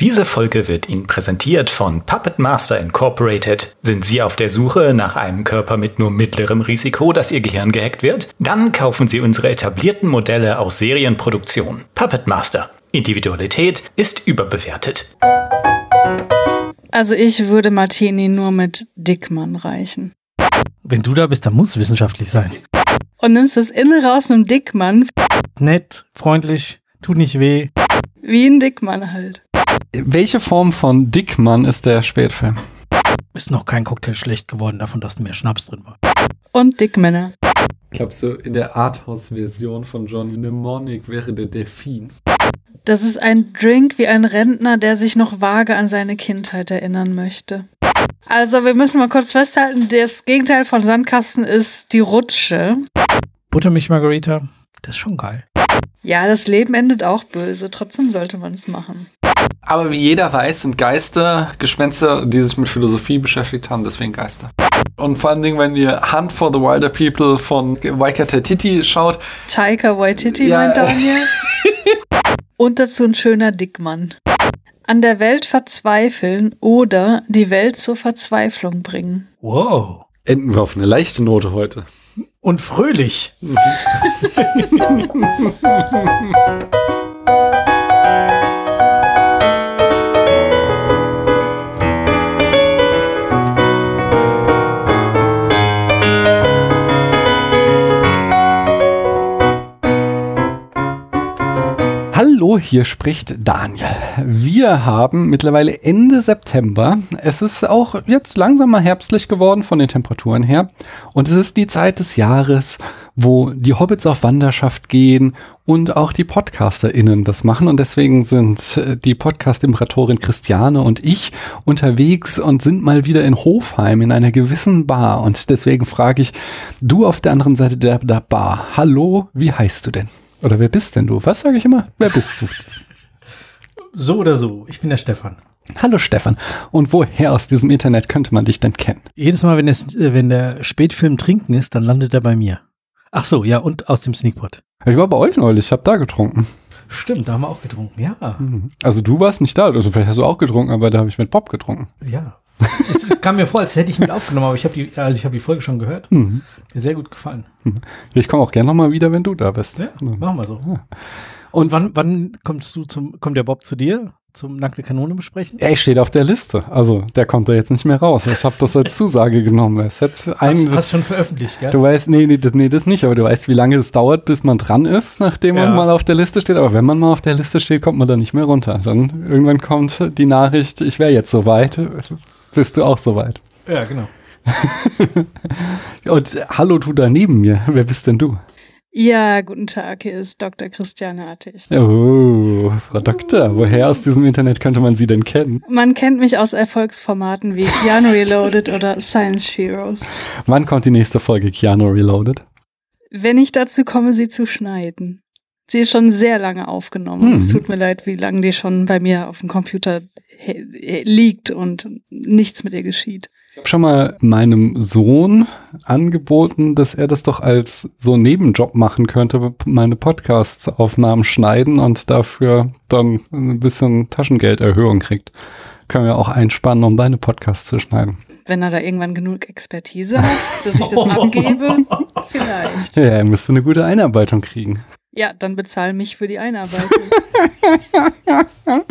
Diese Folge wird Ihnen präsentiert von Puppet Master Incorporated. Sind Sie auf der Suche nach einem Körper mit nur mittlerem Risiko, dass Ihr Gehirn gehackt wird? Dann kaufen Sie unsere etablierten Modelle aus Serienproduktion. Puppet Master. Individualität ist überbewertet. Also ich würde Martini nur mit Dickmann reichen. Wenn du da bist, dann muss es wissenschaftlich sein. Und nimmst das Innere aus einem Dickmann, Nett, freundlich, tut nicht weh. wie ein Dickmann halt. Welche Form von Dickmann ist der Spätfilm? Ist noch kein Cocktail schlecht geworden, davon, dass mehr Schnaps drin war. Und Dickmänner. Glaubst du, in der Arthouse-Version von John Mnemonic wäre der Delfin? Das ist ein Drink wie ein Rentner, der sich noch vage an seine Kindheit erinnern möchte. Also wir müssen mal kurz festhalten, das Gegenteil von Sandkasten ist die Rutsche. Buttermilch Margarita, das ist schon geil. Ja, das Leben endet auch böse, trotzdem sollte man es machen. Aber wie jeder weiß, sind Geister Gespenster, die sich mit Philosophie beschäftigt haben, deswegen Geister. Und vor allen Dingen, wenn ihr Hunt for the Wilder People von Waika Titi schaut, Taika Waititi, Ja. meint Daniel. Und dazu ein schöner Dickmann. An der Welt verzweifeln oder die Welt zur Verzweiflung bringen. Wow. enden wir auf eine leichte Note heute. Und fröhlich. Hallo, hier spricht Daniel. Wir haben mittlerweile Ende September. Es ist auch jetzt langsam mal herbstlich geworden von den Temperaturen her. Und es ist die Zeit des Jahres, wo die Hobbits auf Wanderschaft gehen und auch die PodcasterInnen das machen. Und deswegen sind äh, die Podcast-Imperatorin Christiane und ich unterwegs und sind mal wieder in Hofheim in einer gewissen Bar. Und deswegen frage ich, du auf der anderen Seite der, der Bar, hallo, wie heißt du denn? Oder wer bist denn du? Was sage ich immer? Wer bist du? So oder so, ich bin der Stefan. Hallo Stefan. Und woher aus diesem Internet könnte man dich denn kennen? Jedes Mal, wenn, es, äh, wenn der Spätfilm trinken ist, dann landet er bei mir. Ach so, ja, und aus dem Sneakpot. Ich war bei euch neulich, ich habe da getrunken. Stimmt, da haben wir auch getrunken. Ja, Mhm. Also du warst nicht da, also vielleicht hast du auch getrunken, aber da habe ich mit Bob getrunken. ja. Es, es kam mir vor, als hätte ich mit aufgenommen, aber ich habe die, also ich habe die Folge schon gehört. Mhm. Mir sehr gut gefallen. Ich komme auch gerne nochmal wieder, wenn du da bist. Ja, machen wir so. Und wann, wann kommst du zum, kommt der Bob zu dir zum nackte Kanone besprechen? Er steht auf der Liste. Also der kommt da jetzt nicht mehr raus. Ich habe das als Zusage genommen. Es Hast, einen, hast schon veröffentlicht, gell? du weißt, nee, nee, das, nee, das nicht, aber du weißt, wie lange es dauert, bis man dran ist, nachdem man Ja. mal auf der Liste steht. Aber wenn man mal auf der Liste steht, kommt man da nicht mehr runter. Dann irgendwann kommt die Nachricht, ich wäre jetzt soweit. Bist du auch soweit? Ja, genau. Und hallo, du da neben mir. Wer bist denn du? Ja, guten Tag, hier ist Dr. Christiane Artig. Oh, Frau Doktor, woher aus diesem Internet könnte man Sie denn kennen? Man kennt mich aus Erfolgsformaten wie Keanu Reloaded oder Science Heroes. Wann kommt die nächste Folge Keanu Reloaded? Wenn ich dazu komme, sie zu schneiden. Sie ist schon sehr lange aufgenommen. Mhm. Es tut mir leid, wie lange die schon bei mir auf dem Computer liegt und nichts mit ihr geschieht. Ich habe schon mal meinem Sohn angeboten, dass er das doch als so einen Nebenjob machen könnte, meine Podcast-Aufnahmen schneiden und dafür dann ein bisschen Taschengelderhöhung kriegt. Können wir auch einspannen, um deine Podcasts zu schneiden. Wenn er da irgendwann genug Expertise hat, dass ich das abgebe, vielleicht. Ja, er müsste eine gute Einarbeitung kriegen. Ja, dann bezahl mich für die Einarbeitung.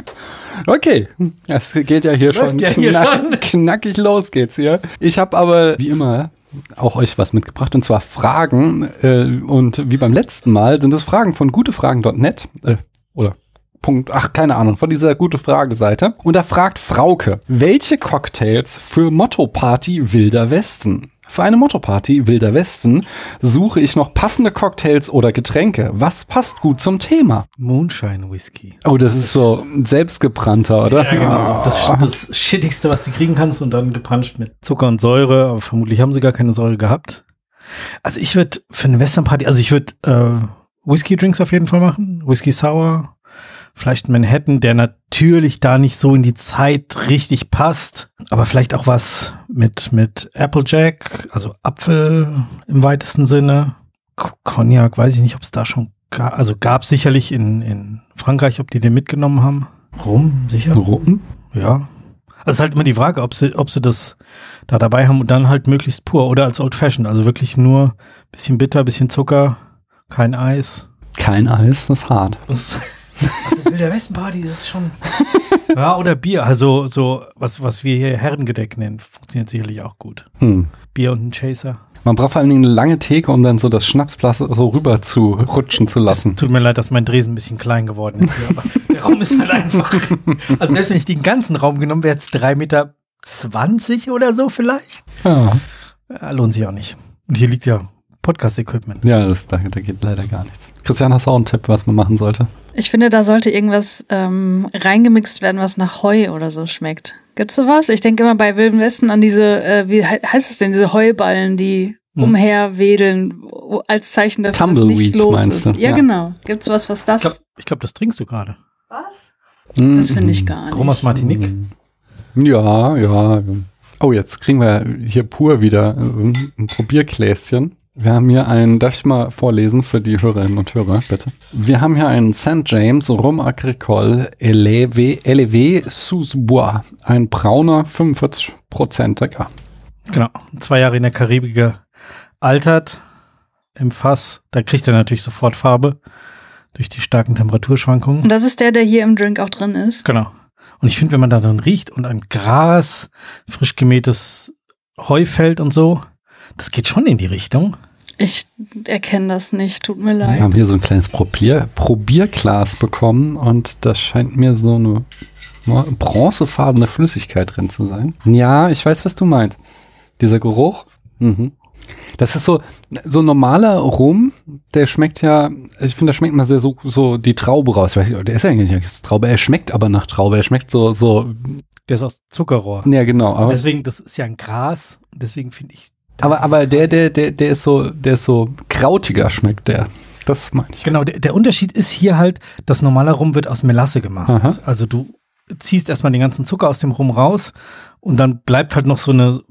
Okay, das geht ja hier Läuft schon, ja hier knack, schon. knackig los geht's hier. Ich habe aber wie immer auch euch was mitgebracht und zwar Fragen äh, und wie beim letzten Mal sind es Fragen von gutefragen.net äh, oder Punkt, ach keine Ahnung, von dieser gute Frage Seite und da fragt Frauke, welche Cocktails für Motto Party Wilder Westen? Für eine Motto-Party Wilder Westen suche ich noch passende Cocktails oder Getränke. Was passt gut zum Thema? Moonshine Whisky. Oh, das ist so selbstgebrannter, oder? Ja, genau. Das, das Shittigste, was du kriegen kannst und dann gepanscht mit Zucker und Säure, aber vermutlich haben sie gar keine Säure gehabt. Also ich würde für eine Westernparty, also ich würde äh, Whisky-Drinks auf jeden Fall machen. Whisky Sour, vielleicht Manhattan, der natürlich da nicht so in die Zeit richtig passt, aber vielleicht auch was mit, mit Applejack, also Apfel im weitesten Sinne. Cognac, weiß ich nicht, ob es da schon gab, also gab sicherlich in, in Frankreich, ob die den mitgenommen haben. Rum, sicher? Rum? Ja. Also es ist halt immer die Frage, ob sie, ob sie das da dabei haben und dann halt möglichst pur oder als Old Fashioned. Also wirklich nur bisschen bitter, bisschen Zucker, kein Eis. Kein Eis, das ist hart. Das, also Wilder Westen Party, das ist schon. ja, oder Bier. Also so, was, was wir hier Herrengedeck nennen, funktioniert sicherlich auch gut. Hm. Bier und ein Chaser. Man braucht vor allen Dingen eine lange Theke, um dann so das Schnapsglas so rüber zu rutschen zu lassen. Tut mir leid, dass mein Dresen ein bisschen klein geworden ist hier, aber der Raum ist halt einfach. Also selbst wenn ich den ganzen Raum genommen wäre, jetzt drei Meter zwanzig oder so vielleicht. Ja, Ja, lohnt sich auch nicht. Und hier liegt ja Podcast-Equipment. ja das, da, da geht leider gar nichts. Christian, hast du auch einen Tipp, was man machen sollte? Ich finde, da sollte irgendwas ähm, reingemixt werden, was nach Heu oder so schmeckt. Gibt's sowas? Ich denke immer bei Wilden Westen an diese, äh, wie he heißt es denn, diese Heuballen, die Hm. umherwedeln, als Zeichen dafür, dass Tumbleweed, nichts los meinst ist. du? Ja, Ja. genau. Gibt's was, was das? Ich glaube, glaub, das trinkst du gerade. das finde ich gar nicht. Romas Martinique. Ja, ja. Oh, jetzt kriegen wir hier pur wieder ein Probiergläschen. Wir haben hier einen, darf ich mal vorlesen für die Hörerinnen und Hörer, bitte? Wir haben hier einen St. James Rum Agricole Elevé sous Bois. Ein brauner 45%iger. Genau. Zwei Jahre in der Karibik gealtert. Im Fass. Da kriegt er natürlich sofort Farbe. Durch die starken Temperaturschwankungen. Und das ist der, der hier im Drink auch drin ist. Genau. Und ich finde, wenn man da dann riecht und ein Gras, frisch gemähtes Heufeld und so, das geht schon in die Richtung. Ich erkenne das nicht, tut mir Wir leid. haben hier so ein kleines Probier, Probierglas bekommen und da scheint mir so eine bronzefarbene Flüssigkeit drin zu sein. Ja, ich weiß, was du meinst. Dieser Geruch. Mhm. Das ist so, so normaler Rum, der schmeckt ja, ich finde, da schmeckt man sehr so, so die Traube raus. Ich weiß nicht, Der ist ja eigentlich nicht Traube, er schmeckt aber nach Traube. Er schmeckt so, so, Der ist aus Zuckerrohr. ja genau. Aber, Deswegen, das ist ja ein Gras. Deswegen finde ich. Das aber, aber der, der, der, der ist so, der ist so krautiger schmeckt der. Das meine ich. Genau, der, der Unterschied ist hier halt, das normale Rum wird aus Melasse gemacht. Aha. Also du ziehst erstmal den ganzen Zucker aus dem Rum raus und dann bleibt halt noch so eine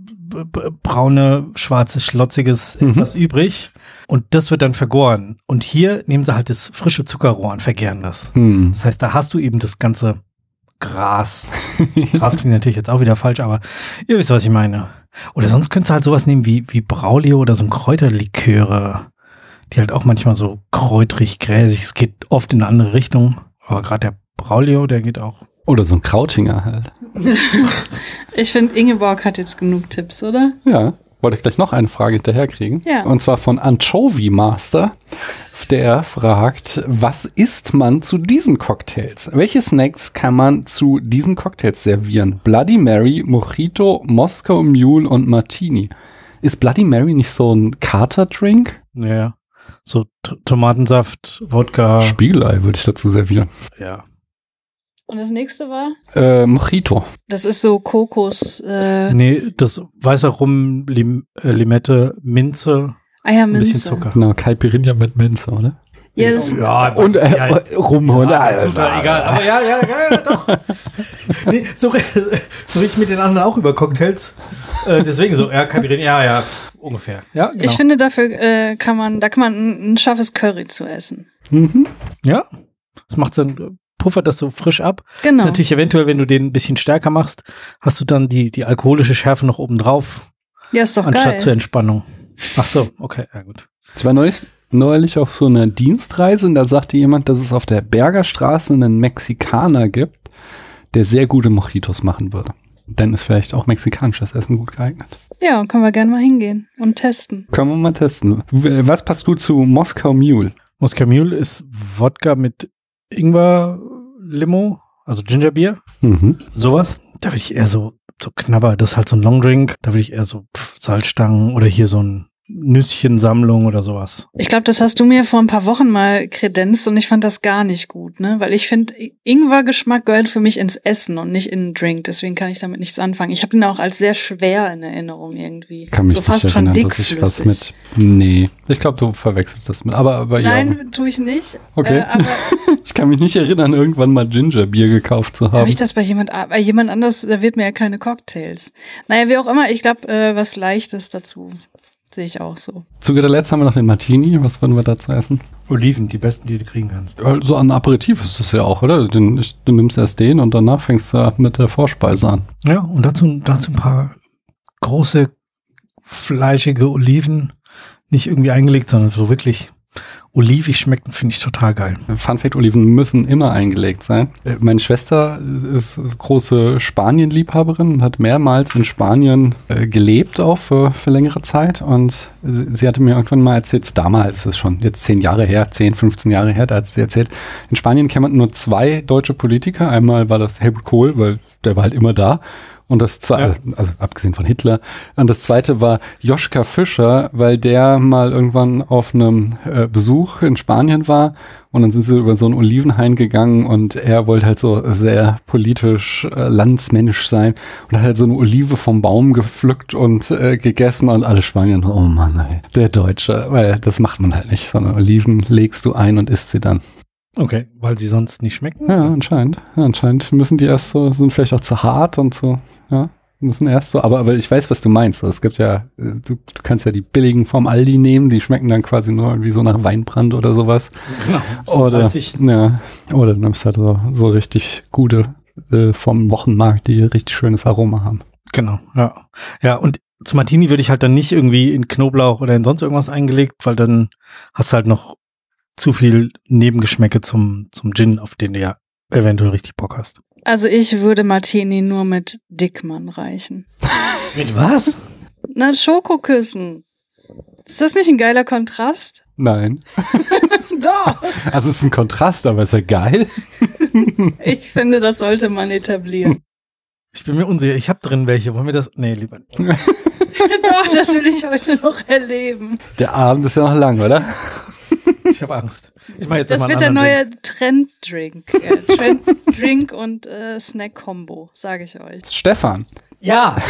braune, schwarze, schlotziges Mhm. etwas übrig und das wird dann vergoren. Und hier nehmen sie halt das frische Zuckerrohr und vergären das. Hm. Das heißt, da hast du eben das ganze Gras. Gras klingt natürlich jetzt auch wieder falsch, aber ihr wisst, was ich meine. Oder sonst könntest du halt sowas nehmen wie, wie Braulio oder so ein Kräuterliköre, die halt auch manchmal so kräutrig, gräsig, es geht oft in eine andere Richtung. Aber gerade der Braulio, der geht auch. Oder so ein Krautinger halt. Ich finde, Ingeborg hat jetzt genug Tipps, oder? Ja, wollte ich gleich noch eine Frage hinterherkriegen. Ja. Und zwar von Anchovy Master. Der fragt, was isst man zu diesen Cocktails? Welche Snacks kann man zu diesen Cocktails servieren? Bloody Mary, Mojito, Moscow Mule und Martini. Ist Bloody Mary nicht so ein Kater-Drink? Naja. So T Tomatensaft, Wodka. Spiegelei würde ich dazu servieren. ja. Und das nächste war? Äh, Mojito. Das ist so Kokos, äh, Nee, das weißer Rum, Lim äh, Limette, Minze, Eierminze. ein bisschen Zucker. Genau, Caipirinha mit Minze, oder? Ja, das, Ja, Und äh, ja, Rum, Ja, oder? total egal. Aber ja, ja, ja, ja doch. nee, so, so rieche ich mit den anderen auch über Cocktails. Äh, deswegen so, ja, Kapirin, ja, ja, ungefähr. Ja, genau. Ich finde, dafür äh, kann man, da kann man ein, ein scharfes Curry zu essen. Mhm. ja, das macht dann, puffert das so frisch ab. Genau. Ist natürlich eventuell, wenn du den ein bisschen stärker machst, hast du dann die, die alkoholische Schärfe noch oben drauf, Ja, ist doch anstatt geil. zur Entspannung. Ach so, okay, ja gut. Ich war neulich, neulich auf so einer Dienstreise und da sagte jemand, dass es auf der Bergerstraße einen Mexikaner gibt, der sehr gute Mojitos machen würde. Dann ist vielleicht auch mexikanisches Essen gut geeignet. Ja, können wir gerne mal hingehen und testen. Können wir mal testen. Was passt gut zu Moskau Mule? Moskau Mule ist Wodka mit Ingwer, Limo, also Gingerbier, Mhm. sowas. Da würde ich eher so, so knabber, das ist halt so ein Longdrink, da würde ich eher so pff, Salzstangen oder hier so ein Nüsschensammlung oder sowas. Ich glaube, das hast du mir vor ein paar Wochen mal kredenzt und ich fand das gar nicht gut, ne? Weil ich finde, Ingwer-Geschmack gehört für mich ins Essen und nicht in einen Drink. Deswegen kann ich damit nichts anfangen. Ich habe ihn auch als sehr schwer in Erinnerung irgendwie. Kann mich so fast nicht schon erinnern, dass ich dickflüssig. was mit. Nee. Ich glaube, du verwechselst das mit. Aber, aber ja. Nein, tue ich nicht. Okay. Äh, aber Ich kann mich nicht erinnern, irgendwann mal Gingerbier gekauft zu habe haben. ich das bei jemand, bei jemand anders, da wird mir ja keine Cocktails. Naja, wie auch immer, ich glaube, äh, was Leichtes dazu Sehe ich auch so. Zu guter Letzt haben wir noch den Martini. Was würden wir dazu essen? Oliven, die besten, die du kriegen kannst. So ein Aperitif ist das ja auch, oder? Den, du nimmst erst den und danach fängst du mit der Vorspeise an. Ja, und dazu, dazu ein paar große, fleischige Oliven. Nicht irgendwie eingelegt, sondern so wirklich olivig schmecken, finde ich total geil. Fun Fact, Oliven müssen immer eingelegt sein. Äh, Meine Schwester ist große Spanien-Liebhaberin und hat mehrmals in Spanien äh, gelebt, auch für, für längere Zeit. Und sie, sie hatte mir irgendwann mal erzählt, damals ist es schon jetzt zehn Jahre her, 10, 15 Jahre her, da hat sie erzählt, in Spanien kennt man nur zwei deutsche Politiker. Einmal war das Helmut Kohl, weil der war halt immer da. Und das zweite, Ja. also abgesehen von Hitler, und das zweite war Joschka Fischer, weil der mal irgendwann auf einem äh, Besuch in Spanien war und dann sind sie über so einen Olivenhain gegangen und er wollte halt so sehr politisch äh, landsmännisch sein und hat halt so eine Olive vom Baum gepflückt und äh, gegessen und alle Spanier, oh Mann, ey, der Deutsche, weil das macht man halt nicht, sondern Oliven legst du ein und isst sie dann. Okay, weil sie sonst nicht schmecken? Ja, anscheinend. Ja, anscheinend müssen die erst so, sind vielleicht auch zu hart und so, ja. Müssen erst so, aber, aber ich weiß, was du meinst. Es gibt ja, du, du kannst ja die billigen vom Aldi nehmen, die schmecken dann quasi nur irgendwie so nach Weinbrand oder sowas. Genau. Oder, salzig. ja, oder du nimmst halt so, so richtig gute äh, vom Wochenmarkt, die richtig schönes Aroma haben. Genau, ja. Ja, und zu Martini würde ich halt dann nicht irgendwie in Knoblauch oder in sonst irgendwas eingelegt, weil dann hast du halt noch zu viel Nebengeschmäcke zum, zum Gin, auf den du ja eventuell richtig Bock hast. Also ich würde Martini nur mit Dickmann reichen. Mit was? Na, Schokoküssen. Ist das nicht ein geiler Kontrast? Nein. Doch. Also es ist ein Kontrast, aber ist ja geil. Ich finde, das sollte man etablieren. Ich bin mir unsicher. Ich habe drin welche. Wollen wir das? Nee, lieber. nicht. Doch, das will ich heute noch erleben. Der Abend ist ja noch lang, oder? Ich habe Angst. Ich mache jetzt Das wird der neue Trenddrink. Ja, Trenddrink und äh, Snack-Kombo, sage ich euch. Stefan. Ja.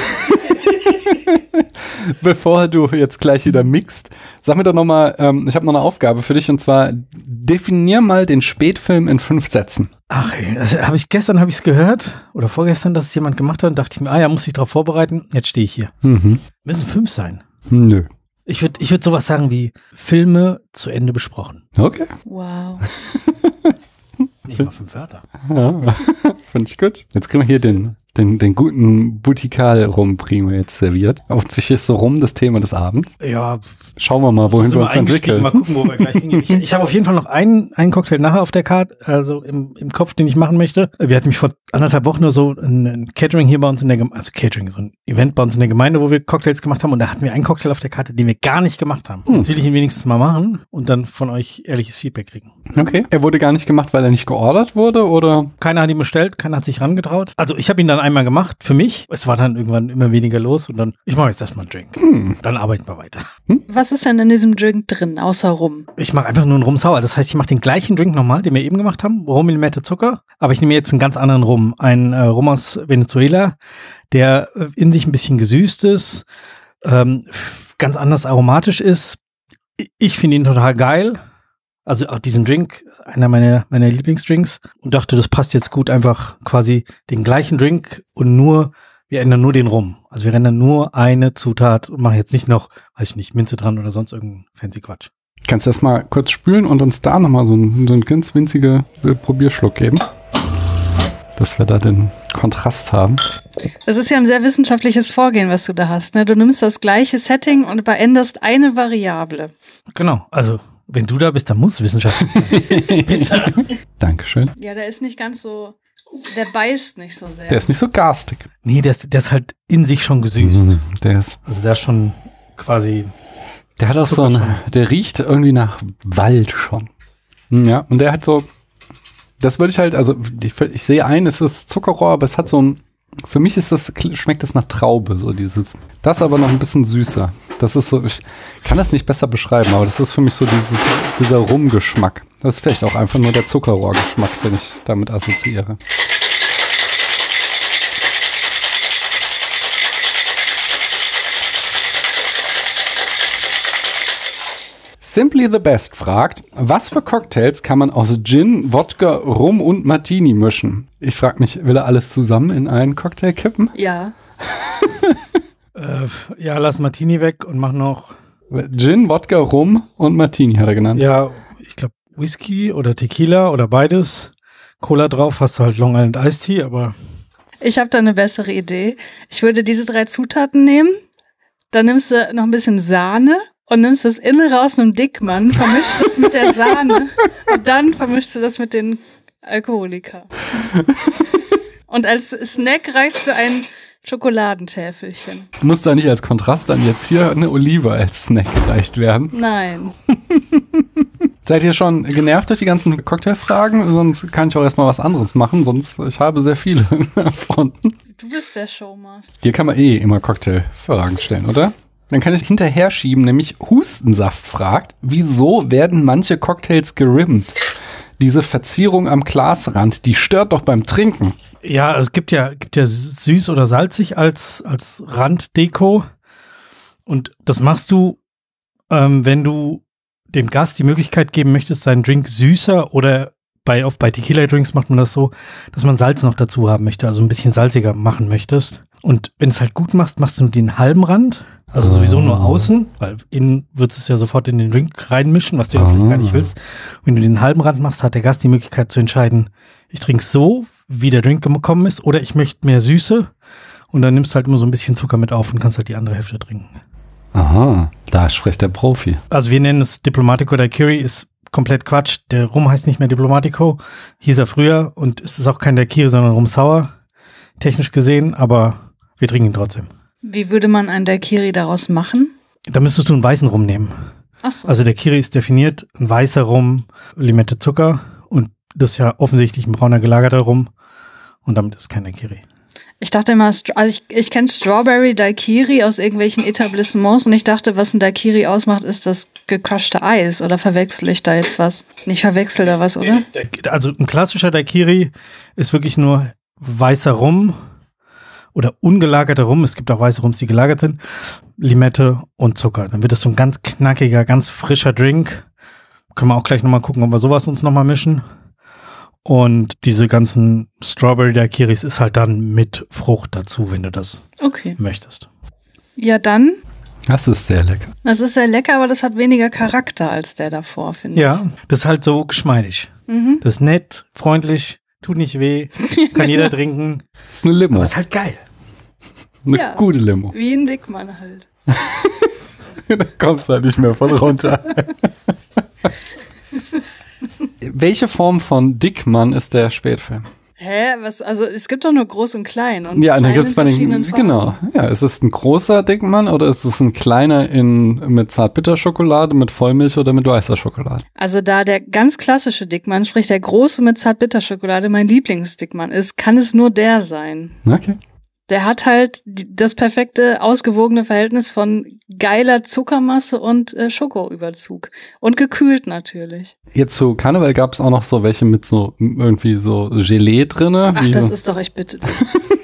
bevor du jetzt gleich wieder mixt, sag mir doch noch mal, ähm, ich habe noch eine Aufgabe für dich und zwar definier mal den Spätfilm in fünf Sätzen. Ach, das habe ich gestern habe ich es gehört oder vorgestern, dass es jemand gemacht hat und dachte ich mir, ah ja, muss ich darauf vorbereiten. Jetzt stehe ich hier. Mhm. Müssen fünf sein. Nö. Ich würde ich würd sowas sagen wie Filme zu Ende besprochen. Okay. Wow. Nicht mal fünf Wörter. Ja. Finde ich gut. Jetzt kriegen wir hier den, den, den guten Butikal-Rum kriegen wir jetzt serviert. Offensichtlich ist so rum das Thema des Abends. Ja, Schauen wir mal, wohin wir uns entwickeln. Mal gucken, wo wir gleich hingehen. Ich, ich habe auf jeden Fall noch einen, einen Cocktail nachher auf der Karte, also im, im Kopf, den ich machen möchte. Wir hatten mich vor anderthalb Wochen nur so ein, ein Catering hier bei uns in der Gemeinde, also Catering, so ein Event bei uns in der Gemeinde, wo wir Cocktails gemacht haben und da hatten wir einen Cocktail auf der Karte, den wir gar nicht gemacht haben. Hm. Jetzt will ich ihn wenigstens mal machen und dann von euch ehrliches Feedback kriegen. Okay. Er wurde gar nicht gemacht, weil er nicht geordert wurde, oder? Keiner hat ihn bestellt, keiner hat sich rangetraut. Also ich habe ihn dann einmal gemacht für mich. Es war dann irgendwann immer weniger los und dann, ich mache jetzt erstmal einen Drink. Hm. Dann arbeiten wir weiter. Was ist denn in diesem Drink drin, außer Rum? Ich mache einfach nur einen Rum Sauer. Das heißt, ich mache den gleichen Drink nochmal, den wir eben gemacht haben. Rum, Limette, Zucker. Aber ich nehme jetzt einen ganz anderen Rum. Einen äh, Rum aus Venezuela, der äh, in sich ein bisschen gesüßt ist, ähm, ganz anders aromatisch ist. Ich finde ihn total geil. Also auch diesen Drink, einer meiner, meiner Lieblingsdrinks. Und dachte, das passt jetzt gut, einfach quasi den gleichen Drink und nur, wir ändern nur den Rum. Also wir ändern nur eine Zutat und machen jetzt nicht noch, weiß ich nicht, Minze dran oder sonst irgendein fancy Quatsch. Kannst du das mal kurz spülen und uns da nochmal so einen, so einen ganz winzigen äh, Probierschluck geben? Dass wir da den Kontrast haben. Das ist ja ein sehr wissenschaftliches Vorgehen, was du da hast. Ne? Du nimmst das gleiche Setting und veränderst eine Variable. Genau, also wenn du da bist, dann muss wissenschaftlich sein. Bitte. Dankeschön. Ja, der ist nicht ganz so, der beißt nicht so sehr. Der ist nicht so garstig. Nee, der ist, der ist halt in sich schon gesüßt. Mhm, Der ist, Also der ist schon quasi, der hat auch so ein, der riecht irgendwie nach Wald schon. Hm, Ja, und der hat so, das würde ich halt, also ich, ich sehe ein, es ist Zuckerrohr, aber es hat so ein, für mich ist das, schmeckt das nach Traube, so dieses, das aber noch ein bisschen süßer. Das ist so, ich kann das nicht besser beschreiben, aber das ist für mich so dieses, dieser Rumgeschmack. Das ist vielleicht auch einfach nur der Zuckerrohrgeschmack, den ich damit assoziiere. Simply the Best fragt, was für Cocktails kann man aus Gin, Wodka, Rum und Martini mischen? Ich frage mich, will er alles zusammen in einen Cocktail kippen? ja. äh, ja, lass Martini weg und mach noch Gin, Wodka, Rum und Martini hat er genannt. Ja, ich glaube Whisky oder Tequila oder beides. Cola drauf hast du halt Long Island Iced Tea, aber Ich habe da eine bessere Idee. Ich würde diese drei Zutaten nehmen, dann nimmst du noch ein bisschen Sahne und nimmst das Innere aus einem Dickmann, vermischst es mit der Sahne und dann vermischst du das mit den Alkoholika. Und als Snack reichst du ein Schokoladentäfelchen. Muss da nicht als Kontrast dann jetzt hier eine Olive als Snack gereicht werden? Nein. Seid ihr schon genervt durch die ganzen Cocktailfragen? Sonst kann ich auch erstmal was anderes machen, sonst ich habe sehr viele Fronten. Du bist der Showmaster. Dir kann man eh immer Cocktailfragen stellen, oder? Dann kann ich hinterher schieben, nämlich Hustensaft fragt, wieso werden manche Cocktails gerimmt? Diese Verzierung am Glasrand, die stört doch beim Trinken. ja, es gibt ja, gibt ja süß oder salzig als, als Randdeko. Und das machst du, ähm, wenn du dem Gast die Möglichkeit geben möchtest, seinen Drink süßer oder bei, oft bei Tequila-Drinks macht man das so, dass man Salz noch dazu haben möchte, also ein bisschen salziger machen möchtest. Und wenn es halt gut machst, machst du nur den halben Rand, also sowieso nur außen, weil innen würdest du es ja sofort in den Drink reinmischen, was du ja vielleicht gar nicht willst. Wenn du den halben Rand machst, hat der Gast die Möglichkeit zu entscheiden, ich trinke so, wie der Drink gekommen ist, oder ich möchte mehr Süße. Und dann nimmst du halt immer so ein bisschen Zucker mit auf und kannst halt die andere Hälfte trinken. Aha, da spricht der Profi. Also wir nennen es Diplomatico Daiquiri, ist komplett Quatsch. Der Rum heißt nicht mehr Diplomatico, hieß er früher und es ist auch kein Daiquiri, sondern Rum Sour, technisch gesehen, aber wir trinken ihn trotzdem. Wie würde man ein Daiquiri daraus machen? Da müsstest du einen weißen Rum nehmen. Ach so. Also der Kiri ist definiert, ein weißer Rum, Limette Zucker und das ist ja offensichtlich ein brauner gelagerter Rum und damit ist kein Daiquiri. Ich dachte immer, also ich, ich kenne Strawberry Daiquiri aus irgendwelchen Etablissements und ich dachte, was ein Daiquiri ausmacht, ist das gecrushte Eis. Oder verwechsel ich da jetzt was? Nicht verwechsel da was, oder? Also ein klassischer Daiquiri ist wirklich nur weißer Rum oder ungelagerter Rum. Es gibt auch weiße Rums, die gelagert sind. Limette und Zucker. Dann wird das so ein ganz knackiger, ganz frischer Drink. Können wir auch gleich nochmal gucken, ob wir sowas uns nochmal mischen. Und diese ganzen Strawberry Daiquiris ist halt dann mit Frucht dazu, wenn du das Okay. möchtest. Ja, dann. Das ist sehr lecker. Das ist sehr lecker, aber das hat weniger Charakter als der davor, finde Ja, das ist halt so geschmeidig. Mhm. Das ist nett, freundlich, tut nicht weh, kann jeder trinken. Das ist eine Limo. Aber ist halt geil. Eine Ja. gute Limo. Wie ein Dickmann halt. da kommst du halt nicht mehr von runter. Welche Form von Dickmann ist der Spätfilm? Hä? Was? Also es gibt doch nur groß und klein. Und Ja, und dann gibt's in bei den, genau. Ja, ist es ein großer Dickmann oder ist es ein kleiner in, mit Zartbitterschokolade, mit Vollmilch oder mit weißer Schokolade? Also da der ganz klassische Dickmann, sprich der große mit Zartbitterschokolade, mein Lieblingsdickmann ist, kann es nur der sein. Okay. Der hat halt das perfekte, ausgewogene Verhältnis von geiler Zuckermasse und äh, Schokoüberzug. Und gekühlt natürlich. Jetzt zu Karneval gab es auch noch so welche mit so irgendwie so Gelee drinne. Ach, das so. ist doch, ich bitte. dich.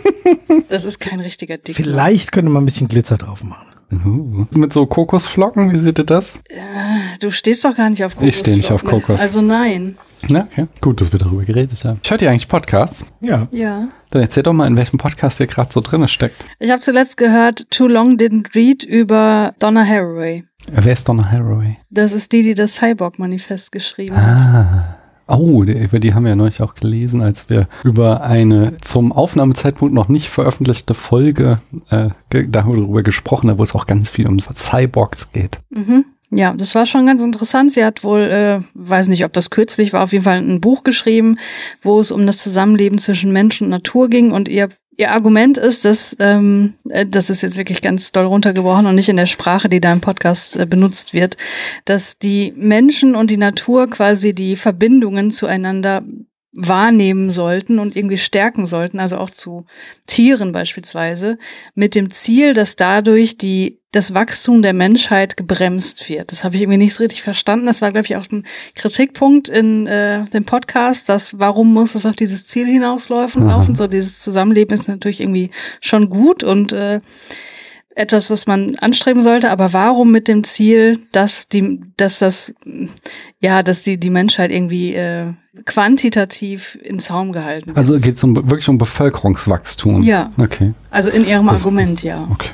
Das ist kein richtiger Dickmann. Vielleicht könnte man ein bisschen Glitzer drauf machen. Uh, mit so Kokosflocken, wie seht ihr das? Du stehst doch gar nicht auf Kokos. Ich stehe nicht auf Kokos. Also nein. Na, okay. Gut, dass wir darüber geredet haben. Hört ihr eigentlich Podcasts? Ja. Ja. Dann erzählt doch mal, in welchem Podcast ihr gerade so drinne steckt. Ich habe zuletzt gehört Too Long Didn't Read über Donna Haraway. Äh, Wer ist Donna Haraway? Das ist die, die das Cyborg-Manifest geschrieben hat. Ah. Oh, die, über die haben wir ja neulich auch gelesen, als wir über eine zum Aufnahmezeitpunkt noch nicht veröffentlichte Folge äh, darüber gesprochen haben, wo es auch ganz viel um Cyborgs geht. Mhm. Ja, das war schon ganz interessant. Sie hat wohl, äh, weiß nicht, ob das kürzlich war, auf jeden Fall ein Buch geschrieben, wo es um das Zusammenleben zwischen Mensch und Natur ging. Und ihr, ihr Argument ist, dass, ähm, äh, das ist jetzt wirklich ganz doll runtergebrochen und nicht in der Sprache, die da im Podcast äh, benutzt wird, dass die Menschen und die Natur quasi die Verbindungen zueinander wahrnehmen sollten und irgendwie stärken sollten, also auch zu Tieren beispielsweise, mit dem Ziel, dass dadurch die das Wachstum der Menschheit gebremst wird. Das habe ich irgendwie nicht so richtig verstanden. Das war, glaube ich, auch ein Kritikpunkt in äh, dem Podcast, dass warum muss es auf dieses Ziel hinauslaufen? Laufen? So dieses Zusammenleben ist natürlich irgendwie schon gut und äh, etwas, was man anstreben sollte, aber warum mit dem Ziel, dass die, dass das, ja, dass die die Menschheit irgendwie äh, quantitativ in Zaum gehalten wird? Also geht es um, wirklich um Bevölkerungswachstum. Ja. Okay. Also in ihrem Also- Argument, ja. Okay.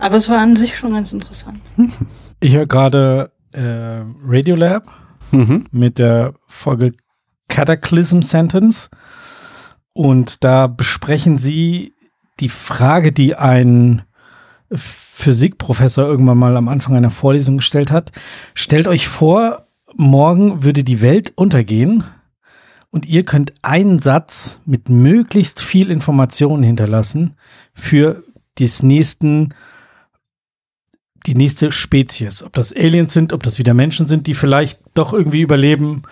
Aber es war an sich schon ganz interessant. Ich höre gerade äh, Radiolab Mhm. mit der Folge Cataclysm Sentence. Und da besprechen sie die Frage, die ein Physikprofessor irgendwann mal am Anfang einer Vorlesung gestellt hat. Stellt euch vor, morgen würde die Welt untergehen und ihr könnt einen Satz mit möglichst viel Informationen hinterlassen für des nächsten, die nächste Spezies. Ob das Aliens sind, ob das wieder Menschen sind, die vielleicht doch irgendwie überleben.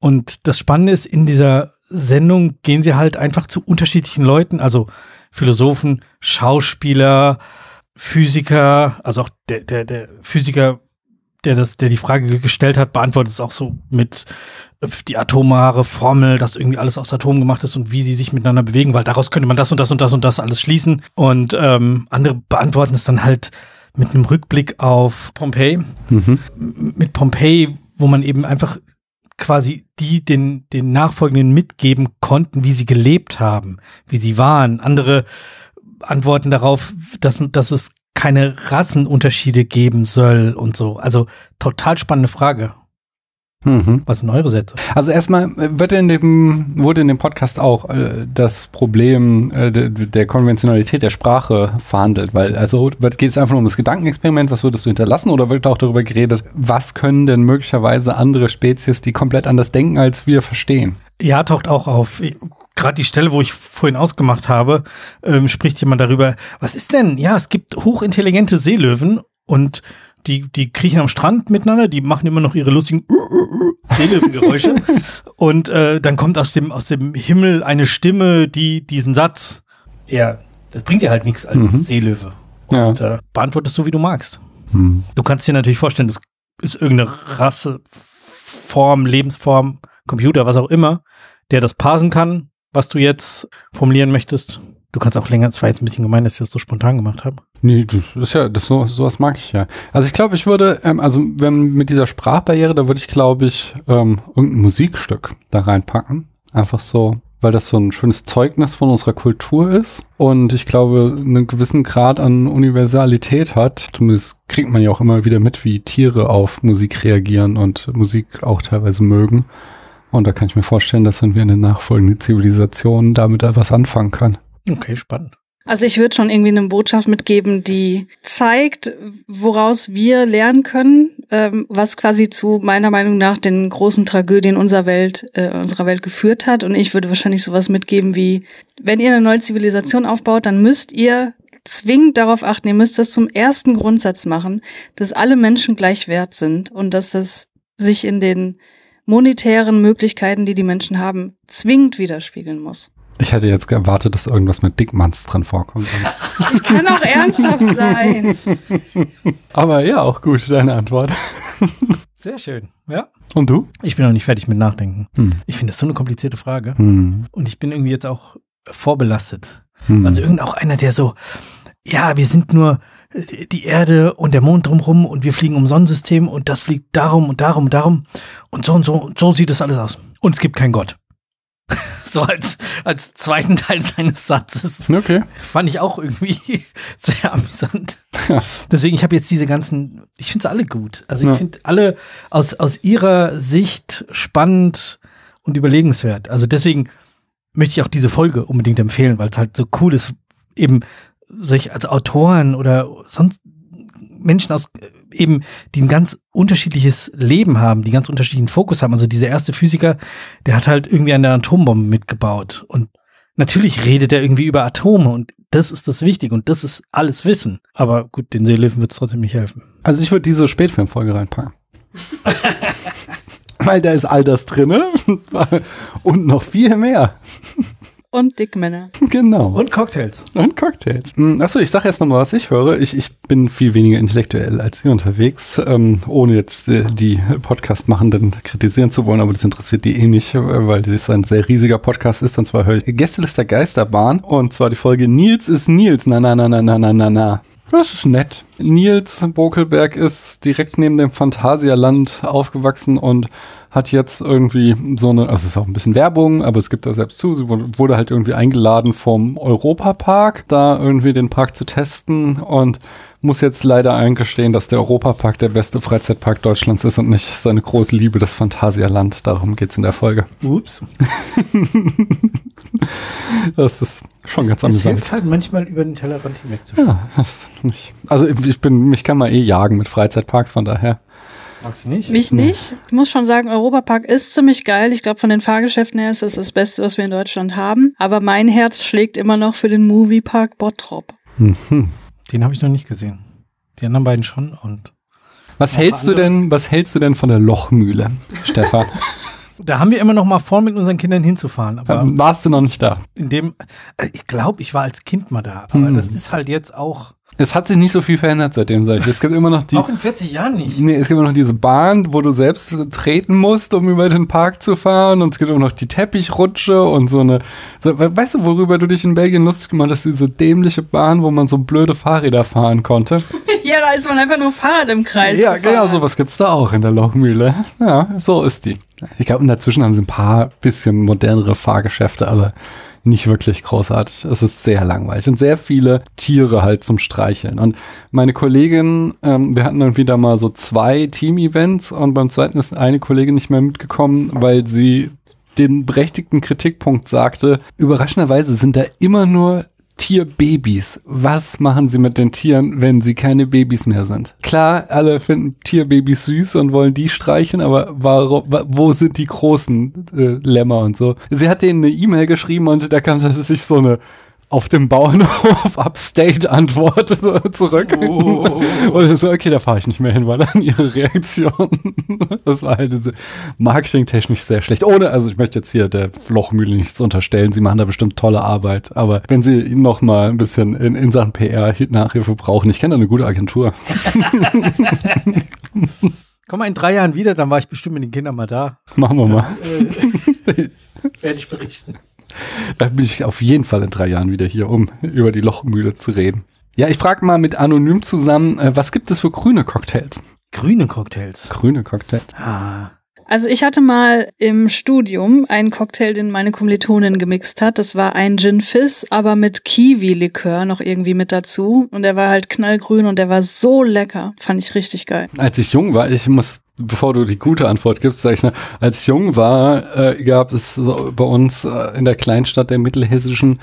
Und das Spannende ist, in dieser Sendung gehen sie halt einfach zu unterschiedlichen Leuten, also Philosophen, Schauspieler, Physiker, also auch der, der, der Physiker, der das, der die Frage gestellt hat, beantwortet es auch so mit äh, die atomare Formel, dass irgendwie alles aus Atomen gemacht ist und wie sie sich miteinander bewegen, weil daraus könnte man das und das und das und das alles schließen. Und ähm, andere beantworten es dann halt mit einem Rückblick auf Pompeji, Mhm. Mit Pompeji, wo man eben einfach quasi die den, den Nachfolgenden mitgeben konnten, wie sie gelebt haben, wie sie waren. Andere antworten darauf, dass, dass es keine Rassenunterschiede geben soll und so. Also total spannende Frage. Mhm. Was sind eure Sätze? Also erstmal äh, wird in dem, wurde in dem Podcast auch äh, das Problem äh, der, der Konventionalität der Sprache verhandelt, weil also wird- geht es einfach nur um das Gedankenexperiment, was würdest du hinterlassen, oder wird auch darüber geredet, was können denn möglicherweise andere Spezies, die komplett anders denken, als wir verstehen? Ja, taucht auch auf. Gerade die Stelle, wo ich vorhin ausgemacht habe, ähm, spricht jemand darüber, was ist denn? Ja, es gibt hochintelligente Seelöwen und die, die kriechen am Strand miteinander, die machen immer noch ihre lustigen Seelöwengeräusche. und äh, dann kommt aus dem, aus dem Himmel eine Stimme, die diesen Satz, ja, das bringt dir halt nichts als Mhm. Seelöwe. Ja. Und äh, beantwortest so, wie du magst. Hm. Du kannst dir natürlich vorstellen, das ist irgendeine Rasse, Form, Lebensform, Computer, was auch immer, der das parsen kann, was du jetzt formulieren möchtest. Du kannst auch länger, es war jetzt ein bisschen gemein, dass ich das so spontan gemacht habe. Nee, das ist ja, das so, sowas mag ich ja. Also ich glaube, ich würde, ähm, also wenn mit dieser Sprachbarriere, da würde ich, glaube ich, ähm, irgendein Musikstück da reinpacken. Einfach so, weil das so ein schönes Zeugnis von unserer Kultur ist und ich glaube, einen gewissen Grad an Universalität hat. Zumindest kriegt man ja auch immer wieder mit, wie Tiere auf Musik reagieren und Musik auch teilweise mögen. Und da kann ich mir vorstellen, dass dann wir in den nachfolgenden Zivilisationen damit etwas anfangen kann. Okay, spannend. Also ich würde schon irgendwie eine Botschaft mitgeben, die zeigt, woraus wir lernen können, ähm, was quasi zu meiner Meinung nach den großen Tragödien unserer Welt, äh, unserer Welt geführt hat. Und ich würde wahrscheinlich sowas mitgeben wie, wenn ihr eine neue Zivilisation aufbaut, dann müsst ihr zwingend darauf achten, ihr müsst das zum ersten Grundsatz machen, dass alle Menschen gleich wert sind und dass das sich in den monetären Möglichkeiten, die die Menschen haben, zwingend widerspiegeln muss. Ich hätte jetzt erwartet, dass irgendwas mit Dickmanns drin vorkommt. Ich kann auch ernsthaft sein. Aber ja, auch gut, deine Antwort. Sehr schön. Ja. Und du? Ich bin noch nicht fertig mit Nachdenken. Hm. Ich finde das so eine komplizierte Frage. Hm. Und ich bin irgendwie jetzt auch vorbelastet. Hm. Also irgend auch einer, der so, ja, wir sind nur die Erde und der Mond drumrum und wir fliegen um Sonnensystem und das fliegt darum und darum und darum und so und so und so sieht das alles aus. Und es gibt keinen Gott. so als, als zweiten Teil seines Satzes. okay. Fand ich auch irgendwie sehr amüsant. Ja. Deswegen, ich habe jetzt diese ganzen, ich finde sie alle gut. Also ich Ja. finde alle aus, aus ihrer Sicht spannend und überlegenswert. Also deswegen möchte ich auch diese Folge unbedingt empfehlen, weil es halt so cool ist, eben sich als Autoren oder sonst Menschen aus äh, eben, die ein ganz unterschiedliches Leben haben, die ganz unterschiedlichen Fokus haben. Also dieser erste Physiker, der hat halt irgendwie eine Atombombe mitgebaut und natürlich redet er irgendwie über Atome und das ist das Wichtige und das ist alles Wissen. Aber gut, den Seelöwen wird es trotzdem nicht helfen. Also ich würde diese Spätfilmfolge reinpacken. Weil da ist all das drinne und noch viel mehr. Und Dickmänner. Genau. Und Cocktails. Und Cocktails. Hm, Achso, ich sage jetzt nochmal, was ich höre. Ich, ich bin viel weniger intellektuell als ihr unterwegs, ähm, ohne jetzt äh, die Podcast-Machenden kritisieren zu wollen, aber das interessiert die eh nicht, weil das ein sehr riesiger Podcast ist. Und zwar höre ich Gästeliste Geisterbahn und zwar die Folge Nils ist Nils. Na, na, na, na, na, na, na, na. Das ist nett. Nils Bokelberg ist direkt neben dem Phantasialand aufgewachsen und hat jetzt irgendwie so eine, also es ist auch ein bisschen Werbung, aber es gibt da selbst zu, sie wurde, halt irgendwie eingeladen vom Europapark, da irgendwie den Park zu testen und muss jetzt leider eingestehen, dass der Europapark der beste Freizeitpark Deutschlands ist und nicht seine große Liebe, das Phantasialand. Darum geht's in der Folge. Ups. Das ist schon es, ganz es amüsant. hilft halt manchmal über den Tellerrand hinwegzuschauen. Ja, das nicht. Also ich bin, mich kann man eh jagen mit Freizeitparks, von daher. Magst du nicht? Mich nicht. Ich muss schon sagen, Europapark ist ziemlich geil. Ich glaube, von den Fahrgeschäften her ist es das Beste, was wir in Deutschland haben. Aber mein Herz schlägt immer noch für den Moviepark Bottrop. Mhm. Den habe ich noch nicht gesehen. Die anderen beiden schon und Was hältst du denn, was hältst du denn von der Lochmühle, Stefan? da haben wir immer noch mal vor, mit unseren Kindern hinzufahren. Aber Ähm, Warst du noch nicht da? in dem, also ich glaube, ich war als Kind mal da. Aber Hm. das ist halt jetzt auch, Es hat sich nicht so viel verändert seitdem, sag ich. Es gibt immer noch die, auch in 40 Jahren nicht. nee, es gibt immer noch diese Bahn, wo du selbst treten musst, um über den Park zu fahren. Und es gibt immer noch die Teppichrutsche und so eine, so, we- weißt du, worüber du dich in Belgien lustig gemacht hast? Diese dämliche Bahn, wo man so blöde Fahrräder fahren konnte. Ja, da ist man einfach nur Fahrrad im Kreis. Ja, gefahren. genau, sowas gibt's da auch in der Lochmühle. Ja, so ist die. Ich glaube, dazwischen haben sie ein paar bisschen modernere Fahrgeschäfte, aber nicht wirklich großartig. Es ist sehr langweilig und sehr viele Tiere halt zum Streicheln. Und meine Kollegin, ähm, wir hatten dann wieder mal so zwei Team-Events und beim zweiten ist eine Kollegin nicht mehr mitgekommen, weil sie den berechtigten Kritikpunkt sagte, überraschenderweise sind da immer nur Tierbabys. Was machen sie mit den Tieren, wenn sie keine Babys mehr sind? Klar, alle finden Tierbabys süß und wollen die streicheln, aber warum, wa- wo sind die großen äh, Lämmer und so? Sie hat denen eine E-Mail geschrieben und da kam tatsächlich so eine auf dem Bauernhof Upstate Antwort so zurück. Und so, okay, da fahre ich nicht mehr hin, war dann ihre Reaktion. Das war halt diese marketingtechnisch sehr schlecht. Ohne, also ich möchte jetzt hier der Lochmühle nichts unterstellen, sie machen da bestimmt tolle Arbeit. Aber wenn sie noch mal ein bisschen in, in Sachen PR Nachhilfe brauchen, ich kenne da eine gute Agentur. Komm mal in drei Jahren wieder, dann war ich bestimmt mit den Kindern mal da. Machen wir mal. Werde ich berichten. Da bin ich auf jeden Fall in drei Jahren wieder hier, um über die Lochmühle zu reden. Ja, ich frage mal mit Anonym zusammen, äh, was gibt es für grüne Cocktails? Grüne Cocktails. Grüne Cocktails. Ah. Also ich hatte mal im Studium einen Cocktail, den meine Kommilitonin gemixt hat. Das war ein Gin Fizz, aber mit Kiwi-Likör noch irgendwie mit dazu. Und der war halt knallgrün und der war so lecker. Fand ich richtig geil. Als ich jung war, ich muss, bevor du die gute Antwort gibst, sag ich noch, als jung war, äh, gab es so bei uns äh, in der Kleinstadt der Mittelhessischen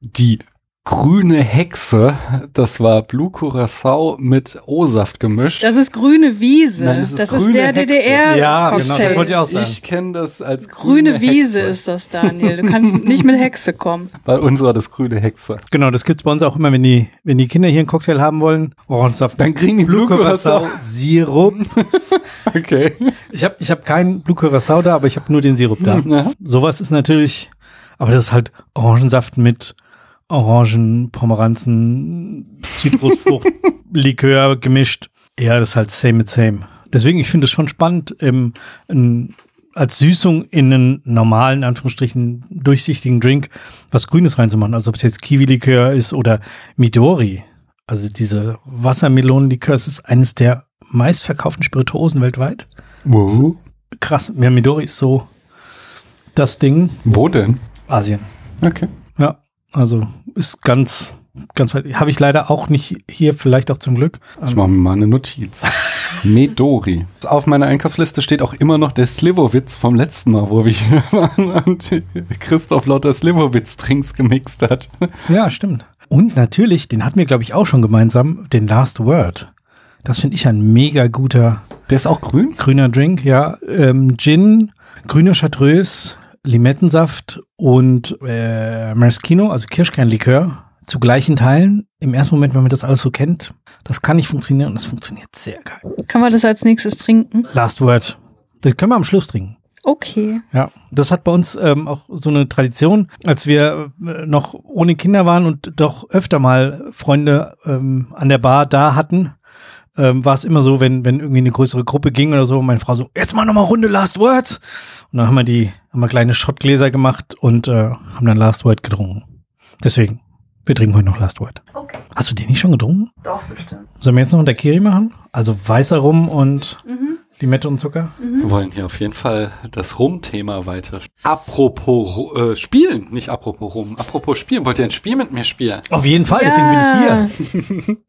die grüne Hexe. Das war Blue Curacao mit O-Saft gemischt. Das ist grüne Wiese. Nein, das ist das grüne ist der. DDR-Cocktail. Ja, genau, das wollte ich auch sagen. ich kenne das als grüne, Grüne Wiese Hexe. ist das, Daniel. Du kannst nicht mit Hexe kommen. Bei uns war das grüne Hexe. Genau, das gibt's bei uns auch immer, wenn die, wenn die Kinder hier einen Cocktail haben wollen. Orangensaft. Dann kriegen die Blue Curacao. Sirup. Okay. Ich habe ich hab keinen Blue Curacao da, aber ich habe nur den Sirup da. Ja. Sowas ist natürlich, aber das ist halt Orangensaft mit Orangen, Pomeranzen, Zitrusfrucht, Likör gemischt. Ja, das ist halt same mit same. Deswegen, ich finde es schon spannend, im, in, als Süßung in einen normalen, Anführungsstrichen, durchsichtigen Drink was Grünes reinzumachen. Also ob es jetzt Kiwi-Likör ist oder Midori. Also diese Wassermelonenlikör, es ist eines der meistverkauften Spirituosen weltweit. Wo? Krass, ja, Midori ist so das Ding. Wo denn? Asien. Okay. Also ist ganz, ganz weit. Habe ich leider auch nicht hier, vielleicht auch zum Glück. Ich mache mir mal eine Notiz. Medori. Auf meiner Einkaufsliste steht auch immer noch der Slivovitz vom letzten Mal, wo wir hier waren und Christoph lauter Slivovitz-Drinks gemixt hat. Ja, stimmt. Und natürlich, den hatten wir, glaube ich, auch schon gemeinsam, den Last Word. Das finde ich ein mega guter Der ist auch grün? grüner Drink, ja. Ähm, Gin, grüner Chartreuse, Limettensaft und äh, Maraschino, also Kirschkernlikör, zu gleichen Teilen. Im ersten Moment, wenn man das alles so kennt, das kann nicht funktionieren und das funktioniert sehr geil. Kann man das als nächstes trinken? Last Word. Das können wir am Schluss trinken. Okay. Ja, das hat bei uns ähm, auch so eine Tradition, als wir äh, noch ohne Kinder waren und doch öfter mal Freunde ähm, an der Bar da hatten, ähm, war es immer so, wenn, wenn irgendwie eine größere Gruppe ging oder so, meine Frau so, jetzt mal nochmal Runde Last Words. Und dann haben wir die, haben wir kleine Schottgläser gemacht und äh, haben dann Last Word getrunken. Deswegen, wir trinken heute noch Last Word. Okay. Hast du den nicht schon getrunken? Doch, bestimmt. Sollen wir jetzt noch einen Daiquiri machen? Also weißer Rum und Limette und Zucker? Wir wollen hier auf jeden Fall das Rum-Thema weiter. Apropos äh, Spielen, nicht apropos Rum, apropos Spielen. Wollt ihr ein Spiel mit mir spielen? Auf jeden Fall, deswegen bin ich hier.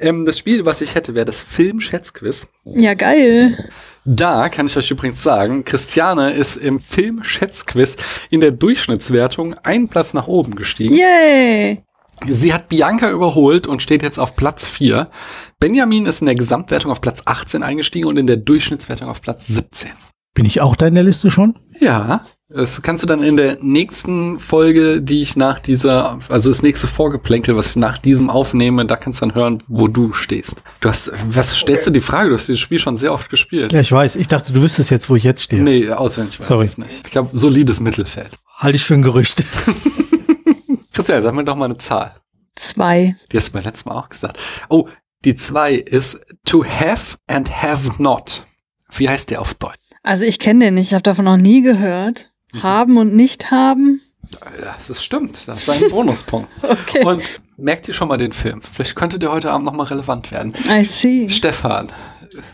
Ähm, das Spiel, was ich hätte, wäre das Film-Schätzquiz. Ja, geil. Da kann ich euch übrigens sagen, Christiane ist im Film-Schätzquiz in der Durchschnittswertung einen Platz nach oben gestiegen. Yay. Sie hat Bianca überholt und steht jetzt auf Platz 4. Benjamin ist in der Gesamtwertung auf Platz 18 eingestiegen und in der Durchschnittswertung auf Platz 17. Bin ich auch da in der Liste schon? Ja, das kannst du dann in der nächsten Folge, die ich nach dieser, also das nächste Vorgeplänkel, was ich nach diesem aufnehme, da kannst du dann hören, wo du stehst. Du hast, was stellst du die Frage? Du hast dieses Spiel schon sehr oft gespielt. Ja, ich weiß. Ich dachte, du wüsstest jetzt, wo ich jetzt stehe. Nee, auswendig weiß ich es nicht. Ich glaube, solides Mittelfeld. Halte ich für ein Gerücht. Christian, sag mir doch mal eine Zahl. Zwei. Die hast du beim letzten Mal auch gesagt. Oh, die zwei ist to have and have not. Wie heißt der auf Deutsch? Also ich kenne den nicht, ich habe davon noch nie gehört. Mhm. Haben und nicht haben. Das ist stimmt. Das ist ein Bonuspunkt. Okay. Und merkt ihr schon mal den Film? Vielleicht könnte der heute Abend noch mal relevant werden. I see. Stefan,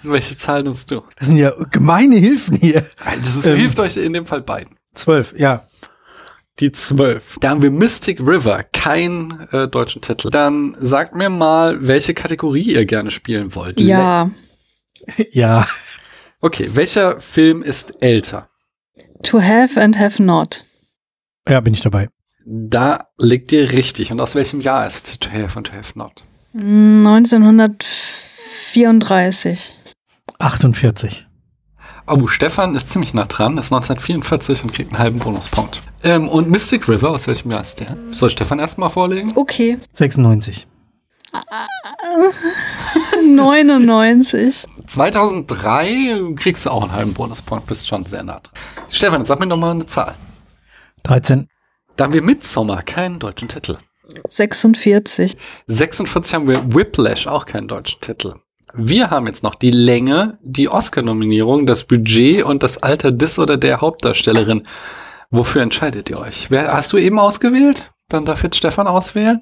welche Zahl nimmst du? Das sind ja gemeine Hilfen hier. Das ist, Ähm. hilft euch in dem Fall beiden. Zwölf, ja. Die 12. Da haben wir Mystic River, kein äh, deutschen Titel. Dann sagt mir mal, welche Kategorie ihr gerne spielen wollt. Le- Ja. Ja. Okay, welcher Film ist älter? To have and have not. Ja, bin ich dabei. Da liegt ihr richtig. Und aus welchem Jahr ist To Have and To Have Not? 1934. 48. Oh, Stefan ist ziemlich nah dran, ist 1944 und kriegt einen halben Bonuspunkt. Ähm, und Mystic River, aus welchem Jahr ist der? Soll Stefan erstmal vorlegen? Okay. 96. 99. 2003 kriegst du auch einen halben Bonuspunkt, bist schon sehr nah dran. Stefan, jetzt sag mir doch mal eine Zahl. 13. Da haben wir Midsommar, keinen deutschen Titel. 46. 46 haben wir Whiplash, auch keinen deutschen Titel. Wir haben jetzt noch die Länge, die Oscar-Nominierung, das Budget und das Alter des oder der Hauptdarstellerin. Wofür entscheidet ihr euch? Wer, hast du eben ausgewählt? Dann darf jetzt Stefan auswählen.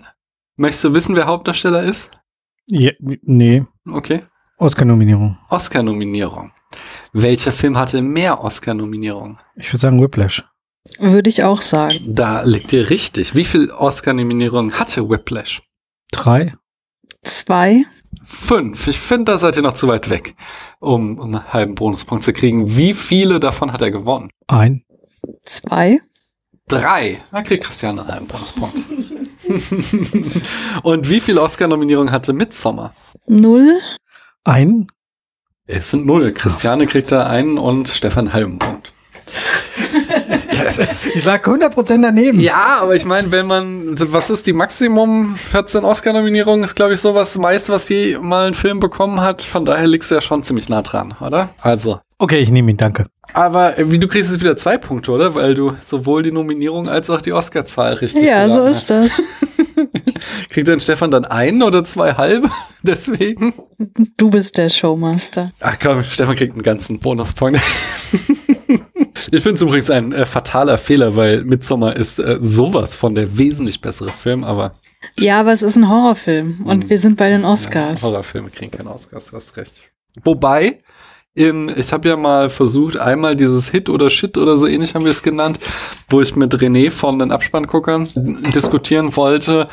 Möchtest du wissen, wer Hauptdarsteller ist? Ja, nee. Okay. Oscar-Nominierung. Oscar-Nominierung. Welcher Film hatte mehr Oscar-Nominierungen? Ich würde sagen Whiplash. Würde ich auch sagen. Da liegt ihr richtig. Wie viel Oscar-Nominierungen hatte Whiplash? Drei. Zwei. Fünf. Ich finde, da seid ihr noch zu weit weg, um einen halben Bonuspunkt zu kriegen. Wie viele davon hat er gewonnen? Ein. Zwei. Drei. Da kriegt Christian einen halben Bonuspunkt. Und wie viele Oscar-Nominierungen hatte Midsommar? Null. Ein. Es sind null. Christiane kriegt da einen und Stefan einen halben Punkt. Ich lag 100% daneben. Ja, aber ich meine, wenn man, was ist die Maximum 14 Oscar-Nominierungen, ist glaube ich so was meiste, was je mal ein Film bekommen hat. Von daher liegst du ja schon ziemlich nah dran, oder? Also. Okay, ich nehme ihn, danke. Aber äh, wie du kriegst jetzt wieder zwei Punkte, oder? Weil du sowohl die Nominierung als auch die Oscar-Zahl richtig Ja, so ist das. Kriegt dann Stefan dann einen oder zwei halbe? Deswegen? Du bist der Showmaster. Ach komm, Stefan kriegt einen ganzen Bonuspunkt. Ich finde es übrigens ein äh, fataler Fehler, weil Midsommar ist äh, sowas von der wesentlich bessere Film, aber Ja, aber es ist ein Horrorfilm und wir sind bei den Oscars. Ja, Horrorfilme kriegen keine Oscars, du hast recht. Wobei, in, ich habe ja mal versucht, einmal dieses Hit oder Shit oder so ähnlich haben wir es genannt, wo ich mit René von den Abspannguckern diskutieren wollte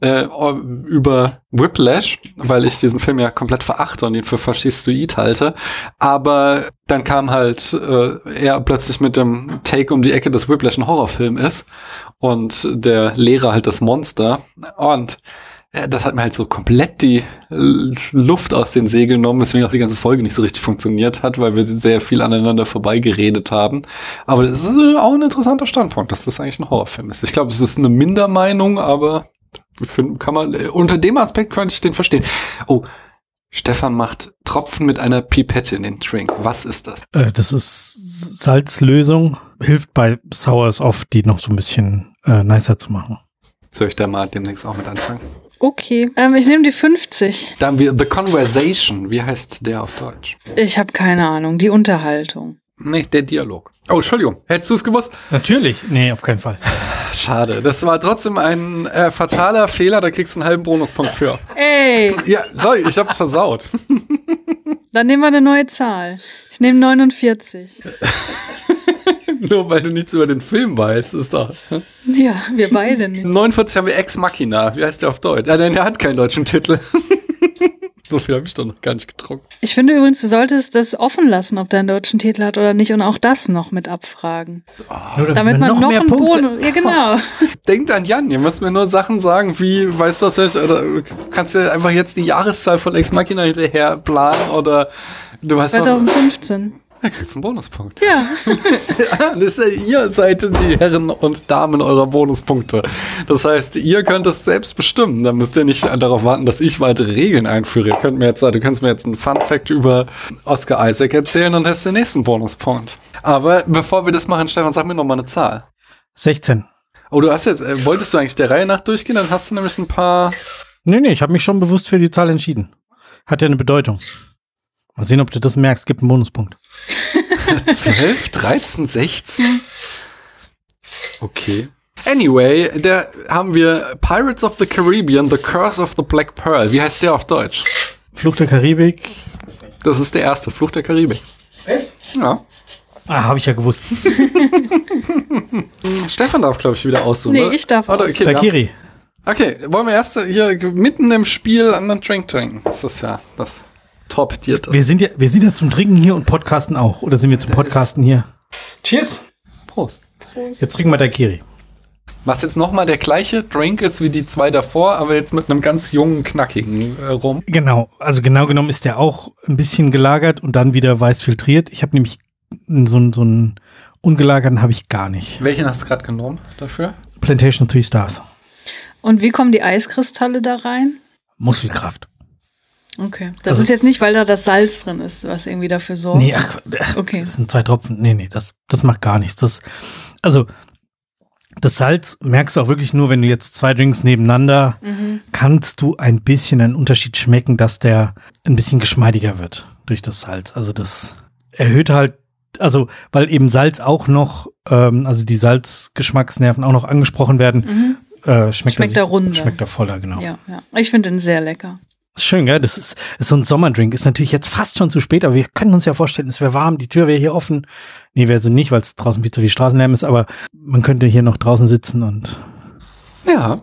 äh, über Whiplash, weil ich diesen Film ja komplett verachte und ihn für faschistoid halte. Aber dann kam halt äh, er plötzlich mit dem Take um die Ecke, dass Whiplash ein Horrorfilm ist und der Lehrer halt das Monster. Und ja, das hat mir halt so komplett die äh, Luft aus den Segeln genommen, weswegen auch die ganze Folge nicht so richtig funktioniert hat, weil wir sehr viel aneinander vorbeigeredet haben. Aber das ist äh, auch ein interessanter Standpunkt, dass das eigentlich ein Horrorfilm ist. Ich glaube, es ist eine Mindermeinung, aber ich finde, kann man, äh, unter dem Aspekt könnte ich den verstehen. Oh, Stefan macht Tropfen mit einer Pipette in den Drink. Was ist das? Äh, das ist Salzlösung. Hilft bei Sours oft, die noch so ein bisschen äh, nicer zu machen. Soll ich da mal demnächst auch mit anfangen? Okay, ähm, ich nehme die 50. Da haben wir The Conversation. Wie heißt der auf Deutsch? Ich habe keine Ahnung. Die Unterhaltung. Nee, der Dialog. Oh, Entschuldigung. Hättest du es gewusst? Natürlich. Nee, auf keinen Fall. Schade. Das war trotzdem ein äh, fataler Fehler. Da kriegst du einen halben Bonuspunkt für. Ey, Ja, sorry, ich hab's versaut. Dann nehmen wir eine neue Zahl. Ich nehme 49. Nur weil du nichts über den Film weißt, ist doch. Ja, wir beide nicht. 49 haben wir Ex Machina. Wie heißt der auf Deutsch? Ah, nein, der hat keinen deutschen Titel. so viel habe ich doch noch gar nicht getrunken. Ich finde übrigens, du solltest das offen lassen, ob der einen deutschen Titel hat oder nicht und auch das noch mit abfragen. Nur Damit man noch, einen Bonus. Ja, genau. Denkt an Jan, ihr müsst mir nur Sachen sagen, wie, weißt du oder kannst du einfach jetzt die Jahreszahl von Ex Machina hinterher planen oder du weißt doch, 2015. er kriegt einen Bonuspunkt. Ja. Das ist, ja- ihr seid die Herren und Damen eurer Bonuspunkte. Das heißt, ihr könnt es selbst bestimmen. Da müsst ihr nicht darauf warten, dass ich weitere Regeln einführe. Ihr könnt mir jetzt, du kannst mir jetzt einen Fun Fact über Oscar Isaac erzählen und hast den nächsten Bonuspunkt. Aber bevor wir das machen, Stefan, sag mir noch mal eine Zahl. 16. Oh, du hast jetzt, äh, wolltest du eigentlich der Reihe nach durchgehen? Dann hast du nämlich ein paar. Nee, nee, ich habe mich schon bewusst für die Zahl entschieden. Hat ja eine Bedeutung. Mal sehen, ob du das merkst. Gibt einen Bonuspunkt. 12, 13, 16? Okay. Anyway, da haben wir Pirates of the Caribbean, The Curse of the Black Pearl. Wie heißt der auf Deutsch? Fluch der Karibik. Das ist der erste, Fluch der Karibik. Echt? Ja. Ah, habe ich ja gewusst. Stefan darf, glaube ich, wieder aussuchen. Nee, oder? ich darf Oder, okay, Dakiri. okay, wollen wir erst hier mitten im Spiel an den Drink trinken? Das ist ja das torpedierte. Wir sind ja, wir sind ja zum Trinken hier und Podcasten auch. Oder sind wir zum Podcasten hier? Cheers. Prost. Jetzt trinken wir Dakiri. Was jetzt nochmal der gleiche Drink ist wie die zwei davor, aber jetzt mit einem ganz jungen, knackigen äh, Rum. Genau, also genau genommen ist der auch ein bisschen gelagert und dann wieder weiß filtriert. Ich habe nämlich so, einen- so einen ungelagerten habe ich gar nicht. Welchen hast du gerade genommen dafür? Plantation Three Stars. Und wie kommen die Eiskristalle da rein? Muskelkraft. Okay. Das Also- ist jetzt nicht, weil da das Salz drin ist, was irgendwie dafür sorgt. Nee, ach, ach Okay. das sind zwei Tropfen. Nee, nee, das, das macht gar nichts. Das, also, das Salz merkst du auch wirklich nur, wenn du jetzt zwei Drinks nebeneinander, kannst du ein bisschen einen Unterschied schmecken, dass der ein bisschen geschmeidiger wird durch das Salz. Also das erhöht halt, also weil eben Salz auch noch, ähm, also die Salzgeschmacksnerven auch noch angesprochen werden, äh, schmeckt, Schmeckt er, er runder. Schmeckt er voller, genau. Ja, ja. Ich finde den sehr lecker. Schön, gell? Das ist, ist so ein Sommerdrink. Ist natürlich jetzt fast schon zu spät, aber wir können uns ja vorstellen, es wäre warm, die Tür wäre hier offen. Nee, wir sind nicht, weil es draußen viel zu viel Straßenlärm ist, aber man könnte hier noch draußen sitzen und Ja.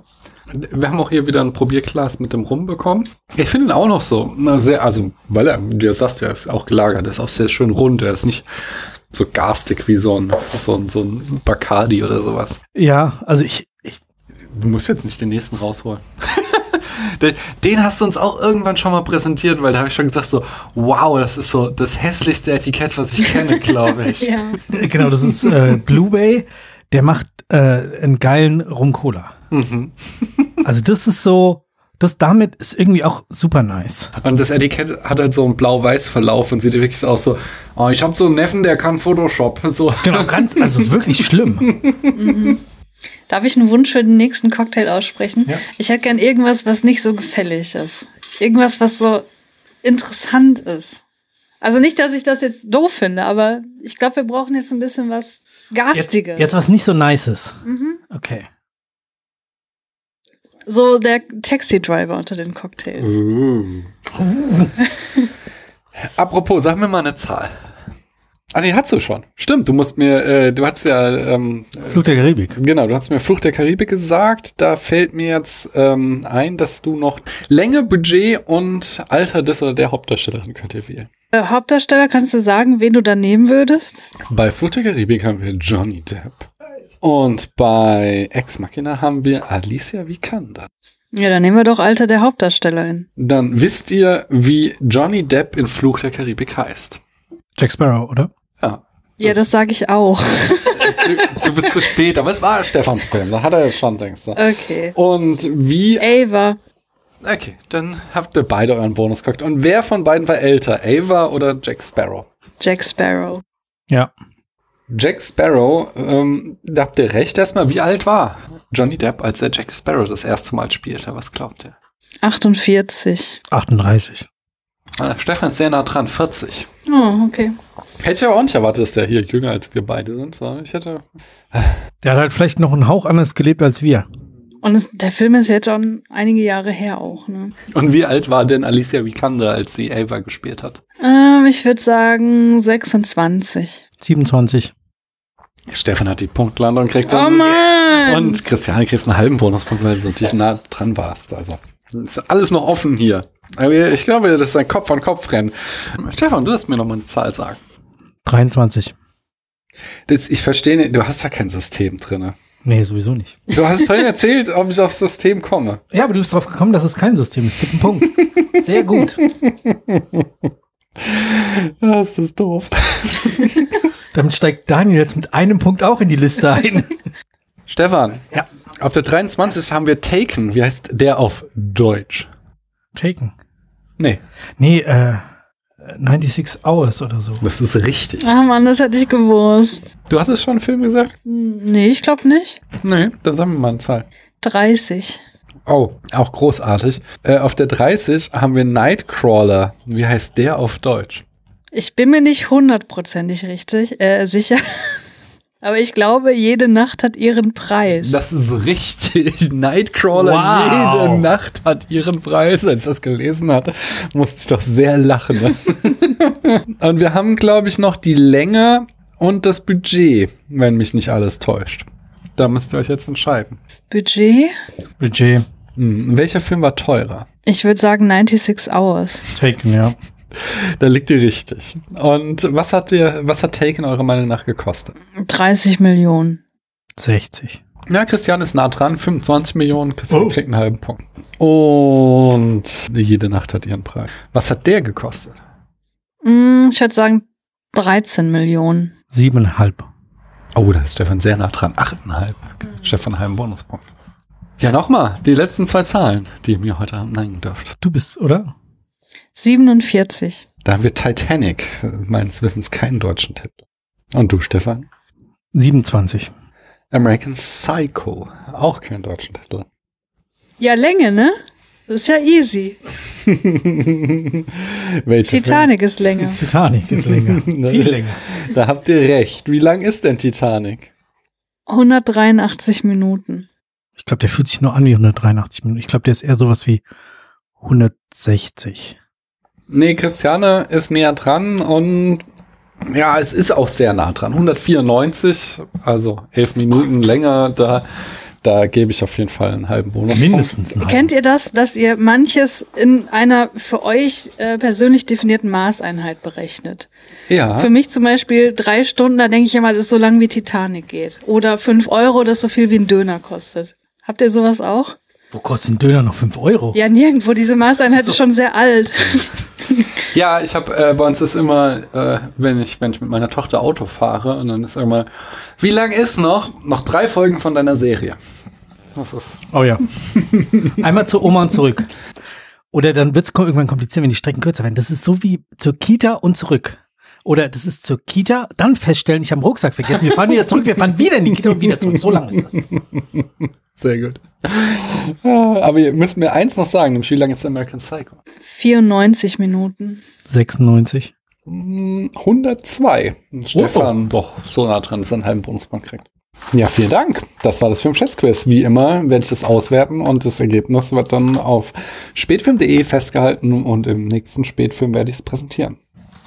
Wir haben auch hier wieder ein Probierglas mit dem Rum bekommen. Ich finde ihn auch noch so, na, sehr, also, weil er, du sagst ja, ist auch gelagert, er ist auch sehr schön rund, er ist nicht so garstig wie so ein, so ein, so ein Bacardi oder sowas. ja, also ich, ich Du musst jetzt nicht den nächsten rausholen. Den- Den hast du uns auch irgendwann schon mal präsentiert, weil da habe ich schon gesagt so, wow, das ist so das hässlichste Etikett, was ich kenne, glaube ich. Ja. genau, das ist äh, Blue Bay, der macht äh, einen geilen Rum Cola. Mhm. Also das ist so, das damit ist irgendwie auch super nice. Und das Etikett hat halt so einen blau-weiß Verlauf und sieht wirklich so aus so, oh, ich habe so einen Neffen, der kann Photoshop. So. Genau, ganz, also es ist wirklich schlimm. Darf ich einen Wunsch für den nächsten Cocktail aussprechen? Ja. Ich hätte gern irgendwas, was nicht so gefällig ist. Irgendwas, was so interessant ist. Also nicht, dass ich das jetzt doof finde, aber ich glaube, wir brauchen jetzt ein bisschen was Jetzt, Garstiges. jetzt was nicht so nices. Mhm. Okay. So der Taxi-Driver unter den Cocktails. Uh. Apropos, sag mir mal eine Zahl. Ah, nee, hast du schon. Stimmt, du musst mir, äh, du hast ja, ähm, Flug der Karibik. genau, du hast mir Flucht der Karibik gesagt. Da fällt mir jetzt ähm, ein, dass du noch Länge, Budget und Alter des oder der Hauptdarstellerin könnt ihr wählen. Äh, Hauptdarsteller, kannst du sagen, wen du da nehmen würdest? Bei Flucht der Karibik haben wir Johnny Depp. Und bei Ex Machina haben wir Alicia Vikander. Ja, dann nehmen wir doch Alter der Hauptdarstellerin. Dann wisst ihr, wie Johnny Depp in Fluch der Karibik heißt. Jack Sparrow, oder? Ja. Das sage ich auch. Du, du bist zu spät, aber es war Stefans Film, da hat er schon, denkst du. Okay. Und wie. Ava. Okay, dann habt ihr beide euren Bonus geguckt. Und wer von beiden war älter, Ava oder Jack Sparrow? Jack Sparrow. Ja. Jack Sparrow, ähm, da habt ihr recht erstmal, wie alt war Johnny Depp, als er Jack Sparrow das erste Mal spielte? Was glaubt ihr? 48. 38. Ah, Stefan ist sehr nah dran, 40. Oh, okay. Hätte ich auch nicht erwartet, dass der hier jünger als wir beide sind. sondern Ich hätte. Der hat halt vielleicht noch einen Hauch anders gelebt als wir. Und es, der Film ist jetzt schon einige Jahre her auch, ne? Und wie alt war denn Alicia Vikander, als sie Ava gespielt hat? Ähm, ich würde sagen 26. 27. Stefan hat die Punktlandung gekriegt. Oh und- Mann! Und Christian kriegst einen halben Bonuspunkt, weil du natürlich nah dran warst. Also ist alles noch offen hier. Aber ich glaube, das ist ein Kopf an Kopf rennen. Stefan, du darfst mir noch mal eine Zahl sagen. 23. Das, ich verstehe nicht, du hast ja kein System drinne. Nee, sowieso nicht. Du hast vorhin erzählt, ob ich aufs System komme. Ja, aber du bist drauf gekommen, dass es kein System ist. Es gibt einen Punkt. Sehr gut. Das ist doof. Damit steigt Daniel jetzt mit einem Punkt auch in die Liste ein. Stefan, Ja. auf der 23 haben wir Taken. Wie heißt der auf Deutsch? Taken. Nee, Nee, äh, 96 Hours oder so. das ist richtig. Ach Mann, das hätte ich gewusst. Du hattest schon einen Film gesagt? Hm, Nee, ich glaube nicht. Nee, dann sagen wir mal eine Zahl. 30. Oh, auch großartig. Äh, auf der 30 haben wir Nightcrawler. Wie heißt der auf Deutsch? Ich bin mir nicht hundertprozentig richtig, äh, sicher. Aber ich glaube, jede Nacht hat ihren Preis. Das ist richtig. Nightcrawler, Wow. jede Nacht hat ihren Preis. Als ich das gelesen hatte, musste ich doch sehr lachen. und wir haben, glaube ich, noch die Länge und das Budget, wenn mich nicht alles täuscht. Da müsst ihr euch jetzt entscheiden. Budget? Budget. Hm, welcher Film war teurer? Ich würde sagen 96 Hours. Taken, ja. Da liegt ihr richtig. Und was hat ihr, was hat Taken eurer Meinung nach gekostet? 30 Millionen. 60. Ja, Christian ist nah dran, 25 Millionen, Christian Oh. kriegt einen halben Punkt. Und jede Nacht hat ihren Preis. Was hat der gekostet? Hm, ich würde sagen 13 Millionen. Siebeneinhalb. Oh, da ist Stefan sehr nah dran. Achteinhalb. Stefan einen halben Bonuspunkt. Ja, nochmal, die letzten zwei Zahlen, die ihr mir heute Abend nennen dürft. Du bist, oder? 47. Da haben wir Titanic, meines Wissens keinen deutschen Titel. Und du, Stefan? 27. American Psycho, auch keinen deutschen Titel. Ja, Länge, ne? Das ist ja easy. Welche Titanic ist Länge. Titanic ist länger. Viel länger. Film? Da habt ihr recht. Wie lang ist denn Titanic? 183 Minuten. Ich glaube, der fühlt sich nur an wie 183 Minuten. Ich glaube, der ist eher sowas wie 160. Nee, Christiane ist näher dran und ja, es ist auch sehr nah dran. 194, also elf Minuten länger, da, da gebe ich auf jeden Fall einen halben Bonus. Mindestens ein Kennt ihr das, dass ihr manches in einer für euch äh, persönlich definierten Maßeinheit berechnet? Ja. Für mich zum Beispiel drei Stunden, da denke ich immer, das ist so lang wie Titanic geht. Oder fünf Euro, das so viel wie ein Döner kostet. Habt ihr sowas auch? Wo kostet ein Döner noch 5 Euro? Ja, nirgendwo. Diese Maßeinheit ist schon sehr alt. Ja, ich habe äh, bei uns ist immer, äh, wenn ich wenn ich mit meiner Tochter Auto fahre und dann ist immer, wie lang ist noch? Noch drei Folgen von deiner Serie. Das ist Oh ja. Einmal zur Oma und zurück. Oder dann wird es irgendwann kompliziert, wenn die Strecken kürzer werden. Das ist so wie zur Kita und zurück. Oder das ist zur Kita, dann feststellen, ich habe den Rucksack vergessen. Wir fahren wieder zurück, wir fahren wieder in die Kita und wieder zurück. So lang ist das. sehr gut. Ah, Aber ihr müsst mir eins noch sagen, nämlich wie lange ist American Psycho? 94 Minuten. 96. Hm, 102. Und Stefan doch so nah dran, dass er einen halben Bonuspunkt kriegt. Ja, vielen Dank. Das war das Film-Schätzquiz. Wie immer werde ich das auswerten und das Ergebnis wird dann auf spätfilm.de festgehalten und im nächsten Spätfilm werde ich es präsentieren.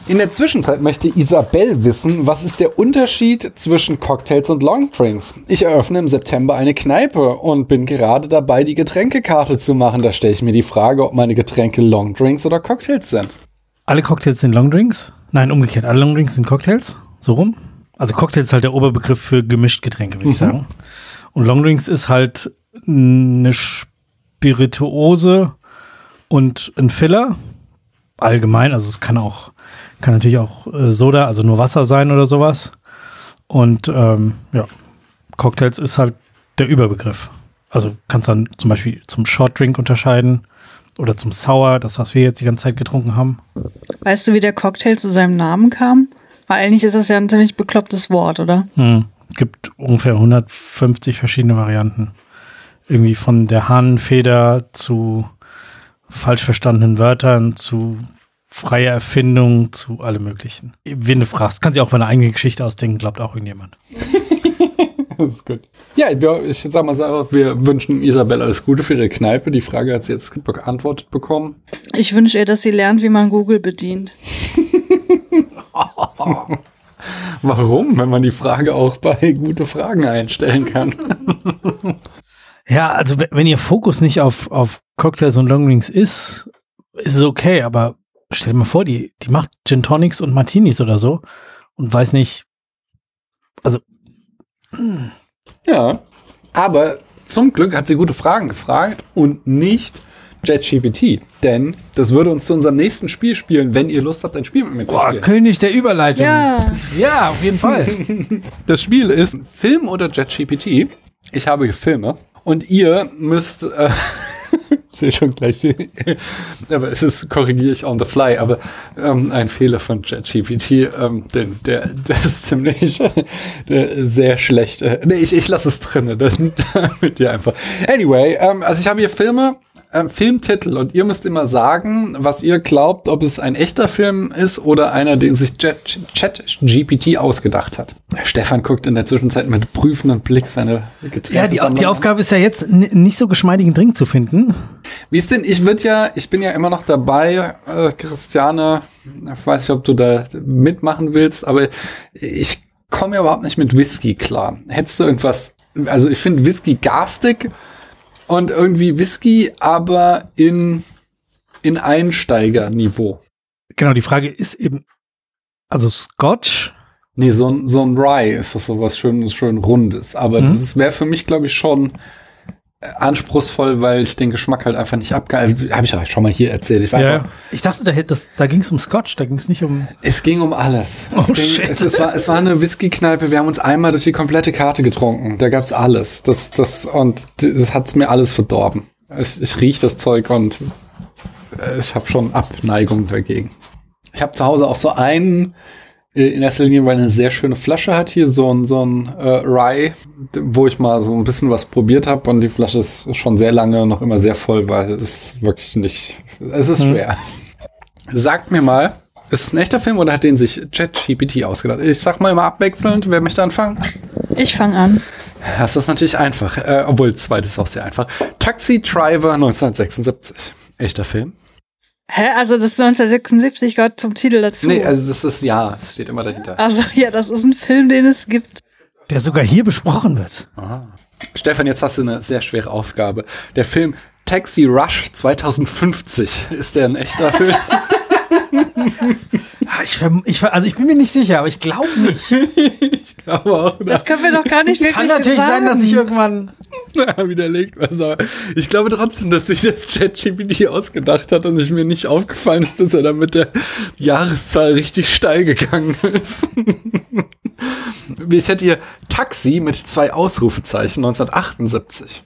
In der Zwischenzeit möchte Isabel wissen, was ist der Unterschied zwischen Cocktails und Longdrinks? Ich eröffne im September eine Kneipe und bin gerade dabei, die Getränkekarte zu machen. Da stelle ich mir die Frage, ob meine Getränke Longdrinks oder Cocktails sind. Alle Cocktails sind Longdrinks? Nein, umgekehrt. Alle Longdrinks sind Cocktails? So rum? Also Cocktails ist halt der Oberbegriff für gemischt Getränke, würde ich sagen. Und Longdrinks ist halt eine Spirituose und ein Filler. Allgemein, also es kann auch, kann natürlich auch äh, Soda, also nur Wasser sein oder sowas. Und ähm, ja, Cocktails ist halt der Überbegriff. Also kannst dann zum Beispiel zum Shortdrink unterscheiden oder zum Sour, das, was wir jetzt die ganze Zeit getrunken haben. Weißt du, wie der Cocktail zu seinem Namen kam? Weil eigentlich ist das ja ein ziemlich beklopptes Wort, oder? Hm. Gibt ungefähr 150 verschiedene Varianten. Irgendwie von der Hahnenfeder zu falsch verstandenen Wörtern, zu freier Erfindung, zu allem möglichen. Wen du fragst, kannst du auch von einer eigenen Geschichte ausdenken, glaubt auch irgendjemand. Das ist gut. Ja, wir, ich sag mal so, wir wünschen Isabel alles Gute für ihre Kneipe. Die Frage hat sie jetzt beantwortet bekommen. Ich wünsche ihr, dass sie lernt, wie man Google bedient. Warum, wenn man die Frage auch bei gute Fragen einstellen kann? Ja, also we- wenn ihr Fokus nicht auf, auf Cocktails und Longdrinks ist, ist es okay, aber stell dir mal vor, die, die macht Gin Tonics und Martinis oder so und weiß nicht, Ja. Aber zum Glück hat sie gute Fragen gefragt und nicht JetGPT. Denn das würde uns zu unserem nächsten Spiel spielen, wenn ihr Lust habt, ein Spiel mit mir zu boah, spielen. König der Überleitung. Ja, ja auf jeden Fall. Das Spiel ist Film oder JetGPT. Ich habe Filme und ihr müsst. Äh, sehe schon gleich. aber es ist, korrigiere ich on the fly, aber ähm, ein Fehler von JetGPT, ähm, denn der, der ist ziemlich der, sehr schlecht. Äh, nee, ich, ich lasse es drin. Das mit dir einfach. Anyway, ähm, also ich habe hier Filme. Ähm, Filmtitel und ihr müsst immer sagen, was ihr glaubt, ob es ein echter Film ist oder einer, den sich ChatGPT ausgedacht hat. Stefan guckt in der Zwischenzeit mit prüfendem Blick seine Getränke. Ja, die, die Aufgabe ist ja jetzt nicht so geschmeidigen Drink zu finden. Wie ist denn, ich würde ja, ich bin ja immer noch dabei, äh, Christiane, ich weiß nicht, ob du da mitmachen willst, aber ich komme ja überhaupt nicht mit Whisky klar. Hättest du irgendwas, also ich finde Whisky garstig und irgendwie Whisky, aber in, in Einsteigerniveau. Genau, die Frage ist eben, also Scotch, Nee, so ein, so ein Rye ist das so was schönes, schön rundes. Aber Mhm. das wäre für mich, glaube ich, schon anspruchsvoll, weil ich den Geschmack halt einfach nicht abgehalten Habe ich ja schon mal hier erzählt. Ich war ja, ich dachte, da, das, da ging es um Scotch, da ging es nicht um. Es ging um alles. Oh, es, ging, shit. Es, es, war, es war eine Whisky-Kneipe. Wir haben uns einmal durch die komplette Karte getrunken. Da gab's alles. Das, das, und das hat's mir alles verdorben. Ich, ich riech das Zeug und äh, ich habe schon Abneigung dagegen. Ich habe zu Hause auch so einen, äh, in erster Linie, weil eine sehr schöne Flasche hat hier, so ein, so ein äh, Rye, wo ich mal so ein bisschen was probiert habe und die Flasche ist schon sehr lange noch immer sehr voll, weil es wirklich nicht, es ist schwer. Sagt mir mal, ist es ein echter Film oder hat den sich ChatGPT ausgedacht? Ich sag mal immer abwechselnd, wer möchte anfangen? ich fange an. Das ist natürlich einfach, äh, obwohl zweites ist auch sehr einfach. Taxi Driver 1976. Echter Film? Hä? Also das ist 1976 gehört zum Titel dazu. Nee, also das ist ja, es steht immer dahinter. also ja, das ist ein Film, den es gibt. Der sogar hier besprochen wird. Stefan, jetzt hast du eine sehr schwere Aufgabe. Der Film Taxi Rush 2050, ist der ein echter Film? Ich, ich, also ich bin mir nicht sicher, aber ich glaube nicht. Aber auch Das können wir doch gar nicht wirklich Kann natürlich sagen. sein, dass ich irgendwann. da widerlegt was. Aber ich glaube trotzdem, dass sich das ChatGPT ausgedacht hat und ich mir nicht aufgefallen ist, dass er da mit der Jahreszahl richtig steil gegangen ist. ich hätte hier Taxi mit zwei Ausrufezeichen 1978.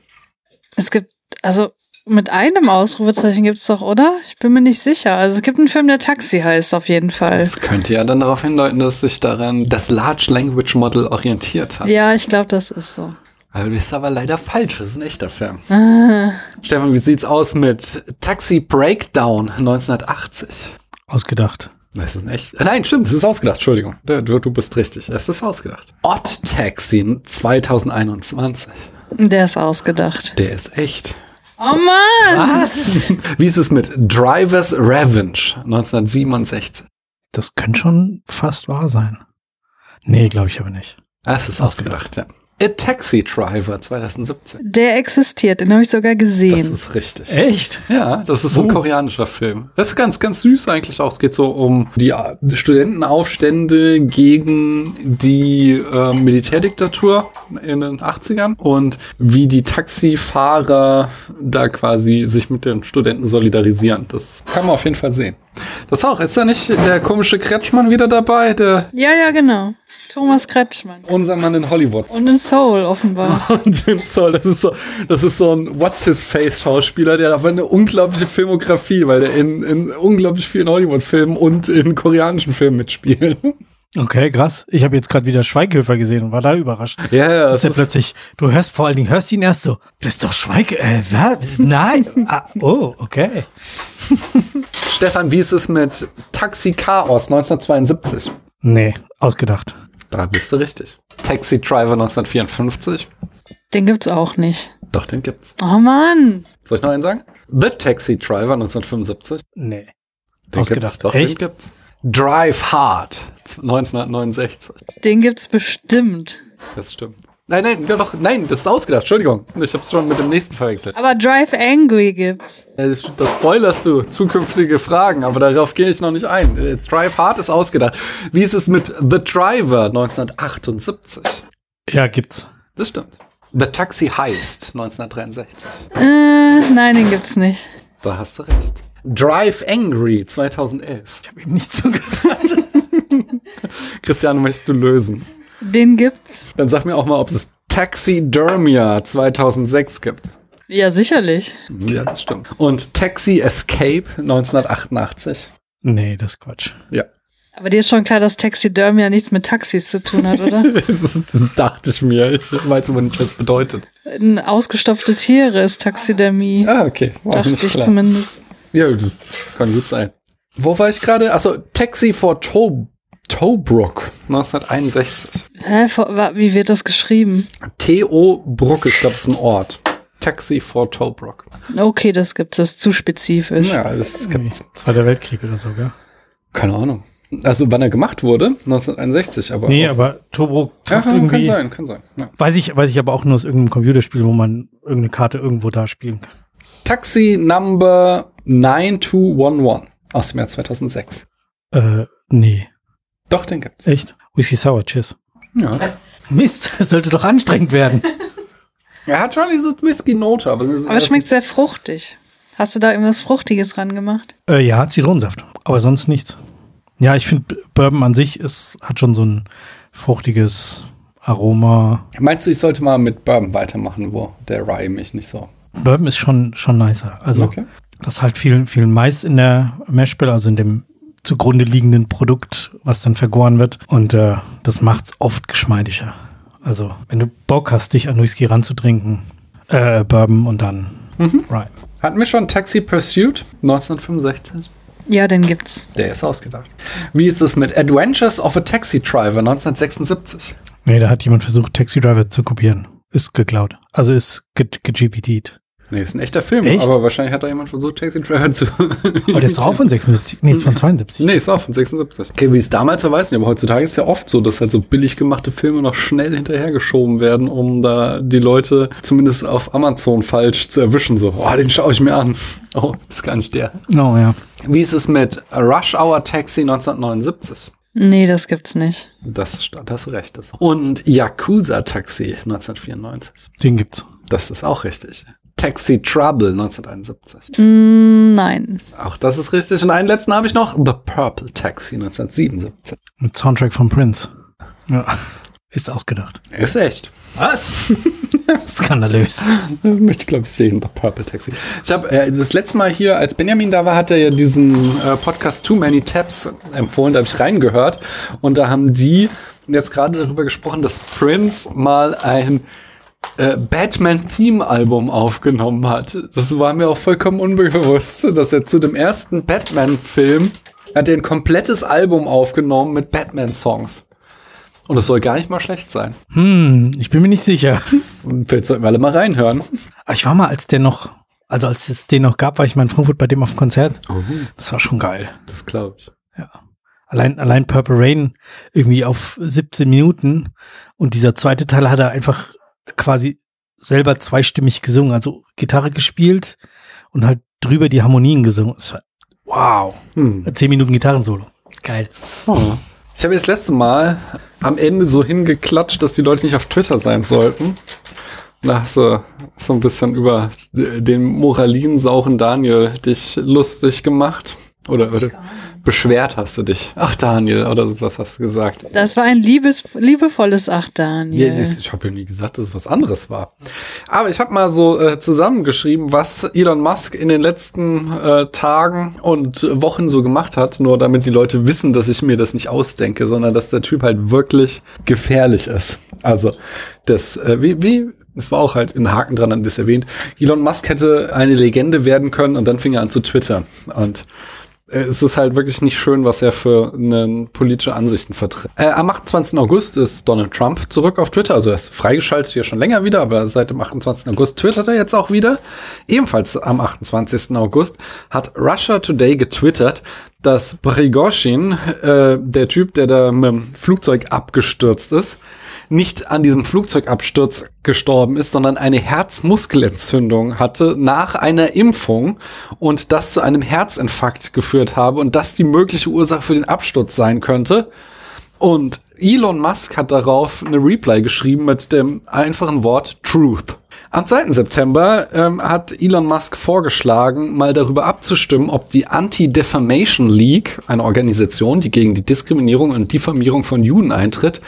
Es gibt, also mit einem Ausrufezeichen gibt's doch, oder? Ich bin mir nicht sicher. Also es gibt einen Film, der Taxi heißt, auf jeden Fall. Das könnte ja dann darauf hindeuten, dass sich daran das Large Language Model orientiert hat. Ja, ich glaube, das ist so. Aber du bist aber leider falsch, das ist ein echter Film. Ah, Stefan, wie sieht's aus mit Taxi Breakdown 1980? Ausgedacht. Das ist echt. Nein, stimmt, es ist ausgedacht, Entschuldigung. Du, du bist richtig, es ist ausgedacht. Odd Taxi 2021. der ist ausgedacht. Der ist echt. Oh Mann! Was? Wie ist es mit Driver's Revenge 1967? Das könnte schon fast wahr sein. Nee, glaube ich aber nicht. Das ist ausgedacht, ja. A Taxi Driver 2017. Der existiert, den habe ich sogar Das gesehen. ist richtig. Echt? Ja, das ist so ein Oh. koreanischer Film. Das ist ganz, ganz süß eigentlich auch. Es geht so um die äh, Studentenaufstände gegen die äh, Militärdiktatur in den 80ern und wie die Taxifahrer da quasi sich mit den Studenten solidarisieren. Das kann man auf jeden Fall sehen. Das auch. Ist da nicht der komische Kretschmann wieder dabei? Der, Ja, ja, genau. Thomas Kretschmann. unser Mann in Hollywood. Und in Soul, offenbar. Und den Zoll, das ist so, das ist so ein What's His Face Schauspieler, der hat aber eine unglaubliche Filmografie, weil der in, in unglaublich vielen Hollywood-Filmen und in koreanischen Filmen mitspielt. Okay, krass. Ich habe jetzt gerade wieder Schweighöfer gesehen und war da überrascht. Ja, ja, Das ist ja plötzlich, du hörst vor allen Dingen, hörst ihn erst so, das ist doch Schweige, äh, was? Nein. Ah, oh, okay. Stefan, wie ist es mit Taxi Chaos 1972? Nee, ausgedacht. Da bist du richtig. Taxi Driver 1954? Den gibt's auch nicht. Doch, den gibt's. Oh Mann! Soll ich noch einen sagen? The Taxi Driver 1975? Nee. Den Ausgedacht. gibt's. Doch, Echt? den gibt's. Drive Hard 1969. Den gibt's bestimmt. Das stimmt. Nein, nein, ja doch, nein, das ist ausgedacht. Entschuldigung. Ich hab's schon mit dem nächsten verwechselt. Aber Drive Angry gibt's. Äh, Das spoilerst du zukünftige Fragen, aber darauf gehe ich noch nicht ein. Äh, Drive Hard ist ausgedacht. Wie ist es mit The Driver 1978? Ja, gibt's. Das stimmt. The Taxi Heist 1963. Äh, nein, den gibt's nicht. Da hast du recht. Drive Angry 2011. Ich habe ihm nicht zugehört. Christiane, möchtest du lösen? Den gibt's. Dann sag mir auch mal, ob es Taxidermia 2006 gibt. Ja, sicherlich. Ja, das stimmt. Und Taxi Escape 1988. nee, das ist Quatsch. Ja. Aber dir ist schon klar, dass Taxidermia nichts mit Taxis zu tun hat, oder? Das dachte ich mir. Ich weiß aber nicht, was das bedeutet. Ein ausgestopfte Tiere ist Taxidermie. Ah, okay. War Dachte nicht ich klar. zumindest. Ja, kann gut sein. Wo war ich gerade? Achso, Taxi for Tow Tobruk 1961. Hä, wie wird das geschrieben? T.O. Bruck, ich glaube, es ist ein Ort. Taxi for Tobruk. Okay, das gibt's, das ist zu spezifisch. Ja, das gibt's. Zweiter Weltkrieg oder so, gell? Keine Ahnung. Also, wann er gemacht wurde? 1961, aber. Nee, aber Tobruk ja, kann, irgendwie. kann sein, kann sein. Ja. Weiß ich, weiß ich aber auch nur aus irgendeinem Computerspiel, wo man irgendeine Karte irgendwo da spielen kann. Taxi Number 9211 aus dem Jahr 2006. Äh, nee. Doch, den gibt's. Echt? Whisky Sour, cheers. Ja. Mist, das sollte doch anstrengend werden. Er hat schon diese Whisky-Note, aber, das ist Aber es schmeckt sehr fruchtig. Hast du da irgendwas Fruchtiges dran gemacht? Äh, ja, Zitronensaft, aber sonst nichts. Ja, ich finde Bourbon an sich ist, hat schon so ein fruchtiges Aroma. Meinst du, ich sollte mal mit Bourbon weitermachen, wo der Rye mich nicht so. Bourbon ist schon, schon nicer. Also, Okay. das ist halt viel, viel Mais in der Mashbill, also in dem zugrunde liegenden Produkt, was dann vergoren wird. Und äh, das macht's oft geschmeidiger. Also, wenn du Bock hast, dich an Whisky ranzutrinken, äh, Bourbon und dann Rye. Hatten wir schon Taxi Pursuit 1965? Ja, den gibt's. Der ist ausgedacht. Wie ist es mit Adventures of a Taxi Driver 1976? Nee, da hat jemand versucht, Taxi Driver zu kopieren. Ist geklaut. Also ist ge gegpt't. Nee, ist ein echter Film, Echt? aber wahrscheinlich hat da jemand versucht, Taxi Driver zu. Aber der ist doch auch von 76. Nee, ist von 72. Nee, ist auch von 76. Okay, wie es damals war, weiß ich nicht, aber heutzutage ist es ja oft so, dass halt so billig gemachte Filme noch schnell hinterhergeschoben werden, um da die Leute zumindest auf Amazon falsch zu erwischen. So, oh, den schaue ich mir an. Oh, ist gar nicht der. Oh, ja. Wie ist es mit Rush Hour Taxi 1979? Nee, das gibt's nicht. Das stand, hast du recht. Das. Und Yakuza Taxi 1994. Den gibt's. Das ist auch richtig. Taxi Trouble 1971. Mm, nein. Auch das ist richtig. Und einen letzten habe ich noch. The Purple Taxi 1977. Mit Soundtrack von Prince. Ja. Ist ausgedacht. Ist echt. Was? Skandalös. Das möchte ich, glaube ich, sehen, The Purple Taxi. Ich habe äh, das letzte Mal hier, als Benjamin da war, hat er ja diesen äh, Podcast Too Many Tabs empfohlen. Da habe ich reingehört. Und da haben die jetzt gerade darüber gesprochen, dass Prince mal ein äh, Batman-Theme-Album aufgenommen hat. Das war mir auch vollkommen unbewusst, dass er zu dem ersten Batman-Film hat er ein komplettes Album aufgenommen mit Batman-Songs. Und es soll gar nicht mal schlecht sein. Hm, ich bin mir nicht sicher. Vielleicht sollten wir alle mal reinhören. Aber ich war mal, als der noch, also als es den noch gab, war ich mal in Frankfurt bei dem auf dem Konzert. Das war schon geil. Das glaube ich. Allein, allein Purple Rain irgendwie auf 17 Minuten. Und dieser zweite Teil hat er einfach quasi selber zweistimmig gesungen. Also Gitarre gespielt und halt drüber die Harmonien gesungen. Das war, wow. Hm. 10 Minuten Gitarrensolo. Geil. Ich habe das letzte Mal am Ende so hingeklatscht, dass die Leute nicht auf Twitter sein sollten. Da hast du so ein bisschen über den moralinsauren Daniel dich lustig gemacht. Oder, oder beschwert hast du dich. Ach, Daniel, oder so was hast du gesagt. Das war ein liebes, liebevolles Ach, Daniel. Ja, ich ich habe ja nie gesagt, dass es was anderes war. Aber ich habe mal so äh, zusammengeschrieben, was Elon Musk in den letzten äh, Tagen und Wochen so gemacht hat, nur damit die Leute wissen, dass ich mir das nicht ausdenke, sondern dass der Typ halt wirklich gefährlich ist. Also das, äh, wie, wie, es war auch halt ein Haken dran, an das erwähnt. Elon Musk hätte eine Legende werden können und dann fing er an zu twittern. Und es ist halt wirklich nicht schön, was er für eine politische Ansichten vertritt. Äh, am 28. August ist Donald Trump zurück auf Twitter. Also er ist freigeschaltet ja schon länger wieder, aber seit dem 28. August twittert er jetzt auch wieder. Ebenfalls am 28. August hat Russia Today getwittert, dass Prigozhin, äh, der Typ, der da mit dem Flugzeug abgestürzt ist, nicht an diesem Flugzeugabsturz gestorben ist, sondern eine Herzmuskelentzündung hatte nach einer Impfung und das zu einem Herzinfarkt geführt habe und das die mögliche Ursache für den Absturz sein könnte. Und Elon Musk hat darauf eine Reply geschrieben mit dem einfachen Wort Truth. Am 2. September ähm, hat Elon Musk vorgeschlagen, mal darüber abzustimmen, ob die Anti-Defamation League, eine Organisation, die gegen die Diskriminierung und Diffamierung von Juden eintritt,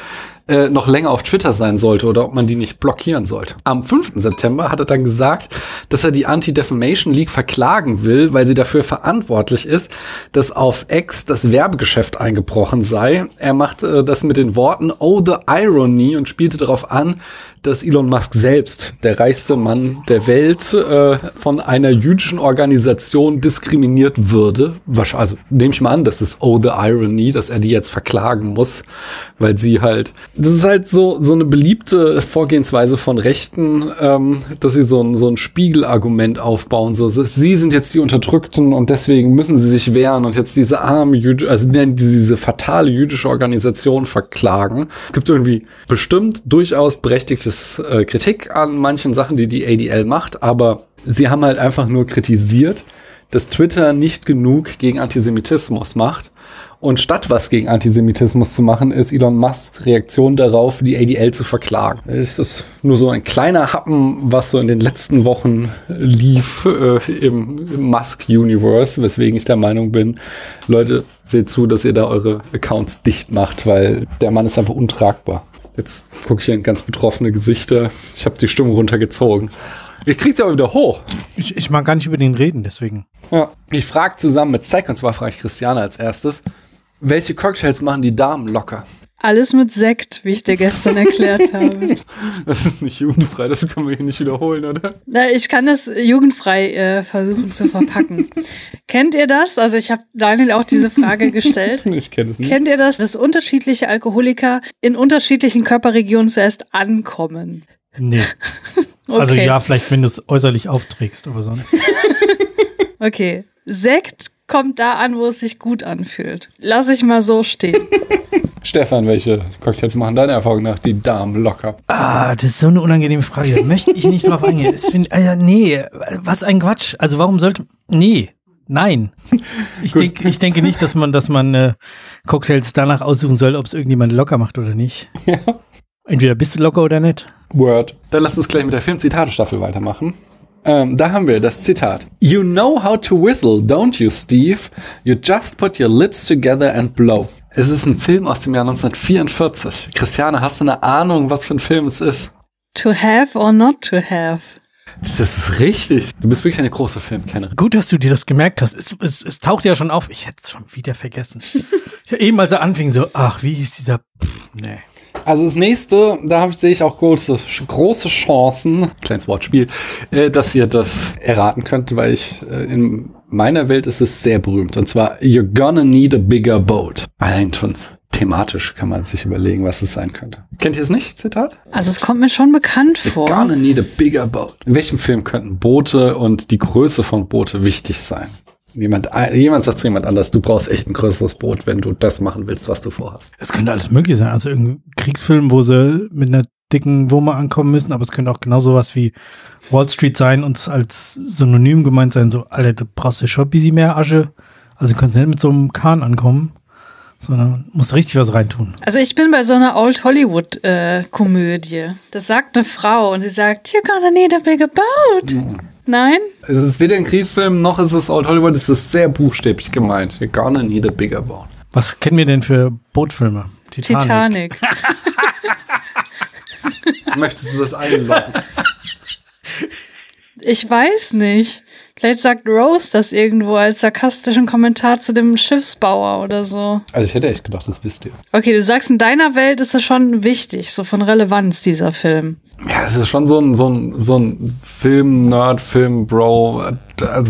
äh, noch länger auf Twitter sein sollte oder ob man die nicht blockieren sollte. Am 5. September hat er dann gesagt, dass er die Anti-Defamation League verklagen will, weil sie dafür verantwortlich ist, dass auf X das Werbegeschäft eingebrochen sei. Er macht äh, das mit den Worten Oh the Irony und spielte darauf an, dass Elon Musk selbst, der reichste Mann der Welt, äh, von einer jüdischen Organisation diskriminiert würde. Also nehme ich mal an, das ist Oh the Irony, dass er die jetzt verklagen muss, weil sie halt. Das ist halt so so eine beliebte Vorgehensweise von Rechten, ähm, dass sie so ein so ein Spiegelargument aufbauen. So, sie sind jetzt die Unterdrückten und deswegen müssen sie sich wehren und jetzt diese arme Jüd also diese fatale jüdische Organisation verklagen. Es gibt irgendwie bestimmt durchaus berechtigtes äh, Kritik an manchen Sachen, die die ADL macht, aber sie haben halt einfach nur kritisiert, dass Twitter nicht genug gegen Antisemitismus macht. Und statt was gegen Antisemitismus zu machen, ist Elon Musks Reaktion darauf, die ADL zu verklagen. Es ist nur so ein kleiner Happen, was so in den letzten Wochen lief äh, im, im Musk-Universe, weswegen ich der Meinung bin, Leute, seht zu, dass ihr da eure Accounts dicht macht, weil der Mann ist einfach untragbar. Jetzt gucke ich in ganz betroffene Gesichter. Ich habe die Stimmung runtergezogen. Ihr kriegt ja aber wieder hoch. Ich, ich mag gar nicht über den reden, deswegen. Ja. Ich frage zusammen mit Zack, und zwar frage ich Christiane als erstes, welche Cocktails machen die Damen locker? Alles mit Sekt, wie ich dir gestern erklärt habe. Das ist nicht jugendfrei, das können wir hier nicht wiederholen, oder? Na, ich kann das jugendfrei äh, versuchen zu verpacken. Kennt ihr das? Also ich habe Daniel auch diese Frage gestellt. Ich kenne es nicht. Kennt ihr das, dass unterschiedliche Alkoholiker in unterschiedlichen Körperregionen zuerst ankommen? Nee. Okay. Also ja, vielleicht, wenn du es äußerlich aufträgst, aber sonst. Okay. Sekt kommt da an, wo es sich gut anfühlt. Lass ich mal so stehen. Stefan, welche Cocktails machen deiner Erfahrung nach die Damen locker? Ah, das ist so eine unangenehme Frage. Da möchte ich nicht drauf eingehen. Das find, ah, nee, was ein Quatsch. Also warum sollte. Nee. Nein. Ich, denk, ich denke nicht, dass man, dass man äh, Cocktails danach aussuchen soll, ob es irgendjemand locker macht oder nicht. Ja. Entweder bist du locker oder nicht. Word. Dann lass uns gleich mit der Film-Zitate-Staffel weitermachen. Ähm, da haben wir das Zitat. You know how to whistle, don't you, Steve? You just put your lips together and blow. Es ist ein Film aus dem Jahr 1944. Christiane, hast du eine Ahnung, was für ein Film es ist? To have or not to have? Das ist richtig. Du bist wirklich eine große Filmkennerin. Gut, dass du dir das gemerkt hast. Es, es, es taucht ja schon auf. Ich hätte es schon wieder vergessen. ja, eben als er anfing, so, ach, wie hieß dieser. Pff, nee. Also das nächste, da ich, sehe ich auch große, große Chancen, kleines Wortspiel, äh, dass ihr das erraten könnt, weil ich äh, in meiner Welt ist es sehr berühmt. Und zwar You're gonna need a bigger boat. Allein schon thematisch kann man sich überlegen, was es sein könnte. Kennt ihr es nicht, Zitat? Also es kommt mir schon bekannt You're vor. gonna need a bigger boat. In welchem Film könnten Boote und die Größe von Boote wichtig sein? Jemand, jemand sagt zu jemand anders, du brauchst echt ein größeres Boot, wenn du das machen willst, was du vorhast. Es könnte alles möglich sein. Also irgendein Kriegsfilm, wo sie mit einer dicken Wumme ankommen müssen, aber es könnte auch genau sowas wie Wall Street sein und es als Synonym gemeint sein, so, Alter, du brauchst ja schon ein bisschen mehr Asche. Also du kannst nicht mit so einem Kahn ankommen, sondern musst richtig was reintun. Also ich bin bei so einer Old Hollywood äh, Komödie. Das sagt eine Frau und sie sagt, you're gonna need a bigger boat. Nein? Es ist weder ein Kriegsfilm, noch ist es Old Hollywood, es ist sehr buchstäblich gemeint. You're gonna need a bigger boat. Was kennen wir denn für Bootfilme? Titanic. Möchtest du das einloggen? Ich weiß nicht. Vielleicht sagt Rose das irgendwo als sarkastischen Kommentar zu dem Schiffsbauer oder so. Also ich hätte echt gedacht, das wisst ihr. Okay, du sagst, in deiner Welt ist es schon wichtig, so von Relevanz, dieser Film. Ja, es ist schon so ein, so ein, so ein Film-Nerd, Film-Bro, äh,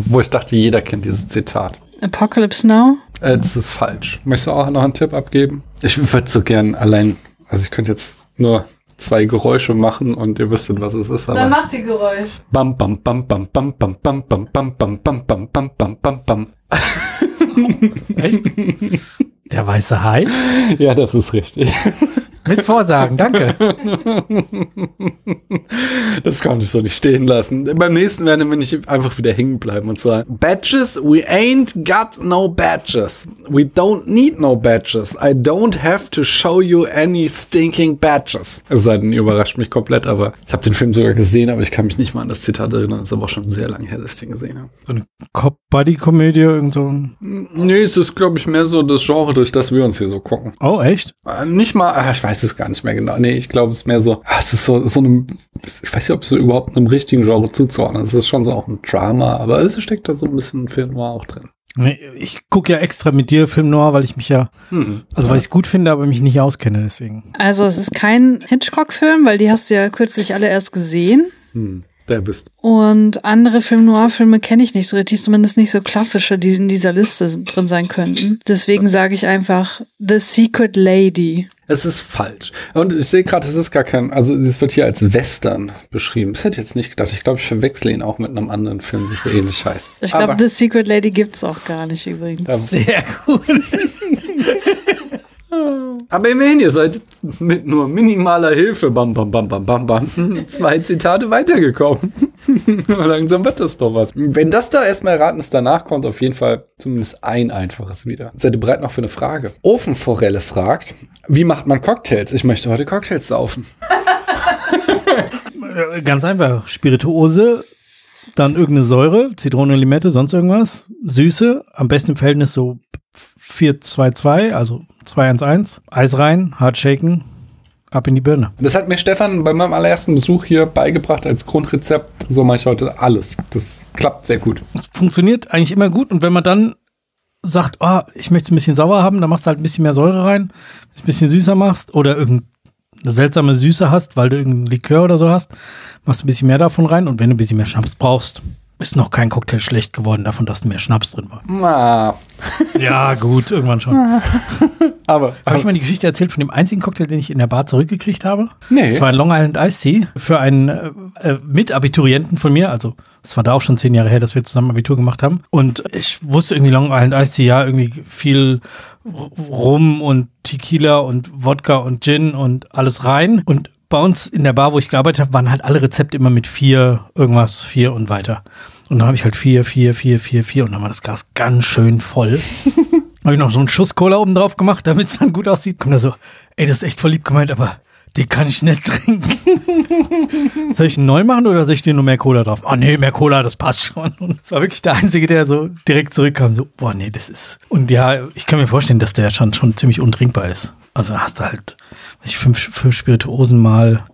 wo ich dachte, jeder kennt dieses Zitat. Apocalypse Now? Äh, das ist falsch. Möchtest du auch noch einen Tipp abgeben? Ich würde so gern allein, also ich könnte jetzt nur zwei Geräusche machen und ihr wüsstet, was es ist. Aber mach die Geräusch. bam, bam, bam, bam, bam, bam, bam, bam, bam, bam, bam, bam, bam, bam, bam, bam. Echt? Der weiße Hai? Ja, das ist richtig. Mit Vorsagen, danke. Das konnte ich so nicht stehen lassen. Beim nächsten werden wir nicht einfach wieder hängen bleiben und sagen, Badges, we ain't got no badges. We don't need no badges. I don't have to show you any stinking badges. Es sei denn, ihr überrascht mich komplett, aber ich habe den Film sogar gesehen, aber ich kann mich nicht mal an das Zitat erinnern. Das ist aber auch schon sehr lange her, dass ich den gesehen habe. So eine Cop-Buddy-Komödie, irgend so ein. Nee, es ist, glaube ich, mehr so das Genre, durch das wir uns hier so gucken. Oh, echt? Äh, Nicht mal, ah, ich weiß es gar nicht mehr genau. Nee, ich glaube, es ist mehr so, ah, es ist so, so einem, ich weiß nicht, ob es so überhaupt einem richtigen Genre zuzuordnen ist. Es ist schon so auch ein Drama, aber es steckt da so ein bisschen Film Noir auch drin. Nee, ich gucke ja extra mit dir Film Noir, weil ich mich ja, also weil ich es gut finde, aber mich nicht auskenne, deswegen. Also es ist kein Hitchcock-Film, weil die hast du ja kürzlich alle erst gesehen. Hm, der bist. Und andere Film-Noir-Filme kenne ich nicht so richtig, zumindest nicht so klassische, die in dieser Liste drin sein könnten. Deswegen sage ich einfach The Secret Lady. Es ist falsch. Und ich sehe gerade, es ist gar kein, also es wird hier als Western beschrieben. Das hätte ich jetzt nicht gedacht. Ich glaube, ich verwechsle ihn auch mit einem anderen Film, das so ähnlich heißt. Ich glaube, The Secret Lady gibt's auch gar nicht übrigens. Sehr gut. Aber immerhin, ihr seid mit nur minimaler Hilfe, bam, bam, bam, bam, bam, bam, zwei Zitate weitergekommen. Langsam wird das doch was. Wenn das da erstmal erraten ist, danach kommt auf jeden Fall zumindest ein einfaches wieder. Seid ihr bereit noch für eine Frage? Ofenforelle fragt, wie macht man Cocktails? Ich möchte heute Cocktails saufen. Ganz einfach. Spirituose, dann irgendeine Säure, Zitrone, Limette, sonst irgendwas. Süße, am besten im Verhältnis so 4-2-2, also 2-1-1. Eis rein, hart shaken, ab in die Birne. Das hat mir Stefan bei meinem allerersten Besuch hier beigebracht als Grundrezept. So mache ich heute alles. Das klappt sehr gut. Es funktioniert eigentlich immer gut und wenn man dann sagt, oh, ich möchte es ein bisschen sauer haben, dann machst du halt ein bisschen mehr Säure rein, ein bisschen süßer machst oder irgendeine seltsame Süße hast, weil du irgendein Likör oder so hast, machst du ein bisschen mehr davon rein und wenn du ein bisschen mehr Schnaps brauchst, ist noch kein Cocktail schlecht geworden davon, dass mehr Schnaps drin war. Na, Ja, gut, irgendwann schon. aber, Habe ich mal die Geschichte erzählt von dem einzigen Cocktail, den ich in der Bar zurückgekriegt habe? Nee. Es war ein Long Island Ice Tea für einen äh, äh, Mitabiturienten von mir. Also es war da auch schon zehn Jahre her, dass wir zusammen Abitur gemacht haben. Und ich wusste irgendwie Long Island Ice Tea, ja, irgendwie viel Rum und Tequila und Wodka und Gin und alles rein. Und bei uns in der Bar, wo ich gearbeitet habe, waren halt alle Rezepte immer mit vier, irgendwas, vier und weiter. Und dann habe ich halt vier, vier, vier, vier, vier und dann war das Glas ganz schön voll. Habe ich noch so einen Schuss Cola oben drauf gemacht, damit es dann gut aussieht. Kommt da so, ey, das ist echt voll lieb gemeint, aber den kann ich nicht trinken. soll ich ihn neu machen oder soll ich dir nur mehr Cola drauf? Oh nee, mehr Cola, das passt schon. Und es war wirklich der Einzige, der so direkt zurückkam, so, boah, nee, das ist. Und ja, ich kann mir vorstellen, dass der schon, schon ziemlich untrinkbar ist. Also hast du halt, ich, fünf, fünf Spirituosen mal,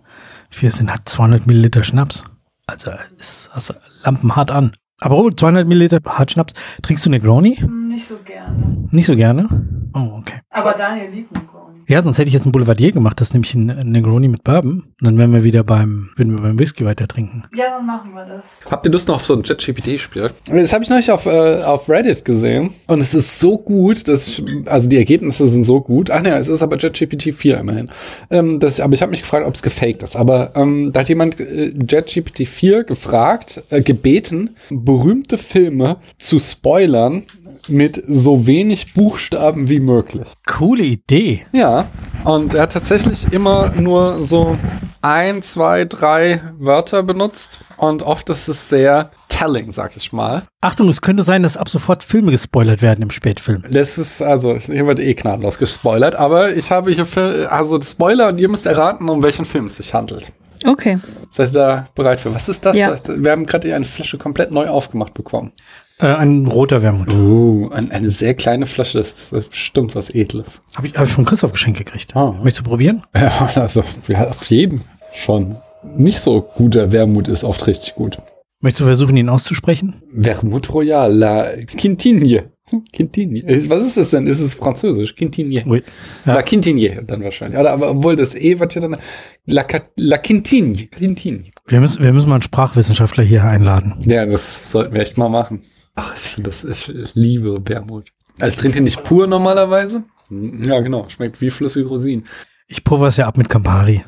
vier sind halt 200 Milliliter Schnaps. Also ist, du lampenhart an. Aber oh, 200 Milliliter hart Schnaps. Trinkst du Negroni? Nicht so gerne. Nicht so gerne? Oh, okay. Aber Daniel liebt Negroni. Ja, sonst hätte ich jetzt ein Boulevardier gemacht, das ist nämlich ein ein Negroni mit Bourbon. Und dann wären wir wieder beim, würden wir beim Whisky weiter trinken. Ja, dann machen wir das. Habt ihr Lust noch auf so ein ChatGPT-Spiel? Das habe ich neulich auf, äh, auf Reddit gesehen. Und es ist so gut, dass ich, also die Ergebnisse sind so gut. Ach ja, es ist aber ChatGPT 4 immerhin. Ähm, das, aber ich habe mich gefragt, ob es gefaked ist. Aber ähm, da hat jemand äh, ChatGPT 4 gefragt, äh, gebeten, berühmte Filme zu spoilern mit so wenig Buchstaben wie möglich. Coole Idee. Ja, und er hat tatsächlich immer nur so ein, zwei, drei Wörter benutzt und oft ist es sehr telling, sag ich mal. Achtung, es könnte sein, dass ab sofort Filme gespoilert werden im Spätfilm. Das ist, also, hier wird eh gnadenlos gespoilert, aber ich habe hier, Fil- also Spoiler und ihr müsst erraten, um welchen Film es sich handelt. Okay. Seid ihr da bereit für? Was ist das? Ja. Wir haben gerade eine Flasche komplett neu aufgemacht bekommen. Äh, ein roter Wermut. Uh, ein, eine sehr kleine Flasche, das ist bestimmt was Edles. Habe ich, hab ich von Christoph geschenkt gekriegt. Ah. Möchtest du probieren? Ja, also, ja, auf jeden schon. Nicht so guter Wermut ist oft richtig gut. Möchtest du versuchen, ihn auszusprechen? Vermouth Royal, la Quintinie. Quintinie. Äh, Was ist das denn? Ist es französisch? Quintinie. Ui. Ja. La Quintinie dann wahrscheinlich. Oder, aber obwohl das E wird ja dann La, La Quintinie. Quintinie. Wir müssen, wir müssen mal einen Sprachwissenschaftler hier einladen. Ja, das sollten wir echt mal machen. Ach, ich finde das, ich, ich liebe Wermut. Also ich trinke den nicht pur normalerweise. Ja, genau. Schmeckt wie flüssige Rosinen. Ich pulver es ja ab mit Campari.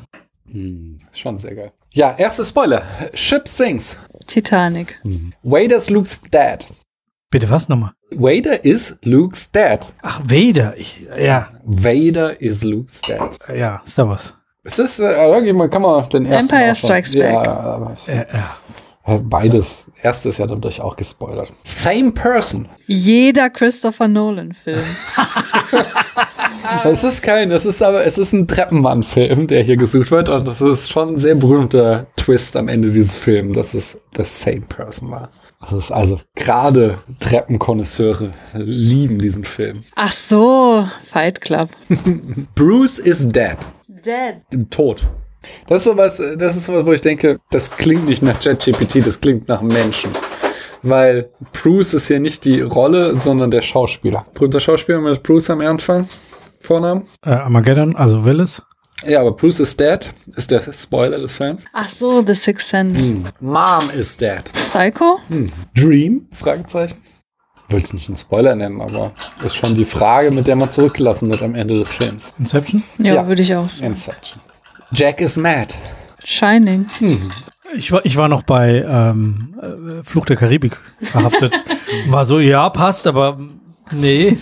Hm, schon sehr geil. Ja, erster Spoiler. Ship sinks. Titanic. Vader's Luke's dad. Bitte was nochmal? Vader is Luke's dad. Ach, Vader. Ich, ja, Vader is Luke's dad. ja, Star Wars. Ist das, äh, okay, man kann man den ersten Empire Strikes ja, Back. aber ich, Ja, ja. Beides. Erste ist ja dadurch auch gespoilert. Same person. Jeder Christopher Nolan-Film. Es ist kein, es ist aber, es ist ein Treppenmann-Film, der hier gesucht wird und das ist schon ein sehr berühmter Twist am Ende dieses Films, dass es the same person war. Das ist also gerade Treppenkonnoisseure lieben diesen Film. Ach so, Fight Club. Bruce is dead. Dead. Tot. Das ist sowas, das ist sowas, wo ich denke, das klingt nicht nach ChatGPT, das klingt nach Menschen. Weil Bruce ist hier nicht die Rolle, sondern der Schauspieler. Berühmter Schauspieler mit Bruce am Anfang. Vornamen? Äh, Armageddon, also Willis. Ja, aber Bruce is dead, ist der Spoiler des Films. Ach so, The Sixth Sense. Mom is dead. Psycho? Dream? Fragezeichen. Wollte ich nicht einen Spoiler nennen, aber ist schon die Frage, mit der man zurückgelassen wird am Ende des Films. Inception. Ja, Ja. würde ich auch sagen. Inception. Jack is mad. Shining. Ich war, ich war noch bei ähm, äh, Fluch der Karibik verhaftet. War so, ja, passt, aber nee.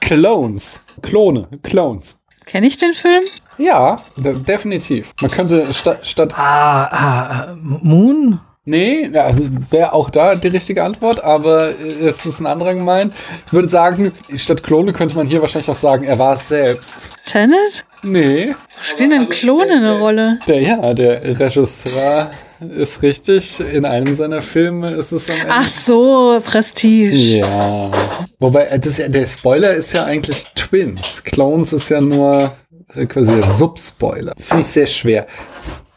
Clones. Klone. Clones. Kenne ich den Film? Ja, de definitiv. Man könnte statt, statt Ah, ah, äh, Moon? Nee, ja, wäre auch da die richtige Antwort, aber äh, es ist ein anderer gemeint. Ich würde sagen, statt Klone könnte man hier wahrscheinlich auch sagen, er war es selbst. Tenet? Nee, Spielen denn Klone eine Rolle? der ja, der Regisseur ist richtig. In einem seiner Filme ist es am Ende. Ach so, Prestige. Ja. Wobei, äh, das der Spoiler ist ja eigentlich Twins. Clones ist ja nur äh, quasi der Subspoiler. Das finde ich sehr schwer.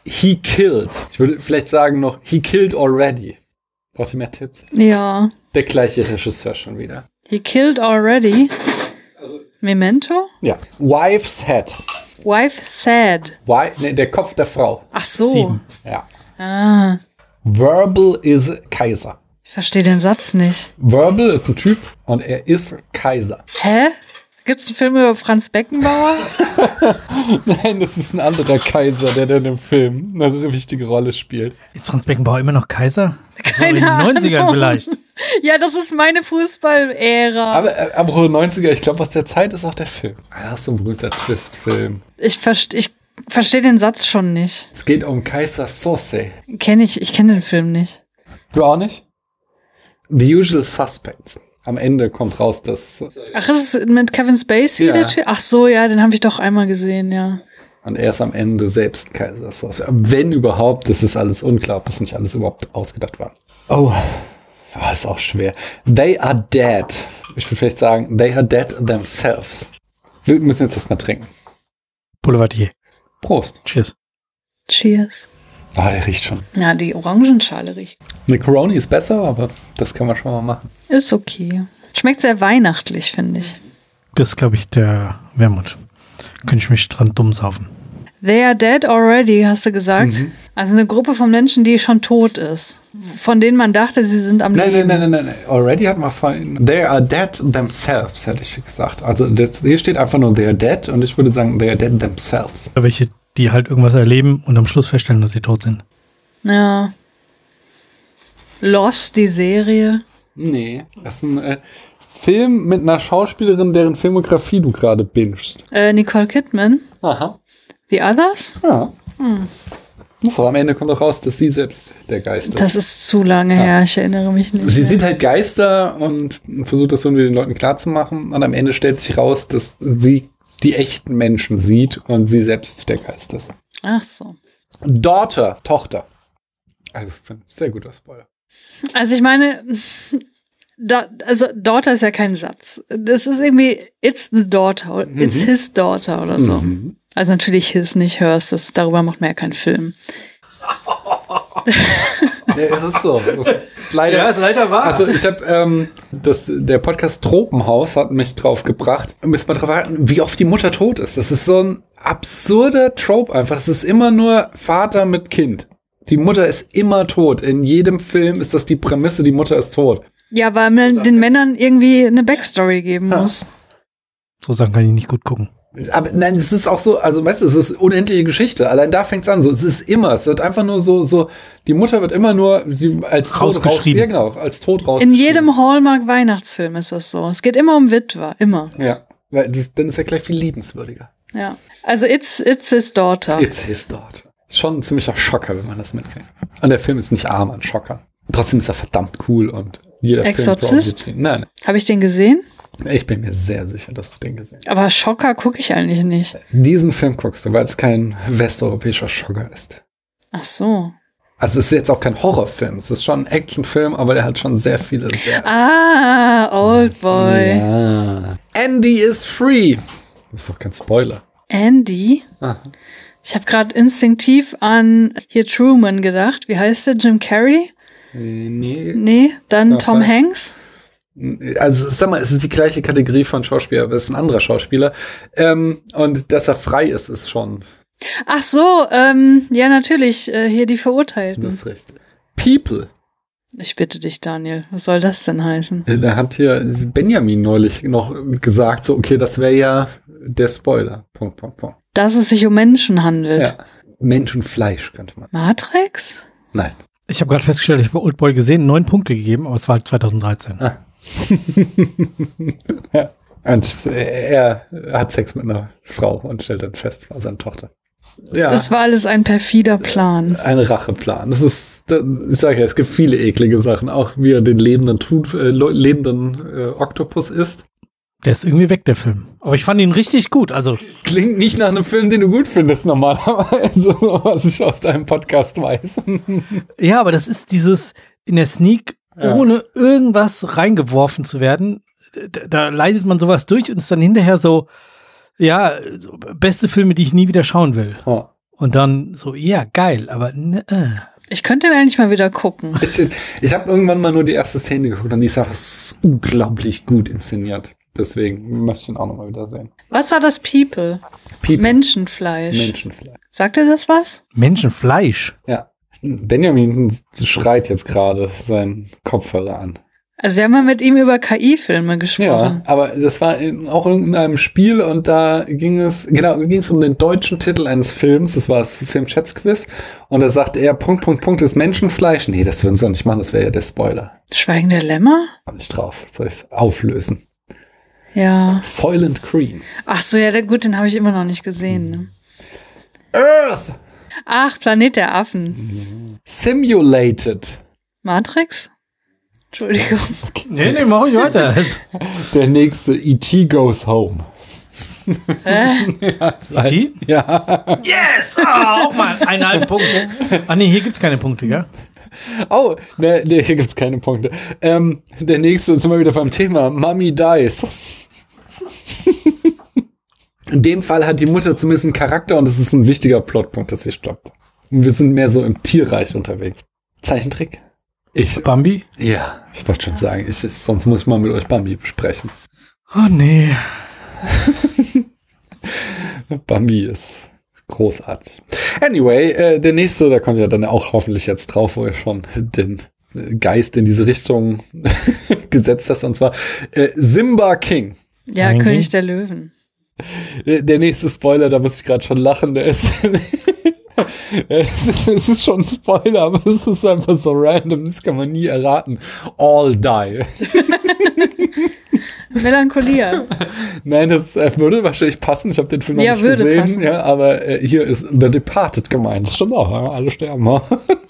He killed. Ich würde vielleicht sagen noch, he killed already. Braucht ihr mehr Tipps? Ja. Der gleiche Regisseur schon wieder. He killed already. Memento? Ja. Wife's Head. Wife sad. Why, nee, der Kopf der Frau. Ach so. Sieben. Ja. Ah, Verbal is Kaiser. ich verstehe den Satz nicht. Verbal ist ein Typ und er ist Kaiser. Hä? Gibt's einen Film über Franz Beckenbauer? Nein, das ist ein anderer Kaiser, der dann im Film eine wichtige Rolle spielt. Ist Franz Beckenbauer immer noch Kaiser? So in Keine den 90ern Ahnung. vielleicht. Ja, das ist meine Fußball-Ära. Aber, äh, aber 90er, ich glaube, aus der Zeit ist auch der Film. Das ist so ein berühmter Twist-Film. Ich, verste ich verstehe den Satz schon nicht. Es geht um Kaiser Sose. Kenne ich, ich kenne den Film nicht. Du auch nicht? The Usual Suspects. Am Ende kommt raus, dass. Ach, ist es mit Kevin Spacey Ja. der Typ? Ach so, ja, den habe ich doch einmal gesehen, ja. Und er ist am Ende selbst Kaiser Sose. Wenn überhaupt, das ist alles unklar, ob das nicht alles überhaupt ausgedacht war. Oh, das ist auch schwer. They are dead. Ich würde vielleicht sagen, they are dead themselves. Wir müssen jetzt erstmal trinken. Boulevardier. Prost. Cheers. Cheers. Ah, der riecht schon. Ja, die Orangenschale riecht. Macaroni ist besser, aber das kann man schon mal machen. Ist okay. Schmeckt sehr weihnachtlich, finde ich. Das ist, glaube ich, der Wermut. Könnte ich mich dran dumm saufen. They are dead already, hast du gesagt? Mhm. Also eine Gruppe von Menschen, die schon tot ist. Von denen man dachte, sie sind am Nein, Leben. nein, nein, nein, nein. Already hat man vorhin. They are dead themselves, hätte ich gesagt. Also das, hier steht einfach nur they are dead und ich würde sagen, they are dead themselves. Welche, die halt irgendwas erleben und am Schluss feststellen, dass sie tot sind. Ja. Lost, die Serie. Nee. Das ist ein äh, Film mit einer Schauspielerin, deren Filmografie du gerade bingst. Äh, Nicole Kidman. Aha. The Others? Ja. So, am Ende kommt auch raus, dass sie selbst der Geist ist. Das ist zu lange her, ich erinnere mich nicht. Sie mehr. sieht halt Geister und versucht das irgendwie den Leuten klarzumachen. Und am Ende stellt sich raus, dass sie die echten Menschen sieht und sie selbst der Geist ist. Ach so. Daughter, Tochter. Also, ich finde, sehr guter Spoiler. Also ich meine, da, also Daughter ist ja kein Satz. Das ist irgendwie, it's the daughter, it's his daughter oder so. Also natürlich his, nicht hers, das, darüber macht man ja keinen Film. Ja, es ist so. Ist leider. leider wahr. Also ich habe ähm, das der Podcast Tropenhaus hat mich drauf gebracht, müssen wir drauf warten, wie oft die Mutter tot ist. Das ist so ein absurder Trope einfach. Das ist immer nur Vater mit Kind. Die Mutter ist immer tot. In jedem Film ist das die Prämisse, die Mutter ist tot. Ja, weil man den Männern irgendwie eine Backstory geben muss. So Sachen kann ich nicht gut gucken. Aber nein, es ist auch so, also weißt du, es ist unendliche Geschichte. Allein da fängt's an. So, es ist immer, es wird einfach nur so, so, die Mutter wird immer nur die, als tot raus, Rausgeschrieben. ja, genau, als tot raus. In jedem Hallmark-Weihnachtsfilm ist das so. Es geht immer um Witwer, immer. Ja, weil dann ist er gleich viel liebenswürdiger. Ja. Also it's, it's his daughter. It's his daughter. Schon ein ziemlicher Schocker, wenn man das mitkriegt. Und der Film ist nicht arm an Schocker. Trotzdem ist er verdammt cool und jeder Exorzist? Film braucht Nein, Habe ich den gesehen? Ich bin mir sehr sicher, dass du den gesehen hast. Aber Schocker gucke ich eigentlich nicht. Diesen Film guckst du, weil es kein westeuropäischer Schocker ist. Ach so. Also es ist jetzt auch kein Horrorfilm, es ist schon ein Actionfilm, aber der hat schon sehr viele sehr Ah, Old Boy. Ja. Andy is free. Das ist doch kein Spoiler. Andy. Ah. Ich habe gerade instinktiv an hier Truman gedacht. Wie heißt der? Jim Carrey? Nee. Nee, dann Tom Hanks. Also sag mal, es ist die gleiche Kategorie von Schauspieler, aber es ist ein anderer Schauspieler. Ähm, und dass er frei ist, ist schon Ach so, ähm, ja natürlich, äh, hier die Verurteilten. das Recht. People. Ich bitte dich, Daniel, was soll das denn heißen? Äh, Da hat hier Benjamin neulich noch gesagt, so, okay, das wäre ja der Spoiler. Punkt, Punkt, Punkt. Dass es sich um Menschen handelt. Ja. Menschenfleisch könnte man. Matrix? Nein. Ich habe gerade festgestellt, ich habe Oldboy gesehen, neun Punkte gegeben, aber es war halt 2013. Ah. Ja. Und er hat Sex mit einer Frau und stellt dann fest, es war seine Tochter. Ja. Das war alles ein perfider Plan. ein Racheplan. Das ist, das, ich sage ja, es gibt viele eklige Sachen. Auch wie er den lebenden, Tut, äh, lebenden äh, Oktopus isst. Der ist irgendwie weg, der Film. Aber ich fand ihn richtig gut. Also, Klingt nicht nach einem Film, den du gut findest normalerweise, was ich aus deinem Podcast weiß. ja, aber das ist dieses in der Sneak, Ja. ohne irgendwas reingeworfen zu werden. Da, da leidet man sowas durch und ist dann hinterher so, ja, so beste Filme, die ich nie wieder schauen will. Ja. Und dann so, ja, geil, aber ne, äh. Ich könnte den eigentlich mal wieder gucken. Ich, ich habe irgendwann mal nur die erste Szene geguckt und die ist einfach unglaublich gut inszeniert. Deswegen möchte ich ihn auch nochmal wieder sehen. Was war das People? People. Menschenfleisch. Menschenfleisch. Sagt er das was? Menschenfleisch. Ja. Benjamin schreit jetzt gerade seinen Kopfhörer an. Also wir haben mal mit ihm über KI-Filme Ja, gesprochen. aber das war in, auch in einem Spiel und da ging es, genau, ging es um den deutschen Titel eines Films, das war das Film-Schätzquiz und da sagte er, Punkt, Punkt, Punkt ist Menschenfleisch. Nee, das würden sie doch nicht machen, das wäre ja der Spoiler. Schweigen der Lämmer? Hab ich drauf, soll ich es auflösen? Ja. Soylent Green. Ach so, ja, der, gut, den habe ich immer noch nicht gesehen. Ne? Earth Ach, Planet der Affen. Simulated. Matrix? Entschuldigung. Nee, nee, mach ich weiter. Der nächste E.T. Goes Home. E.T.? Ja. Yes! Ah, auch mal eineinhalb Punkte. Ah, nee, hier gibt's keine Punkte, gell? Oh, ne, ne, hier gibt's keine Punkte. Ähm, der nächste sind wir wieder beim Thema. Mummy dies. In dem Fall hat die Mutter zumindest einen Charakter und es ist ein wichtiger Plotpunkt, dass sie stoppt. Und wir sind mehr so im Tierreich unterwegs. Zeichentrick? Ich, Bambi? ja, ich wollte schon sagen, ich, sonst muss ich mal mit euch Bambi besprechen. Oh, nee. Bambi ist großartig. Anyway, äh, der nächste, da kommt ja dann auch hoffentlich jetzt drauf, wo ihr schon den Geist in diese Richtung gesetzt hast, und zwar äh, Simba King. Ja, König der Löwen. Der nächste Spoiler, da muss ich gerade schon lachen, der ist. es, ist es ist schon ein Spoiler, aber es ist einfach so random, das kann man nie erraten. All die. Melancholia. Nein, das äh, würde wahrscheinlich passen. Ich habe den Film noch Ja, nicht würde gesehen, passen. ja, aber äh, hier ist The Departed gemeint. Das stimmt auch, ja, alle sterben. ja.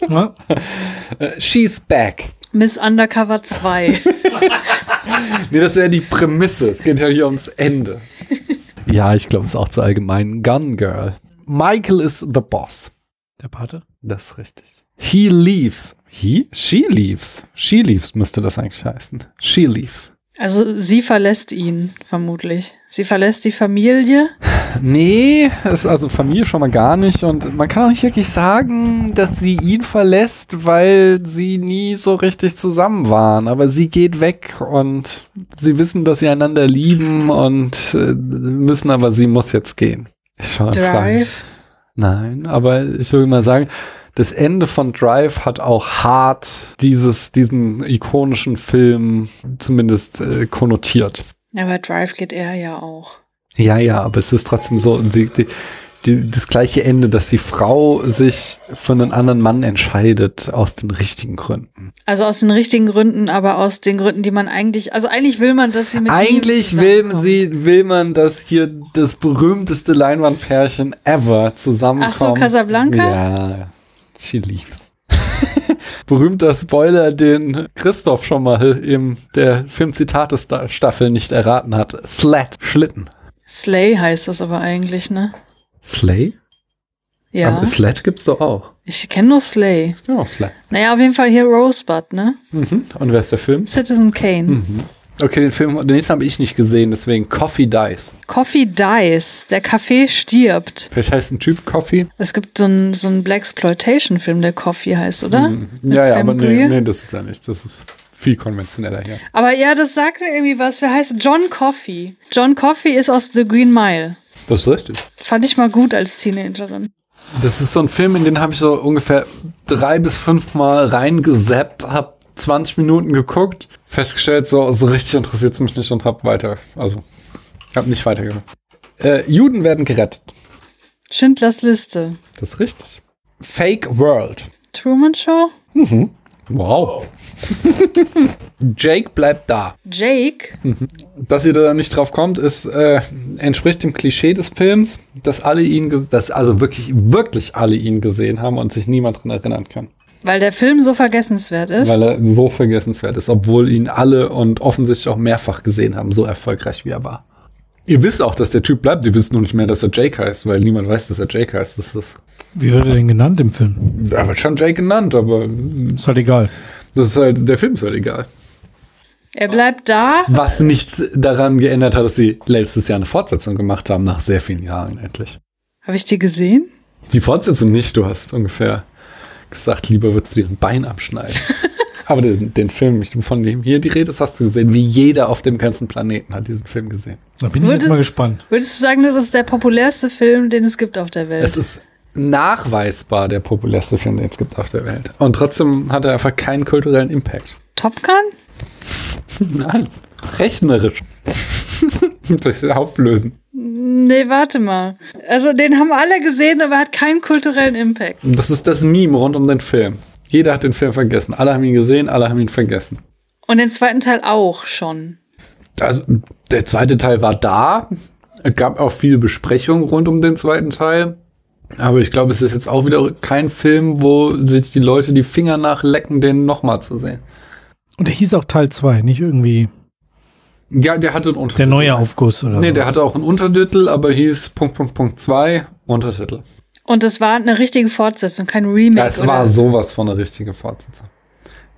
Ja. Äh, She's back. Miss Undercover 2. Nee, das ist ja die Prämisse. Es geht ja hier ums Ende. Ja, ich glaube, es ist auch zu allgemein. Gun Girl. Michael is the boss. Der Pate? Das ist richtig. He leaves. He? She leaves. She leaves müsste das eigentlich heißen. She leaves. Also sie verlässt ihn, vermutlich. Sie verlässt die Familie. Nee, ist also Familie schon mal gar nicht. Und man kann auch nicht wirklich sagen, dass sie ihn verlässt, weil sie nie so richtig zusammen waren. Aber sie geht weg und sie wissen, dass sie einander lieben und äh, müssen, aber sie muss jetzt gehen. Ich schaue. Drive. Nein, aber ich würde mal sagen, das Ende von Drive hat auch hart dieses, diesen ikonischen Film zumindest äh, konnotiert. Aber Drive geht er ja auch. Ja, ja, aber es ist trotzdem so, die, die, die, das gleiche Ende, dass die Frau sich für einen anderen Mann entscheidet, aus den richtigen Gründen. Also aus den richtigen Gründen, aber aus den Gründen, die man eigentlich, also eigentlich will man, dass sie mit Eigentlich will sie, will man, dass hier das berühmteste Leinwandpärchen ever zusammenkommt. Ach so, Casablanca? Ja, she leaves. Berühmter Spoiler, den Christoph schon mal in der Filmzitate-Staffel nicht erraten hat. Slat, Schlitten. Slay heißt das aber eigentlich, ne? Slay? Ja. Aber Slat gibt's doch auch. Ich kenne nur Slay. Genau, Slat. Naja, auf jeden Fall hier Rosebud, ne? Mhm. Und wer ist der Film? Citizen Kane. Okay, den Film, den nächsten habe ich nicht gesehen, deswegen Coffee Dies. Coffee dies. Der Kaffee stirbt. Vielleicht heißt ein Typ Coffee? Es gibt so einen so einen Blaxploitation-Film, der Coffee heißt, oder? Mit Ja, ja, aber nee, nee, das ist ja nicht. Das ist viel konventioneller hier. Aber ja, das sagt mir irgendwie was. Wer heißt John Coffey? John Coffey ist aus The Green Mile. Das ist richtig. Fand ich mal gut als Teenagerin. Das ist so ein Film, in den habe ich so ungefähr drei bis fünf Mal reingesappt, hab 20 Minuten geguckt, festgestellt, so, so richtig interessiert es mich nicht und hab weiter, also, hab nicht weitergemacht. Äh, Juden werden gerettet. Schindlers Liste. Das ist richtig. Fake World. Truman Show? Wow. Jake bleibt da. Jake? Dass ihr da nicht drauf kommt, ist, äh, entspricht dem Klischee des Films, dass alle ihn, dass also wirklich, wirklich alle ihn gesehen haben und sich niemand dran erinnern kann. Weil der Film so vergessenswert ist. Weil er so vergessenswert ist, obwohl ihn alle und offensichtlich auch mehrfach gesehen haben, so erfolgreich wie er war. Ihr wisst auch, dass der Typ bleibt, ihr wisst nur nicht mehr, dass er Jake heißt, weil niemand weiß, dass er Jake heißt. Das ist, Wie wird er denn genannt im Film? er wird schon Jake genannt, aber Ist halt egal. das ist halt, der Film ist halt egal. er bleibt da. Was nichts daran geändert hat, dass sie letztes Jahr eine Fortsetzung gemacht haben, nach sehr vielen Jahren endlich. Habe ich die gesehen? Die Fortsetzung nicht, du hast ungefähr gesagt, lieber würdest du dir ein Bein abschneiden. Aber den, den Film, von dem hier die Rede ist, hast du gesehen. Wie jeder auf dem ganzen Planeten hat diesen Film gesehen. Da bin ich Würde- jetzt mal gespannt. Würdest du sagen, das ist der populärste Film, den es gibt auf der Welt? Es ist nachweisbar der populärste Film, den es gibt auf der Welt. Und trotzdem hat er einfach keinen kulturellen Impact. Top Gun? Nein. Rechnerisch. das auflösen. Nee, warte mal. Also den haben alle gesehen, aber er hat keinen kulturellen Impact. Das ist das Meme rund um den Film. Jeder hat den Film vergessen. Alle haben ihn gesehen, alle haben ihn vergessen. Und den zweiten Teil auch schon. Also, der zweite Teil war da. Es gab auch viele Besprechungen rund um den zweiten Teil. Aber ich glaube, es ist jetzt auch wieder kein Film, wo sich die Leute die Finger nachlecken, den nochmal zu sehen. Und der hieß auch Teil 2, nicht irgendwie Ja, der hatte einen Untertitel. der neue Aufguss oder Nee, der sowas. hatte auch einen Untertitel, aber hieß Punkt, Punkt, Punkt 2, Untertitel. Und es war eine richtige Fortsetzung, kein Remake. Ja, es oder? war sowas von eine richtige Fortsetzung.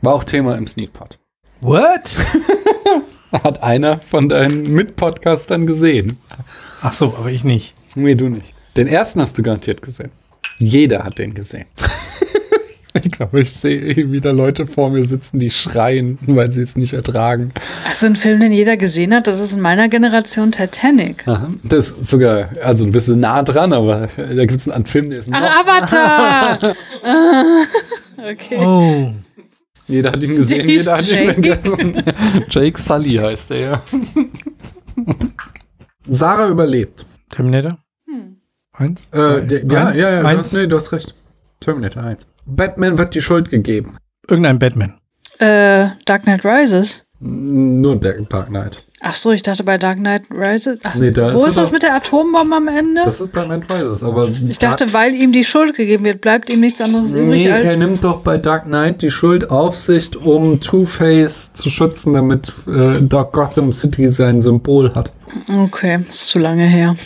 War auch Thema im Sneakpot. What? Hat einer von deinen Mitpodcastern gesehen. Ach so, aber ich nicht. Nee, du nicht. Den ersten hast du garantiert gesehen. Jeder hat den gesehen. ich glaube, ich sehe wieder Leute vor mir sitzen, die schreien, weil sie es nicht ertragen. Also ein Film, den jeder gesehen hat, das ist in meiner Generation Titanic. Aha. Das ist sogar, also ein bisschen nah dran, aber da gibt es einen Film, der ist noch. Ach, Avatar! Okay. Oh. Jeder hat ihn gesehen, hieß jeder hat ihn Jake. vergessen. Jake Sully heißt er, ja. Sarah überlebt. Terminator? Eins? Äh, der, ja, eins, ja, ja, du eins. hast, nee, du hast recht. Terminator 1. Batman wird die Schuld gegeben. Irgendein Batman. Äh, Dark Knight Rises. Nur Dark Knight. Ach so, ich dachte bei Dark Knight Rises. Ach, Nee, da wo ist ist er das doch- mit der Atombombe am Ende? Das ist Dark Knight Rises, aber. ich dachte, weil ihm die Schuld gegeben wird, bleibt ihm nichts anderes übrig Nee, er als. nimmt doch bei Dark Knight die Schuld auf sich, um Two-Face zu schützen, damit äh, Dark Gotham City sein Symbol hat. Okay, ist zu lange her.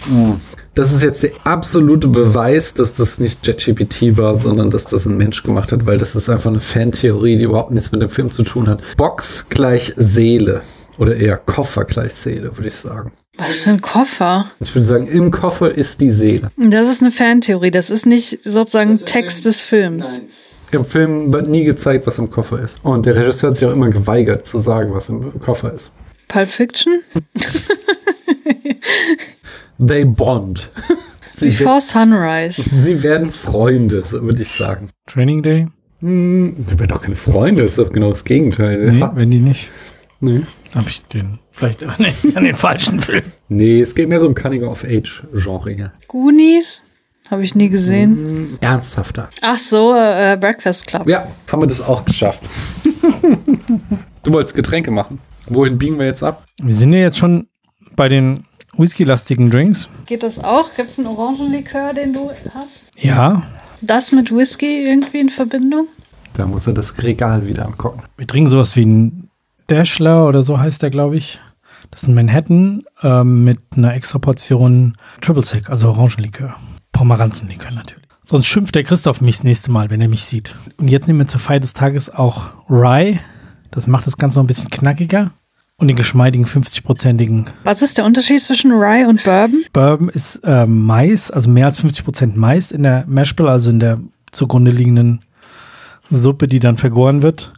Das ist jetzt der absolute Beweis, dass das nicht JetGPT war, sondern dass das ein Mensch gemacht hat, weil das ist einfach eine Fantheorie, die überhaupt nichts mit dem Film zu tun hat. Box gleich Seele. Oder eher Koffer gleich Seele, würde ich sagen. Was für ein Koffer? Ich würde sagen, im Koffer ist die Seele. Das ist eine Fantheorie. Das ist nicht sozusagen Text des Films. Im Film wird nie gezeigt, was im Koffer ist. Und der Regisseur hat sich auch immer geweigert zu sagen, was im Koffer ist. Pulp Fiction? They bond. Sie, Before Sunrise. sie werden Freunde, so würde ich sagen. Training Day? Hm, wir werden doch keine Freunde, ist doch genau das Gegenteil. Nee, wenn die nicht. nee. Hab ich den vielleicht an den, an den falschen Film. nee, es geht mehr so um Coming-of-Age-Genre hier. Goonies? Habe ich nie gesehen. Hm, Ernsthafter. Ach so, äh, Breakfast Club. Ja, haben wir das auch geschafft. du wolltest Getränke machen. Wohin biegen wir jetzt ab? Wir sind ja jetzt schon bei den whisky-lastigen Drinks. Geht das auch? Gibt es einen Orangenlikör, den du hast? Ja, Das mit Whisky irgendwie in Verbindung? Da muss er das Regal wieder angucken. wir trinken sowas wie ein Dashler oder so heißt der, glaube ich. Das ist ein Manhattan ähm, mit einer extra Portion Triple Sec, also Orangenlikör. Pomeranzenlikör natürlich. Sonst schimpft der Christoph mich das nächste Mal, wenn er mich sieht. Und jetzt nehmen wir zur Feier des Tages auch Rye. Das macht das Ganze noch ein bisschen knackiger. Und den geschmeidigen 50-prozentigen Was ist der Unterschied zwischen Rye und Bourbon? Bourbon ist äh, Mais, also mehr als 50% Mais in der Mashbill, also in der zugrunde liegenden Suppe, die dann vergoren wird.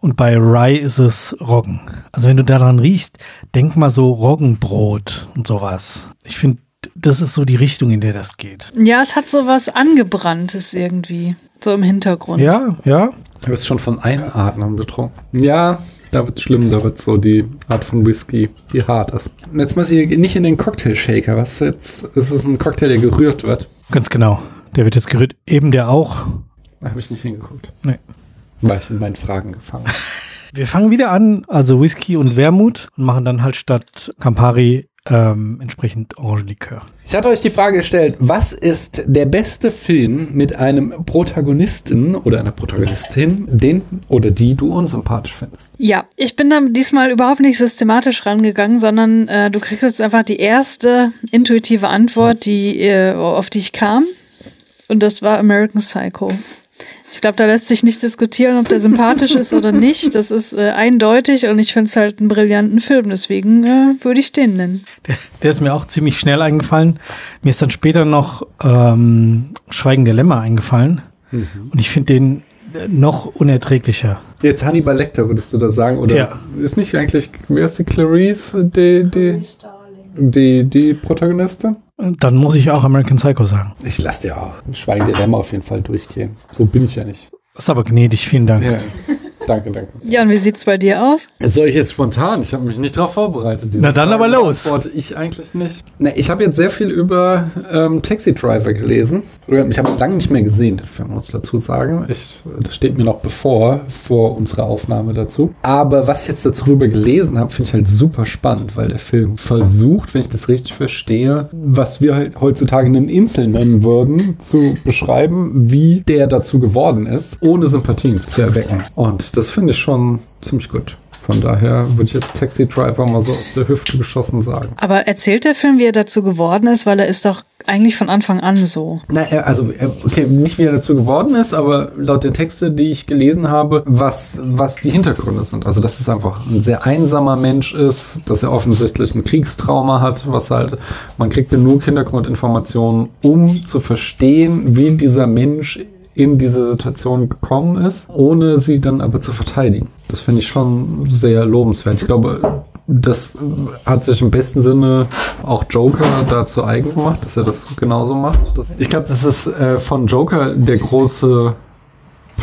Und bei Rye ist es Roggen. Also wenn du daran riechst, denk mal so Roggenbrot und sowas. Ich finde, das ist so die Richtung, in der das geht. Ja, es hat so was Angebranntes irgendwie. So im Hintergrund. Ja, ja. Du bist schon von Einatmen betrunken. Ja, da wird's schlimm, da wird so die Art von Whisky, die hart ist. Jetzt muss ich nicht in den Cocktail-Shaker, was jetzt? Es ist ein Cocktail, der gerührt wird. Ganz genau. Der wird jetzt gerührt. Eben der auch. Da habe ich nicht hingeguckt. Nee. War ich in meinen Fragen gefangen. Wir fangen wieder an, also Whisky und Wermut und machen dann halt statt Campari ähm, entsprechend Orangenlikör. Ich hatte euch die Frage gestellt, was ist der beste Film mit einem Protagonisten oder einer Protagonistin, den oder die du unsympathisch findest? Ja, ich bin da diesmal überhaupt nicht systematisch rangegangen, sondern äh, du kriegst jetzt einfach die erste intuitive Antwort, die, äh, auf die ich kam. Und das war American Psycho. Ich glaube, da lässt sich nicht diskutieren, ob der sympathisch ist oder nicht. Das ist äh, eindeutig und ich finde es halt einen brillanten Film. Deswegen äh, würde ich den nennen. Der, der ist mir auch ziemlich schnell eingefallen. Mir ist dann später noch ähm, Schweigen der Lämmer eingefallen. Und ich finde den äh, noch unerträglicher. Jetzt Hannibal Lecter, würdest du da sagen? Oder Ja. ist nicht eigentlich, wer ist die Clarice, die, die, die, die Protagonistin? Dann muss ich auch American Psycho sagen. Ich lasse dir auch Schweigen der Lämmer auf jeden Fall durchgehen. So bin ich ja nicht. Das ist aber gnädig, vielen Dank. Ja. Danke, danke. Ja, und wie sieht's bei dir aus? Soll ich jetzt spontan? Ich habe mich nicht darauf vorbereitet. Na dann Frage aber los. beantworte ich eigentlich nicht. Na, ich habe jetzt sehr viel über ähm, Taxi Driver gelesen. Oder Ich habe ihn lange nicht mehr gesehen, den Film, muss ich dazu sagen. Ich, das steht mir noch bevor, vor unserer Aufnahme dazu. Aber was ich jetzt darüber gelesen habe, finde ich halt super spannend, weil der Film versucht, wenn ich das richtig verstehe, was wir halt heutzutage einen Insel nennen würden, zu beschreiben, wie der dazu geworden ist, ohne Sympathien zu erwecken. Und das finde ich schon ziemlich gut. Von daher würde ich jetzt Taxi Driver mal so aus der Hüfte geschossen sagen. Aber erzählt der Film, wie er dazu geworden ist, weil er ist doch eigentlich von Anfang an so. Na, er- also, okay, nicht wie er dazu geworden ist, aber laut der Texte, die ich gelesen habe, was, was die Hintergründe sind. Also, dass es einfach ein sehr einsamer Mensch ist, dass er offensichtlich ein Kriegstrauma hat, was halt, man kriegt genug Hintergrundinformationen, um zu verstehen, wie dieser Mensch in diese Situation gekommen ist, ohne sie dann aber zu verteidigen. Das finde ich schon sehr lobenswert. Ich glaube, das hat sich im besten Sinne auch Joker da zu eigen gemacht, dass er das genauso macht. Ich glaube, das ist äh, von Joker der große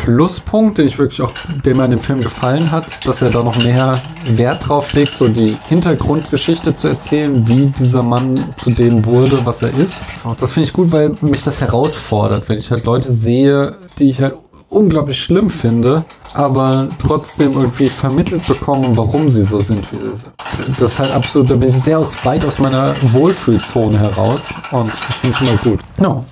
Pluspunkt, den ich wirklich auch, der mir an dem Film gefallen hat, dass er da noch mehr Wert drauf legt, so die Hintergrundgeschichte zu erzählen, wie dieser Mann zu dem wurde, was er ist. Das finde ich gut, weil mich das herausfordert, wenn ich halt Leute sehe, die ich halt unglaublich schlimm finde, aber trotzdem irgendwie vermittelt bekommen, warum sie so sind, wie sie sind. Das ist halt absolut, da bin ich sehr aus, weit aus meiner Wohlfühlzone heraus und das finde ich immer gut. Ja.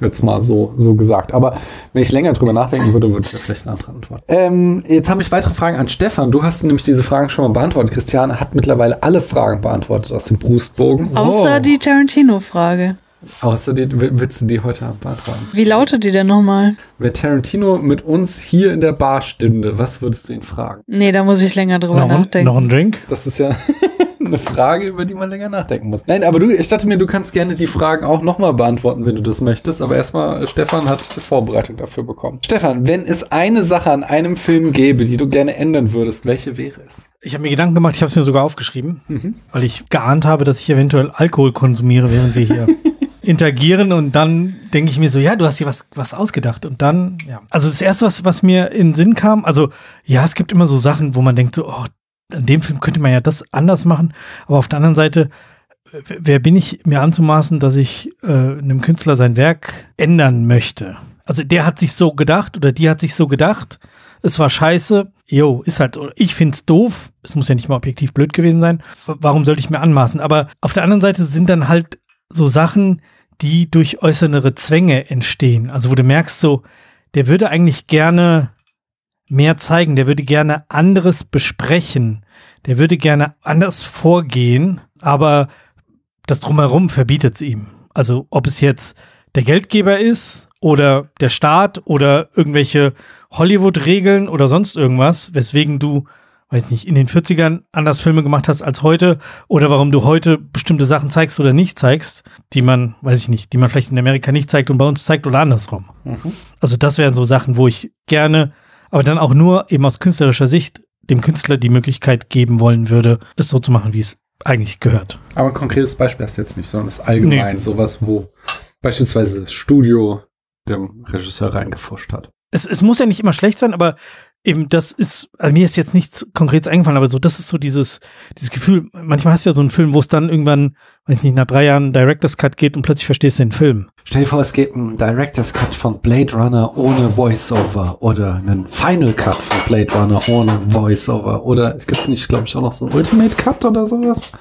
Jetzt mal so, so gesagt. Aber wenn ich länger drüber nachdenken würde, würde ich vielleicht eine andere Antwort. Ähm, jetzt habe ich weitere Fragen an Stefan. Du hast nämlich diese Fragen schon mal beantwortet. Christiane hat mittlerweile alle Fragen beantwortet aus dem Brustbogen. Außer Oh. die Tarantino-Frage. Außer die, will- willst du die heute Abend beantworten? Wie lautet die denn nochmal? Wer Tarantino mit uns hier in der Bar stünde, was würdest du ihn fragen? Nee, da muss ich länger drüber Noch, ein- nachdenken. noch ein Drink? Das ist ja eine Frage, über die man länger nachdenken muss. Nein, aber du, ich dachte mir, du kannst gerne die Fragen auch nochmal beantworten, wenn du das möchtest. Aber erstmal, Stefan hat Vorbereitung dafür bekommen. Stefan, wenn es eine Sache an einem Film gäbe, die du gerne ändern würdest, welche wäre es? Ich habe mir Gedanken gemacht, ich habe es mir sogar aufgeschrieben, weil ich geahnt habe, dass ich eventuell Alkohol konsumiere, während wir hier interagieren und dann denke ich mir so, ja, du hast dir was, was ausgedacht und dann, ja. Also das erste, was, was mir in den Sinn kam, also ja, es gibt immer so Sachen, wo man denkt so, oh, in dem Film könnte man ja das anders machen, aber auf der anderen Seite, wer bin ich mir anzumaßen, dass ich äh, einem Künstler sein Werk ändern möchte? Also der hat sich so gedacht oder die hat sich so gedacht, es war scheiße, jo, ist halt, ich find's doof, es muss ja nicht mal objektiv blöd gewesen sein, warum sollte ich mir anmaßen? Aber auf der anderen Seite sind dann halt so Sachen, die durch äußere Zwänge entstehen. Also wo du merkst so, der würde eigentlich gerne mehr zeigen, der würde gerne anderes besprechen, der würde gerne anders vorgehen, aber das drumherum verbietet es ihm. Also ob es jetzt der Geldgeber ist oder der Staat oder irgendwelche Hollywood-Regeln oder sonst irgendwas, weswegen du, weiß nicht, in den 40ern anders Filme gemacht hast als heute oder warum du heute bestimmte Sachen zeigst oder nicht zeigst, die man, weiß ich nicht, die man vielleicht in Amerika nicht zeigt und bei uns zeigt oder andersrum. Mhm. Also das wären so Sachen, wo ich gerne, aber dann auch nur eben aus künstlerischer Sicht dem Künstler die Möglichkeit geben wollen würde, es so zu machen, wie es eigentlich gehört. Aber ein konkretes Beispiel hast du jetzt nicht, sondern es ist allgemein nee. sowas, wo beispielsweise das Studio dem Regisseur reingefuscht hat. Es, es muss ja nicht immer schlecht sein, aber eben das ist, also mir ist jetzt nichts Konkretes eingefallen, aber so, das ist so dieses, dieses Gefühl, manchmal hast du ja so einen Film, wo es dann irgendwann, weiß ich nicht, nach drei Jahren Director's Cut geht und plötzlich verstehst du den Film. Stell dir vor, es gibt einen Director's Cut von Blade Runner ohne Voiceover oder einen Final Cut von Blade Runner ohne Voiceover oder es gibt nicht, glaube ich, auch noch so einen Ultimate Cut oder sowas.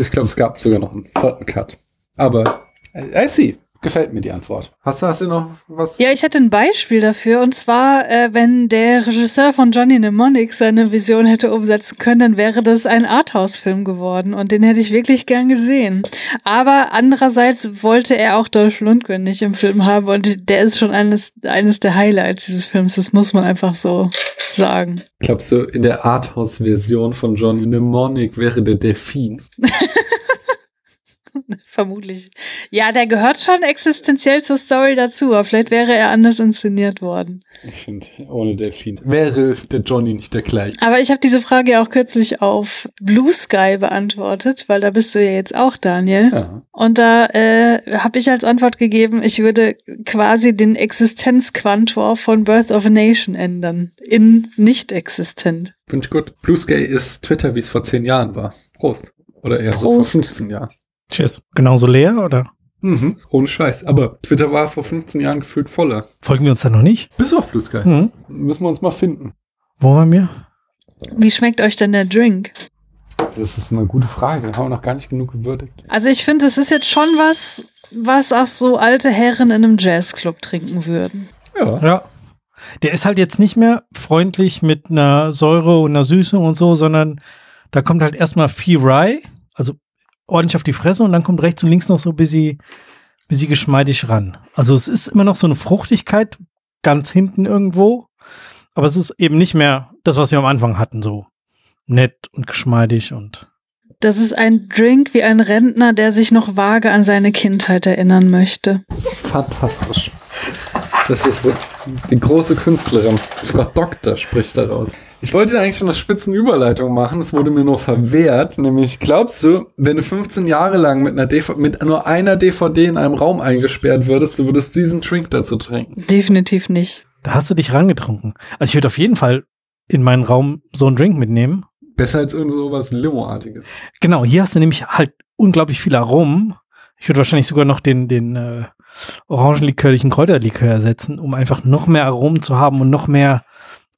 Ich glaube, es gab sogar noch einen vierten Cut. Aber I see. Gefällt mir die Antwort. Hast du, hast du noch was? Ja, ich hatte ein Beispiel dafür. Und zwar, äh, wenn der Regisseur von Johnny Mnemonic seine Vision hätte umsetzen können, dann wäre das ein Arthouse-Film geworden. Und den hätte ich wirklich gern gesehen. Aber andererseits wollte er auch Dolph Lundgren nicht im Film haben. Und der ist schon eines, eines der Highlights dieses Films. Das muss man einfach so sagen. Glaubst du, in der Arthouse-Version von Johnny Mnemonic wäre der Delfin? Vermutlich. Ja, der gehört schon existenziell zur Story dazu, aber vielleicht wäre er anders inszeniert worden. Ich finde, ohne Delfin wäre der Johnny nicht der gleiche. Aber ich habe diese Frage ja auch kürzlich auf Blue Sky beantwortet, weil da bist du ja jetzt auch, Daniel. Ja. Und da äh, habe ich als Antwort gegeben, ich würde quasi den Existenzquantor von Birth of a Nation ändern. In nicht existent. Finde ich gut. Blue Sky ist Twitter, wie es vor zehn Jahren war. Prost. Oder eher Prost. so vor 15 Jahren. Tschüss. Genauso leer, oder? Mhm, ohne Scheiß. Aber Twitter war vor 15 Jahren gefühlt voller. Folgen wir uns da noch nicht? Bis auf Blue Sky. Mhm. Müssen wir uns mal finden. Wo waren wir? Wie schmeckt euch denn der Drink? Das ist eine gute Frage. Da haben wir noch gar nicht genug gewürdigt. Also ich finde, es ist jetzt schon was, was auch so alte Herren in einem Jazzclub trinken würden. Ja. Ja. Der ist halt jetzt nicht mehr freundlich mit einer Säure und einer Süße und so, sondern da kommt halt erstmal viel Rye, also ordentlich auf die Fresse und dann kommt rechts und links noch so bis sie, bis sie geschmeidig ran. Also es ist immer noch so eine Fruchtigkeit ganz hinten irgendwo, aber es ist eben nicht mehr das, was wir am Anfang hatten, so nett und geschmeidig und das ist ein Drink wie ein Rentner, der sich noch vage an seine Kindheit erinnern möchte. Fantastisch. Das ist die große Künstlerin. Frau Doktor spricht daraus. Ich wollte eigentlich schon eine spitzen Überleitung machen, das wurde mir nur verwehrt. Nämlich, glaubst du, wenn du 15 Jahre lang mit, einer DV mit nur einer DVD in einem Raum eingesperrt würdest, du würdest diesen Drink dazu trinken? Definitiv nicht. Da hast du dich rangetrunken. Also ich würde auf jeden Fall in meinen Raum so einen Drink mitnehmen. Besser als irgend sowas Limo-artiges. Genau, hier hast du nämlich halt unglaublich viel Aromen. Ich würde wahrscheinlich sogar noch den, den äh, orangenlikörlichen Kräuterlikör ersetzen, um einfach noch mehr Aromen zu haben und noch mehr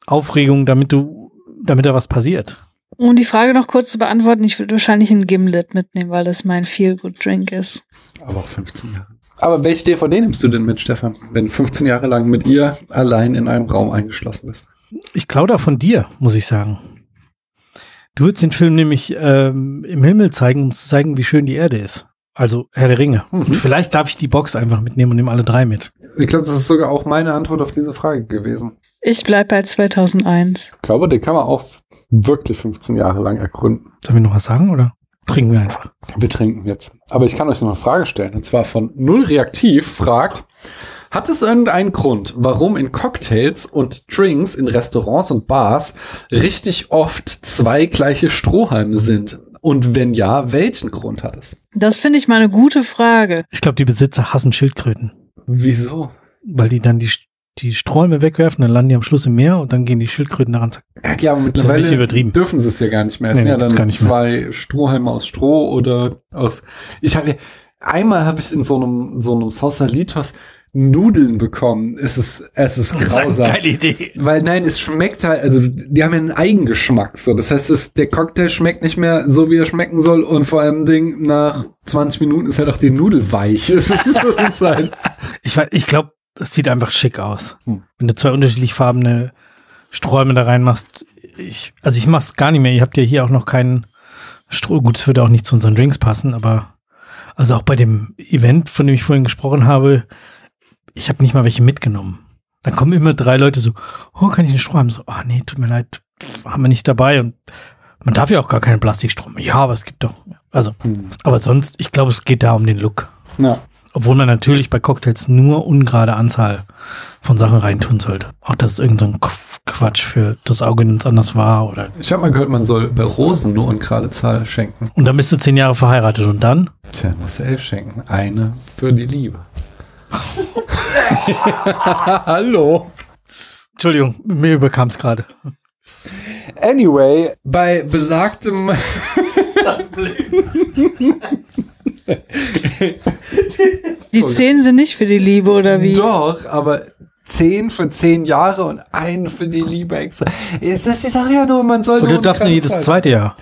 Aufregung, damit du, damit da was passiert. Um die Frage noch kurz zu beantworten, ich würde wahrscheinlich ein Gimlet mitnehmen, weil das mein Feel-Good-Drink ist. Aber auch 15 Jahre. Aber welche DVD nimmst du denn mit, Stefan, wenn du 15 Jahre lang mit ihr allein in einem Raum eingeschlossen bist? Ich glaube da von dir, muss ich sagen. Du würdest den Film nämlich ähm, im Himmel zeigen, um zu zeigen, wie schön die Erde ist. Also Herr der Ringe. Mhm. Und vielleicht darf ich die Box einfach mitnehmen und nehme alle drei mit. Ich glaube, das ist sogar auch meine Antwort auf diese Frage gewesen. Ich bleibe bei 2001. Ich glaube, den kann man auch wirklich 15 Jahre lang ergründen. Sollen wir noch was sagen oder trinken wir einfach? Wir trinken jetzt. Aber ich kann euch noch eine Frage stellen. Und zwar von Null Reaktiv fragt, hat es irgendeinen Grund, warum in Cocktails und Drinks in Restaurants und Bars richtig oft zwei gleiche Strohhalme sind? Und wenn ja, welchen Grund hat es? Das finde ich mal eine gute Frage. Ich glaube, die Besitzer hassen Schildkröten, Wieso? weil die dann die, die Sträume wegwerfen, dann landen die am Schluss im Meer und dann gehen die Schildkröten daran. zack. Ja, ja aber Das ist ein bisschen mittlerweile übertrieben. dürfen sie es ja gar nicht mehr. Es Nee, sind ja dann gar nicht mehr. zwei Strohhalme aus Stroh oder aus. Ich habe einmal habe ich in so einem so einem Sausalitos Nudeln bekommen. Es ist es ist grausam. Idee. Weil nein, es schmeckt halt, also die haben ja einen Eigengeschmack so. Das heißt, es, der Cocktail schmeckt nicht mehr so, wie er schmecken soll und vor allem Ding nach 20 Minuten ist halt auch die Nudel weich. Es ist, es ist halt, Ich, ich glaube, es sieht einfach schick aus. Hm. Wenn du zwei unterschiedlich farbene Sträume da reinmachst. Ich, also ich mach's gar nicht mehr. Ihr habt ja hier auch noch keinen Stroh. Gut, es würde auch nicht zu unseren Drinks passen, aber also auch bei dem Event, von dem ich vorhin gesprochen habe, ich habe nicht mal welche mitgenommen. Dann kommen immer drei Leute so, oh, kann ich einen Stroh haben? So, ah nee, tut mir leid, haben wir nicht dabei. Und man darf ja auch gar keine Plastikstrom. Ja, aber es gibt doch. Also, aber sonst, ich glaube, es geht da um den Look. ja. Obwohl man natürlich bei Cocktails nur ungerade Anzahl von Sachen reintun sollte. Auch dass es irgendein so Quatsch für das Auge ganz anders war oder. Ich habe mal gehört, man soll bei Rosen nur ungerade Zahl schenken. Und dann bist du zehn Jahre verheiratet und dann? Tja, musst du elf schenken. Eine für die Liebe. Hallo. Entschuldigung, mir überkam es gerade. Anyway, bei besagtem. Die zehn sind nicht für die Liebe oder wie? Doch, aber zehn für zehn Jahre und ein für die Liebe extra. Es ist die Sache ja nur, man soll Und nur du darfst nur jedes Zahl- zweite Jahr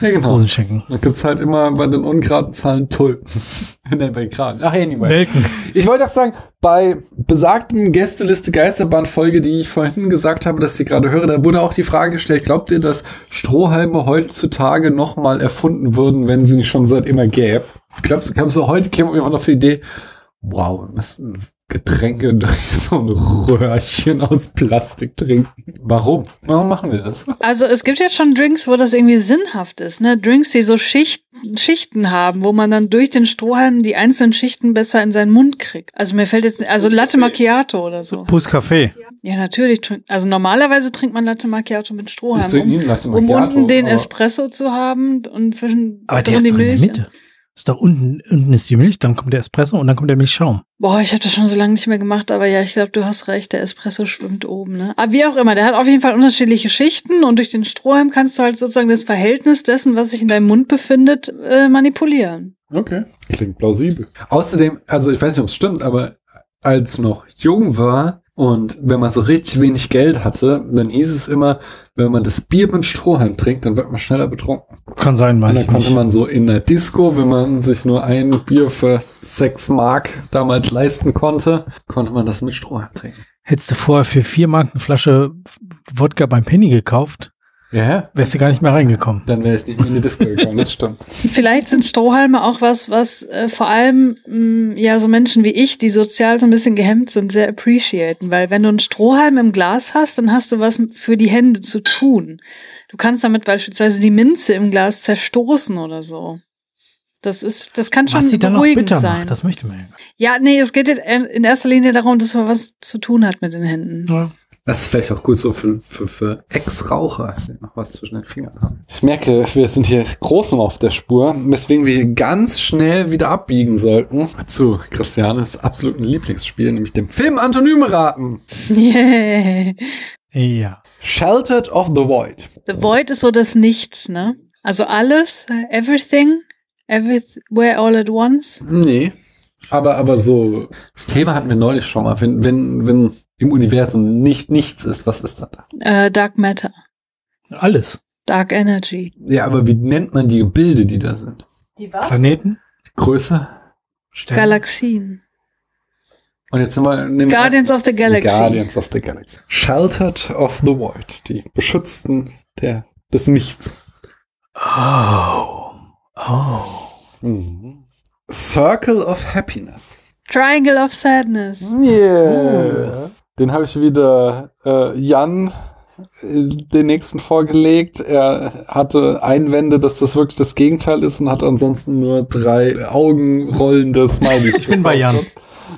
Ja, genau. Rosen schenken. Da gibt's halt immer bei den ungeraden Zahlen Tulpen. Nein, bei geraden. Ach, anyway. Melken. Ich wollte auch sagen, bei besagten Gästeliste Geisterbahn Folge, die ich vorhin gesagt habe, dass ich gerade höre, da wurde auch die Frage gestellt, glaubt ihr, dass Strohhalme heutzutage nochmal erfunden würden, wenn sie nicht schon seit immer gäbe? Glaubst du, glaubst du, heute käme irgendwann auf die Idee, wow, wir müssten Getränke durch so ein Röhrchen aus Plastik trinken. Warum? Warum machen wir das? Also es gibt jetzt schon Drinks, wo das irgendwie sinnhaft ist, ne? Drinks, die so Schicht, Schichten haben, wo man dann durch den Strohhalm die einzelnen Schichten besser in seinen Mund kriegt. Also mir fällt jetzt, also Latte Macchiato oder so. Pus Kaffee. Ja, natürlich. Also normalerweise trinkt man Latte Macchiato mit Strohhalm, um, um unten den Espresso zu haben und zwischen Aber der ist doch in der Mitte. Ist doch unten, unten ist die Milch, dann kommt der Espresso und dann kommt der Milchschaum. Boah, ich habe das schon so lange nicht mehr gemacht, aber ja, ich glaube, du hast recht, der Espresso schwimmt oben, ne? Aber wie auch immer, der hat auf jeden Fall unterschiedliche Schichten und durch den Strohhalm kannst du halt sozusagen das Verhältnis dessen, was sich in deinem Mund befindet, äh, manipulieren. Okay. Klingt plausibel. Außerdem, also ich weiß nicht, ob es stimmt, aber als noch jung war und wenn man so richtig wenig Geld hatte, dann hieß es immer, wenn man das Bier mit Strohhalm trinkt, dann wird man schneller betrunken. Kann sein, weiß Und dann konnte nicht. man so in der Disco, wenn man sich nur ein Bier für sechs Mark damals leisten konnte, konnte man das mit Strohhalm trinken. Hättest du vorher für vier Mark eine Flasche Wodka beim Penny gekauft, Ja, wärst du gar nicht mehr reingekommen. dann wäre ich nicht mehr in die Disco gekommen, das stimmt. Vielleicht sind Strohhalme auch was, was äh, vor allem mh, ja so Menschen wie ich, die sozial so ein bisschen gehemmt sind, sehr appreciaten. Weil wenn du einen Strohhalm im Glas hast, dann hast du was für die Hände zu tun. Du kannst damit beispielsweise die Minze im Glas zerstoßen oder so. Das ist, das kann schon Was sie dann noch beruhigend bitter sein. macht, das möchte man ja. Ja, nee, es geht in erster Linie darum, dass man was zu tun hat mit den Händen. Ja. Das ist vielleicht auch gut so für, für, für Ex-Raucher, die noch was zwischen den Fingern haben. Ich merke, wir sind hier groß noch auf der Spur, weswegen wir hier ganz schnell wieder abbiegen sollten zu Christianes absoluten Lieblingsspiel, nämlich dem Film Antonyme raten. Yeah. Ja. Sheltered of the Void. The Void ist so das Nichts, ne? Also alles, everything, everywhere all at once. Nee. Aber, aber so, das Thema hatten wir neulich schon mal. Wenn, wenn, wenn im Universum nicht nichts ist, was ist da? Äh, Dark Matter, Alles. Dark Energy. Ja, aber wie nennt man die Gebilde, die da sind? Die was? Planeten? Größe? Sterne. Galaxien. Und jetzt sind wir, nehmen wir Guardians of the Galaxy. Guardians of the Galaxy. Sheltered of the Void. Die Beschützten der, des Nichts. Oh. Oh. Mhm. Circle of Happiness. Triangle of Sadness. Yeah. Den habe ich wieder äh, Jan äh, den nächsten vorgelegt. Er hatte Einwände, dass das wirklich das Gegenteil ist und hat ansonsten nur drei Augenrollende Smileys. Ich bin bei Jan.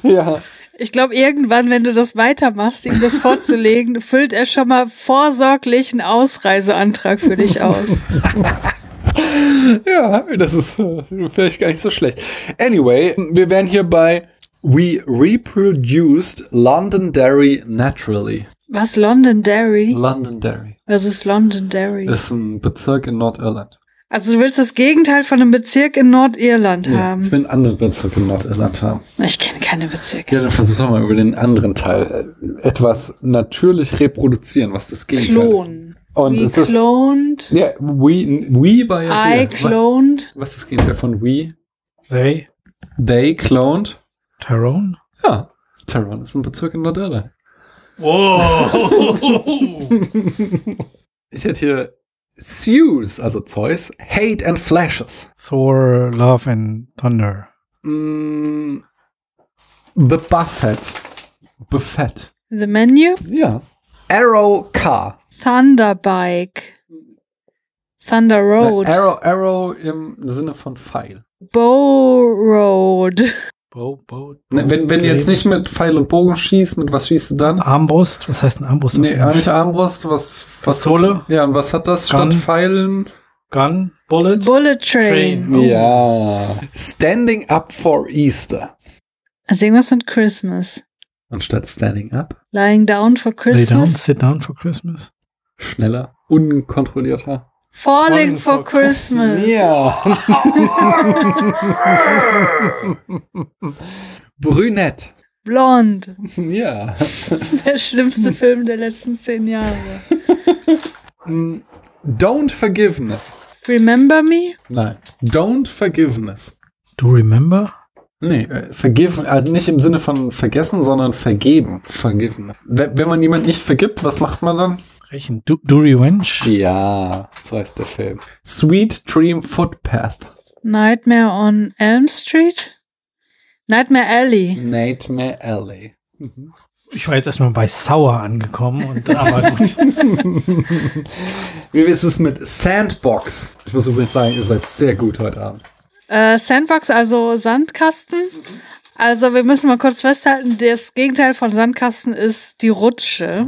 Ja. Ich glaube, irgendwann, wenn du das weitermachst, ihm das vorzulegen, füllt er schon mal vorsorglich einen Ausreiseantrag für dich aus. Ja, das ist äh, vielleicht gar nicht so schlecht. Anyway, wir wären hier bei We reproduced Londonderry naturally. Was Londonderry? Londonderry. Was ist Londonderry? Ist ein Bezirk in Nordirland. Also du willst das Gegenteil von einem Bezirk in Nordirland Ja, haben. ich will einen anderen Bezirk in Nordirland haben. Ich kenne keine Bezirke. Ja, dann versuch doch mal über den anderen Teil etwas natürlich reproduzieren, was das Gegenteil Klon. Und We es ist, cloned. ja, we, we war ja I hier. cloned. Was ist das Gegenteil von we? They, They cloned. Tyrone? Ja, Tyrone ist ein Bezirk in Nordirland. Wow. Ich hätte hier Zeus, also Zeus, Hate and Flashes. Thor, Love and Thunder. Mm, the Buffett. Buffett. The menu. Ja. Arrow Car. Thunderbike. Thunder Road. Arrow, Arrow im Sinne von Pfeil. Bow Road. Bow, Bow. Ne, wenn, wenn du jetzt nicht mit Pfeil und Bogen schießt, mit was schießt du dann? Armbrust? Was heißt ein Armbrust? Nee, auch Englisch? nicht Armbrust, was, was Pistole? Ja, und was hat das Gun? statt Pfeilen? Gun? Bullet? Bullet Train. Train. Oh. Ja. Standing up for Easter. Also irgendwas mit Christmas. Anstatt standing up. Lying down for Lay down, Christmas. sit down for Christmas. Schneller. Unkontrollierter. Falling Falling for for Christmas. Ja. Brünett. Blond. Ja. Der schlimmste Film der letzten zehn Jahre. Mm, Don't forgiveness. Remember me? Nein. Don't forgiveness. Do you remember? Nee, äh, vergeben, also nicht im Sinne von vergessen, sondern vergeben. Vergiven. Wenn, wenn man jemand nicht vergibt, was macht man dann? Rechen. Do, do Revenge? Ja, so heißt der Film. Sweet Dream Footpath. Nightmare on Elm Street? Nightmare Alley. Nightmare Alley. Ich war jetzt erstmal bei Sour angekommen und aber gut. Wie ist es mit Sandbox? Ich muss übrigens sagen, ihr seid sehr gut heute Abend. Äh, Sandbox, also Sandkasten. Also wir müssen mal kurz festhalten, das Gegenteil von Sandkasten ist die Rutsche.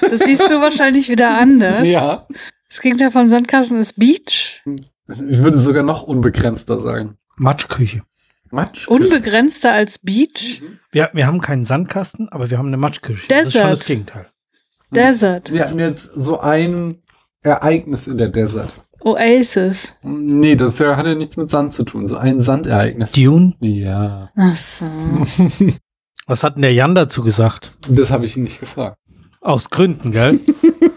Das siehst du wahrscheinlich wieder anders. Ja. Das Gegenteil von Sandkasten ist Beach. Ich würde sogar noch unbegrenzter sagen. Matschküche. Matsch? Unbegrenzter als Beach. Wir, wir haben keinen Sandkasten, aber wir haben eine Matschküche. Das ist schon Desert. das Gegenteil. Desert. Wir hatten jetzt so ein Ereignis in der Desert. Oasis. Nee, das hat ja nichts mit Sand zu tun. So ein Sandereignis. Dune. Ja. Ach so. Was hat denn der Jan dazu gesagt? Das habe ich ihn nicht gefragt. Aus Gründen, gell?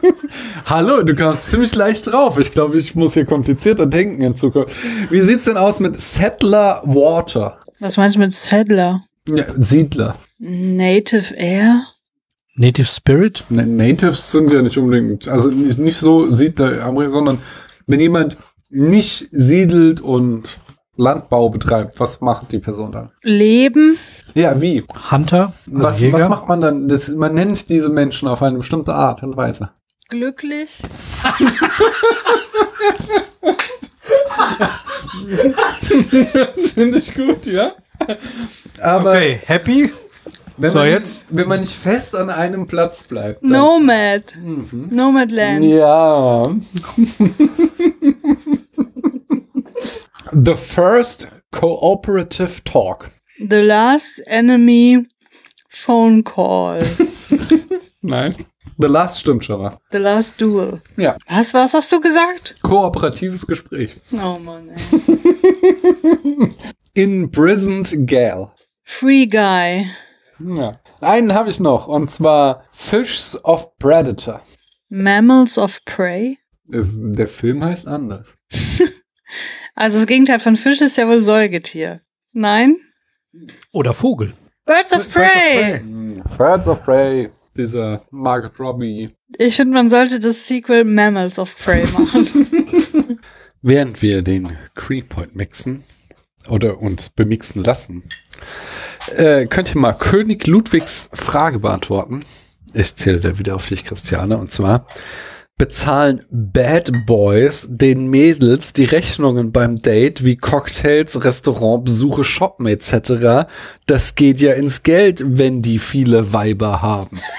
Hallo, du kamst ziemlich leicht drauf. Ich glaube, ich muss hier komplizierter denken in Zukunft. Wie sieht's denn aus mit Settler Water? Was meinst du mit Settler? Ja, Siedler. Native Air? Native Spirit? Na- Natives sind ja nicht unbedingt, also nicht, nicht so Siedler, sondern wenn jemand nicht siedelt und Landbau betreibt, was macht die Person dann? Leben? Ja, wie? Hunter? Also Was, Jäger? was macht man dann? Das, man nennt diese Menschen auf eine bestimmte Art und Weise. Glücklich? Das finde ich gut, ja. Aber Okay, happy? Wenn, So, man jetzt? Nicht, wenn man nicht fest an einem Platz bleibt. dann- Nomad. Mhm. Nomadland. Ja. The first cooperative talk. The Last Enemy Phone Call. Nein. The last stimmt schon mal. The Last Duel. Ja. Was, was hast du gesagt? Kooperatives Gespräch. Oh Mann, ey. Imprisoned Gal. Free Guy. Ja. Einen habe ich noch, und zwar Fishs of Predator. Mammals of Prey. Es, der Film heißt anders. Also das Gegenteil von Fisch ist ja wohl Säugetier. Nein? Oder Vogel? Birds of Prey. Birds of Prey. Dieser Margaret Robbie. Ich finde, man sollte das Sequel Mammals of Prey machen. Während wir den Creepoint mixen oder uns bemixen lassen, äh, könnt ihr mal König Ludwigs Frage beantworten. Ich zähle da wieder auf dich, Christiane. Und zwar, bezahlen Bad Boys den Mädels die Rechnungen beim Date wie Cocktails, Restaurantbesuche, Shoppen etc.? Das geht ja ins Geld, wenn die viele Weiber haben.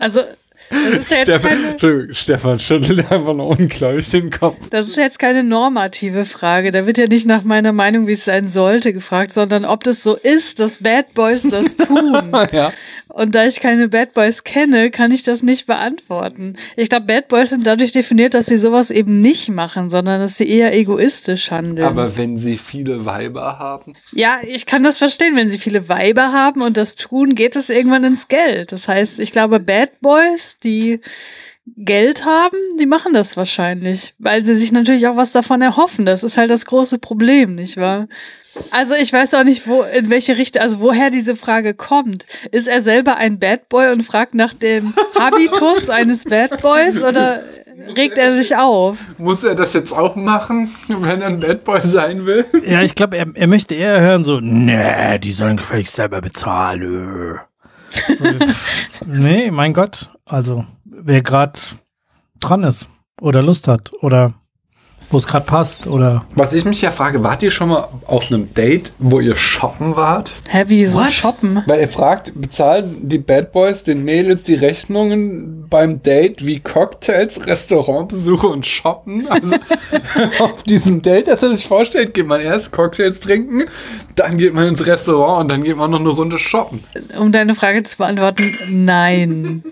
Also, Das ist ja Stefan, keine, Stefan schüttelt einfach nur ungläubig den Kopf. das ist jetzt keine normative Frage. Da wird ja nicht nach meiner Meinung, wie es sein sollte, gefragt, sondern ob das so ist, dass Bad Boys das tun. Ja. Und da ich keine Bad Boys kenne, kann ich das nicht beantworten. Ich glaube, Bad Boys sind dadurch definiert, dass sie sowas eben nicht machen, sondern dass sie eher egoistisch handeln. Aber wenn sie viele Weiber haben. ja, ich kann das verstehen. Wenn sie viele Weiber haben und das tun, geht es irgendwann ins Geld. Das heißt, ich glaube, Bad Boys, die Geld haben, die machen das wahrscheinlich, weil sie sich natürlich auch was davon erhoffen. Das ist halt das große Problem, nicht wahr? Also ich weiß auch nicht, wo, in welche Richtung, also woher diese Frage kommt. Ist er selber ein Bad Boy und fragt nach dem Habitus eines Bad Boys oder regt er sich auf? Muss er das jetzt auch machen, wenn er ein Bad Boy sein will? Ja, ich glaube, er, er möchte eher hören so, nee, die sollen gefälligst selber bezahlen. So, nee, mein Gott. Also, wer gerade dran ist oder Lust hat oder wo es gerade passt oder Was ich mich ja frage, wart ihr schon mal auf einem Date, wo ihr shoppen wart? Heavy so What? shoppen. Weil er fragt, bezahlen die Bad Boys den Mädels die Rechnungen beim Date wie Cocktails, Restaurantbesuche und Shoppen? Also auf diesem Date, das er sich vorstellt, geht man erst Cocktails trinken, dann geht man ins Restaurant und dann geht man noch eine Runde shoppen. Um deine Frage zu beantworten, nein.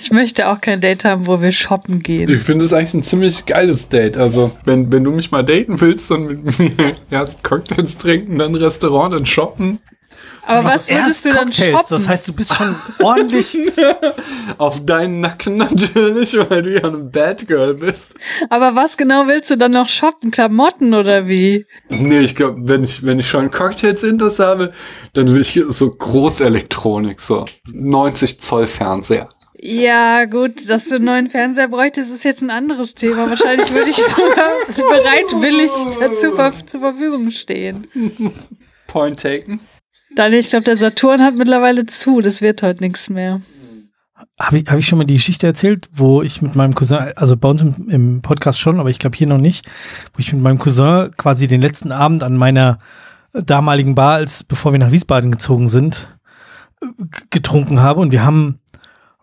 Ich möchte auch kein Date haben, wo wir shoppen gehen. Ich finde es eigentlich ein ziemlich geiles Date. Also, wenn, wenn du mich mal daten willst und mit mir erst Cocktails trinken, dann Restaurant, dann shoppen. Aber was würdest du dann shoppen? Das heißt, du bist schon ordentlich. Auf deinen Nacken natürlich, weil du ja eine Bad Girl bist. Aber was genau willst du dann noch shoppen? Klamotten oder wie? Nee, ich glaube, wenn ich, wenn ich schon Cocktails intus habe, dann will ich so Großelektronik, so 90 Zoll Fernseher. Ja, gut, dass du einen neuen Fernseher bräuchtest, ist jetzt ein anderes Thema. Wahrscheinlich würde ich sogar bereitwillig dazu zur Verfügung stehen. Point taken. Daniel, ich glaube, der Saturn hat mittlerweile zu. Das wird heute nichts mehr. Habe ich, hab ich schon mal die Geschichte erzählt, wo ich mit meinem Cousin, also bei uns im, im Podcast schon, aber ich glaube hier noch nicht, wo ich mit meinem Cousin quasi den letzten Abend an meiner damaligen Bar, als bevor wir nach Wiesbaden gezogen sind, getrunken habe und wir haben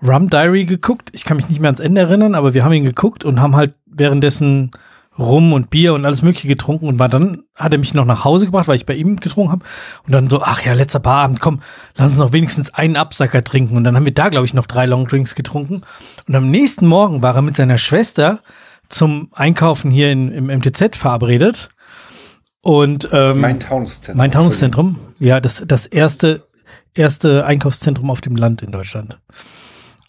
Rum Diary geguckt. Ich kann mich nicht mehr ans Ende erinnern, aber wir haben ihn geguckt und haben halt währenddessen Rum und Bier und alles Mögliche getrunken und war dann, hat er mich noch nach Hause gebracht, weil ich bei ihm getrunken habe. Und dann so, ach ja, letzter Barabend, komm, lass uns noch wenigstens einen Absacker trinken. Und dann haben wir da, glaube ich, noch drei Longdrinks getrunken. Und am nächsten Morgen war er mit seiner Schwester zum Einkaufen hier in, im MTZ verabredet. Und ähm, Mein Taunuszentrum. mein Taunuszentrum, ja, das, das erste, erste Einkaufszentrum auf dem Land in Deutschland.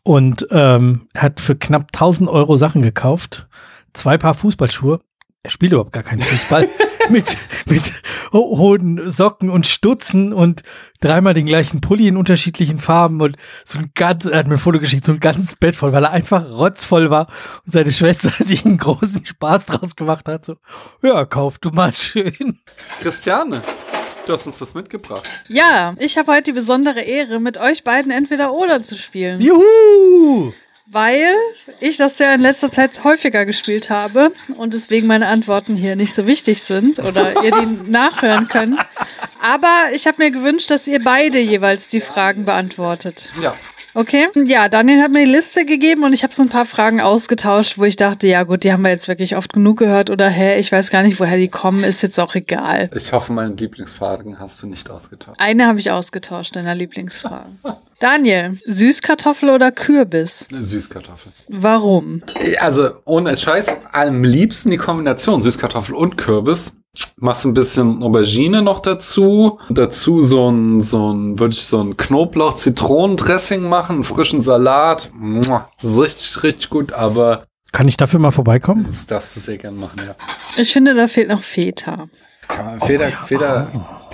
Und ähm, er hat für knapp 1000 Euro Sachen gekauft, zwei Paar Fußballschuhe. Er spielt überhaupt gar keinen Fußball. mit, mit ho- hohen Socken und Stutzen und dreimal den gleichen Pulli in unterschiedlichen Farben und so ein ganz, er hat mir ein Foto geschickt, so ein ganzes Bett voll, weil er einfach rotzvoll war und seine Schwester sich einen großen Spaß draus gemacht hat. So, ja, kauf du mal schön. Christiane, du hast uns was mitgebracht. Ja, ich habe heute die besondere Ehre, mit euch beiden entweder oder zu spielen. Juhu! Weil ich das ja in letzter Zeit häufiger gespielt habe und deswegen meine Antworten hier nicht so wichtig sind oder ihr die nachhören könnt. Aber ich habe mir gewünscht, dass ihr beide jeweils die Fragen beantwortet. Ja. Okay? Ja, Daniel hat mir die Liste gegeben und ich habe so ein paar Fragen ausgetauscht, wo ich dachte, ja gut, die haben wir jetzt wirklich oft genug gehört oder hä, ich weiß gar nicht, woher die kommen, ist jetzt auch egal. Ich hoffe, meinen Lieblingsfragen hast du nicht ausgetauscht. Eine habe ich ausgetauscht, deiner Lieblingsfrage. Daniel, Süßkartoffel oder Kürbis? Süßkartoffel. Warum? Also, ohne Scheiß, am liebsten die Kombination Süßkartoffel und Kürbis. Machst ein bisschen Aubergine noch dazu. Dazu so ein, so ein, würde ich so ein Knoblauch-Zitronendressing machen, einen frischen Salat. Das ist richtig, richtig gut, aber Kann ich dafür mal vorbeikommen? das darfst du sehr gern machen, ja. Ich finde, da fehlt noch Feta. Kann man- Feder, Feder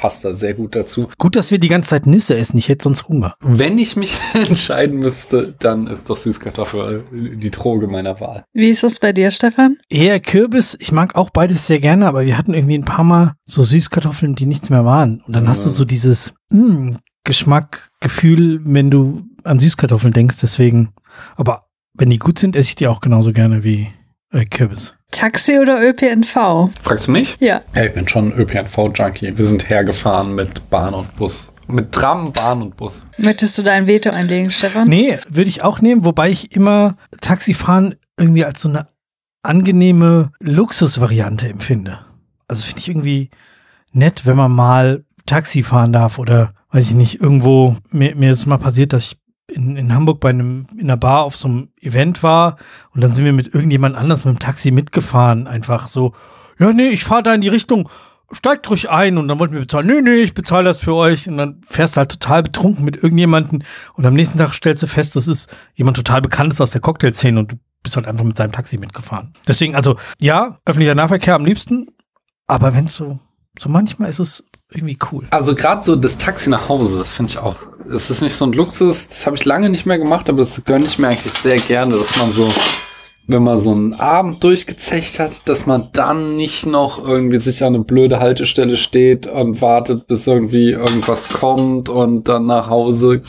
passt da sehr gut dazu. Gut, dass wir die ganze Zeit Nüsse essen. Ich hätte sonst Hunger. Wenn ich mich entscheiden müsste, dann ist doch Süßkartoffel die Droge meiner Wahl. Wie ist das bei dir, Stefan? Eher Kürbis. Ich mag auch beides sehr gerne, aber wir hatten irgendwie ein paar Mal so Süßkartoffeln, die nichts mehr waren. Und dann hast du so dieses mm, Geschmack, Gefühl, wenn du an Süßkartoffeln denkst. Deswegen, aber wenn die gut sind, esse ich die auch genauso gerne wie äh, Kürbis. Taxi oder ÖPNV? Fragst du mich? Ja. Ja, ich bin schon ÖPNV-Junkie. Wir sind hergefahren mit Bahn und Bus Mit Tram, Bahn und Bus. Möchtest du dein Veto einlegen, Stefan? Nee, würde ich auch nehmen, wobei ich immer Taxifahren irgendwie als so eine angenehme Luxusvariante empfinde. Also finde ich irgendwie nett, wenn man mal Taxi fahren darf oder weiß ich nicht, irgendwo, mir, mir ist mal passiert, dass ich in, in Hamburg bei einem, in einer Bar auf so einem Event war und dann sind wir mit irgendjemand anders mit dem Taxi mitgefahren, einfach so, ja, nee, ich fahre da in die Richtung, steigt ruhig ein und dann wollten wir bezahlen, nee, nee, ich bezahle das für euch und dann fährst du halt total betrunken mit irgendjemanden und am nächsten Tag stellst du fest, das ist jemand total Bekanntes aus der Cocktailszene und du bist halt einfach mit seinem Taxi mitgefahren. Deswegen, also, ja, öffentlicher Nahverkehr am liebsten, aber wenn so, so manchmal ist es irgendwie cool. Also gerade so das Taxi nach Hause, das finde ich auch. Es ist nicht so ein Luxus, das habe ich lange nicht mehr gemacht, aber das gönne ich mir eigentlich sehr gerne, dass man so wenn man so einen Abend durchgezecht hat, dass man dann nicht noch irgendwie sich an eine blöde Haltestelle steht und wartet, bis irgendwie irgendwas kommt und dann nach Hause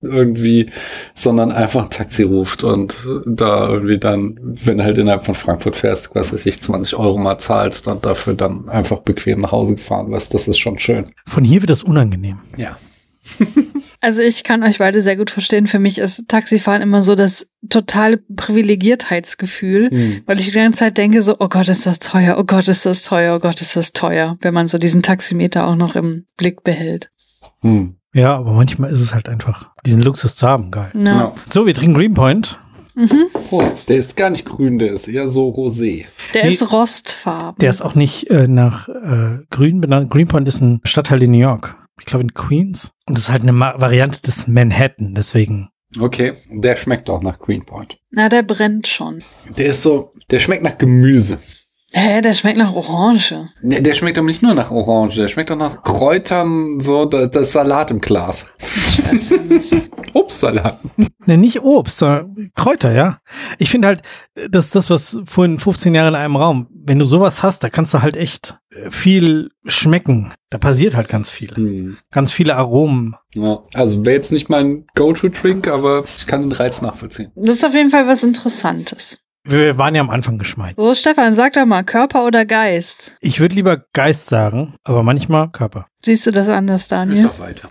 irgendwie, sondern einfach ein Taxi ruft und da irgendwie dann, wenn du halt innerhalb von Frankfurt fährst, was weiß ich, 20 Euro mal zahlst und dafür dann einfach bequem nach Hause gefahren wirst, das ist schon schön. Von hier wird das unangenehm. Ja. Also ich kann euch beide sehr gut verstehen. Für mich ist Taxifahren immer so das totale Privilegiertheitsgefühl, Hm. weil ich die ganze Zeit denke so, oh Gott, ist das teuer, oh Gott, ist das teuer, oh Gott, ist das teuer, wenn man so diesen Taximeter auch noch im Blick behält. Hm. Ja, aber manchmal ist es halt einfach, diesen Luxus zu haben, geil. Ja. Genau. So, wir trinken Greenpoint. Mhm. Prost. Der ist gar nicht grün, der ist eher so rosé. Der Nee. ist rostfarben. Der ist auch nicht äh, nach äh, Grün benannt. Greenpoint ist ein Stadtteil in New York. Ich glaube in Queens. Und es ist halt eine Ma Variante des Manhattan, deswegen. Okay, der schmeckt auch nach Greenpoint. Na, der brennt schon. Der ist so, der schmeckt nach Gemüse. Hä, der schmeckt nach Orange. Der, der schmeckt aber nicht nur nach Orange, der schmeckt auch nach Kräutern, so da- das Salat im Glas. Scheiße. Obstsalat. Ne, nicht Obst, sondern Kräuter, ja. Ich finde halt, das ist das, was vorhin 15 Jahre in einem Raum, wenn du sowas hast, da kannst du halt echt äh, viel schmecken. Da passiert halt ganz viel. Hm. Ganz viele Aromen. Ja, also wäre jetzt nicht mein Go-To-Drink, aber ich kann den Reiz nachvollziehen. Das ist auf jeden Fall was Interessantes. Wir waren ja am Anfang geschmeint. So, Stefan, sag doch mal, Körper oder Geist? Ich würde lieber Geist sagen, aber manchmal Körper. Siehst du das anders, Daniel? auch weiter.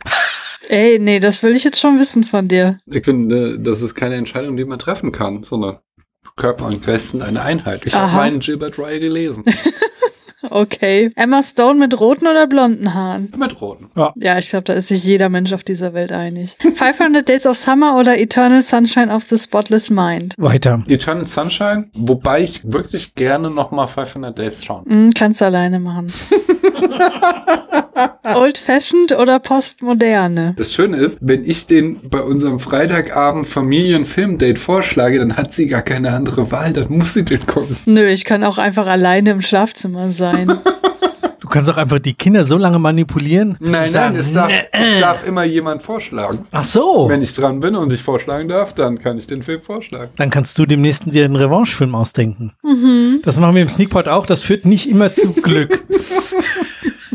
Ey, nee, das will ich jetzt schon wissen von dir. Ich finde, das ist keine Entscheidung, die man treffen kann, sondern Körper und Geist sind eine Einheit. Ich habe meinen Gilbert Rye gelesen. Okay. Emma Stone mit roten oder blonden Haaren? Mit roten. Ja, ich glaube, da ist sich jeder Mensch auf dieser Welt einig. 500 Days of Summer oder Eternal Sunshine of the Spotless Mind? Weiter. Eternal Sunshine, wobei ich wirklich gerne nochmal 500 Days schauen. Hm, kannst du alleine machen. Old Fashioned oder Postmoderne? Das Schöne ist, wenn ich den bei unserem Freitagabend Familienfilmdate vorschlage, dann hat sie gar keine andere Wahl, dann muss sie den gucken. Nö, ich kann auch einfach alleine im Schlafzimmer sein. Du kannst auch einfach die Kinder so lange manipulieren. bis Nein, sie nein, sagen, es darf, es darf immer jemand vorschlagen. Ach so. Wenn ich dran bin und ich vorschlagen darf, dann kann ich den Film vorschlagen. Dann kannst du demnächst dir einen Revanche-Film ausdenken. Mhm. Das machen wir im Sneakpot auch. Das führt nicht immer zu Glück.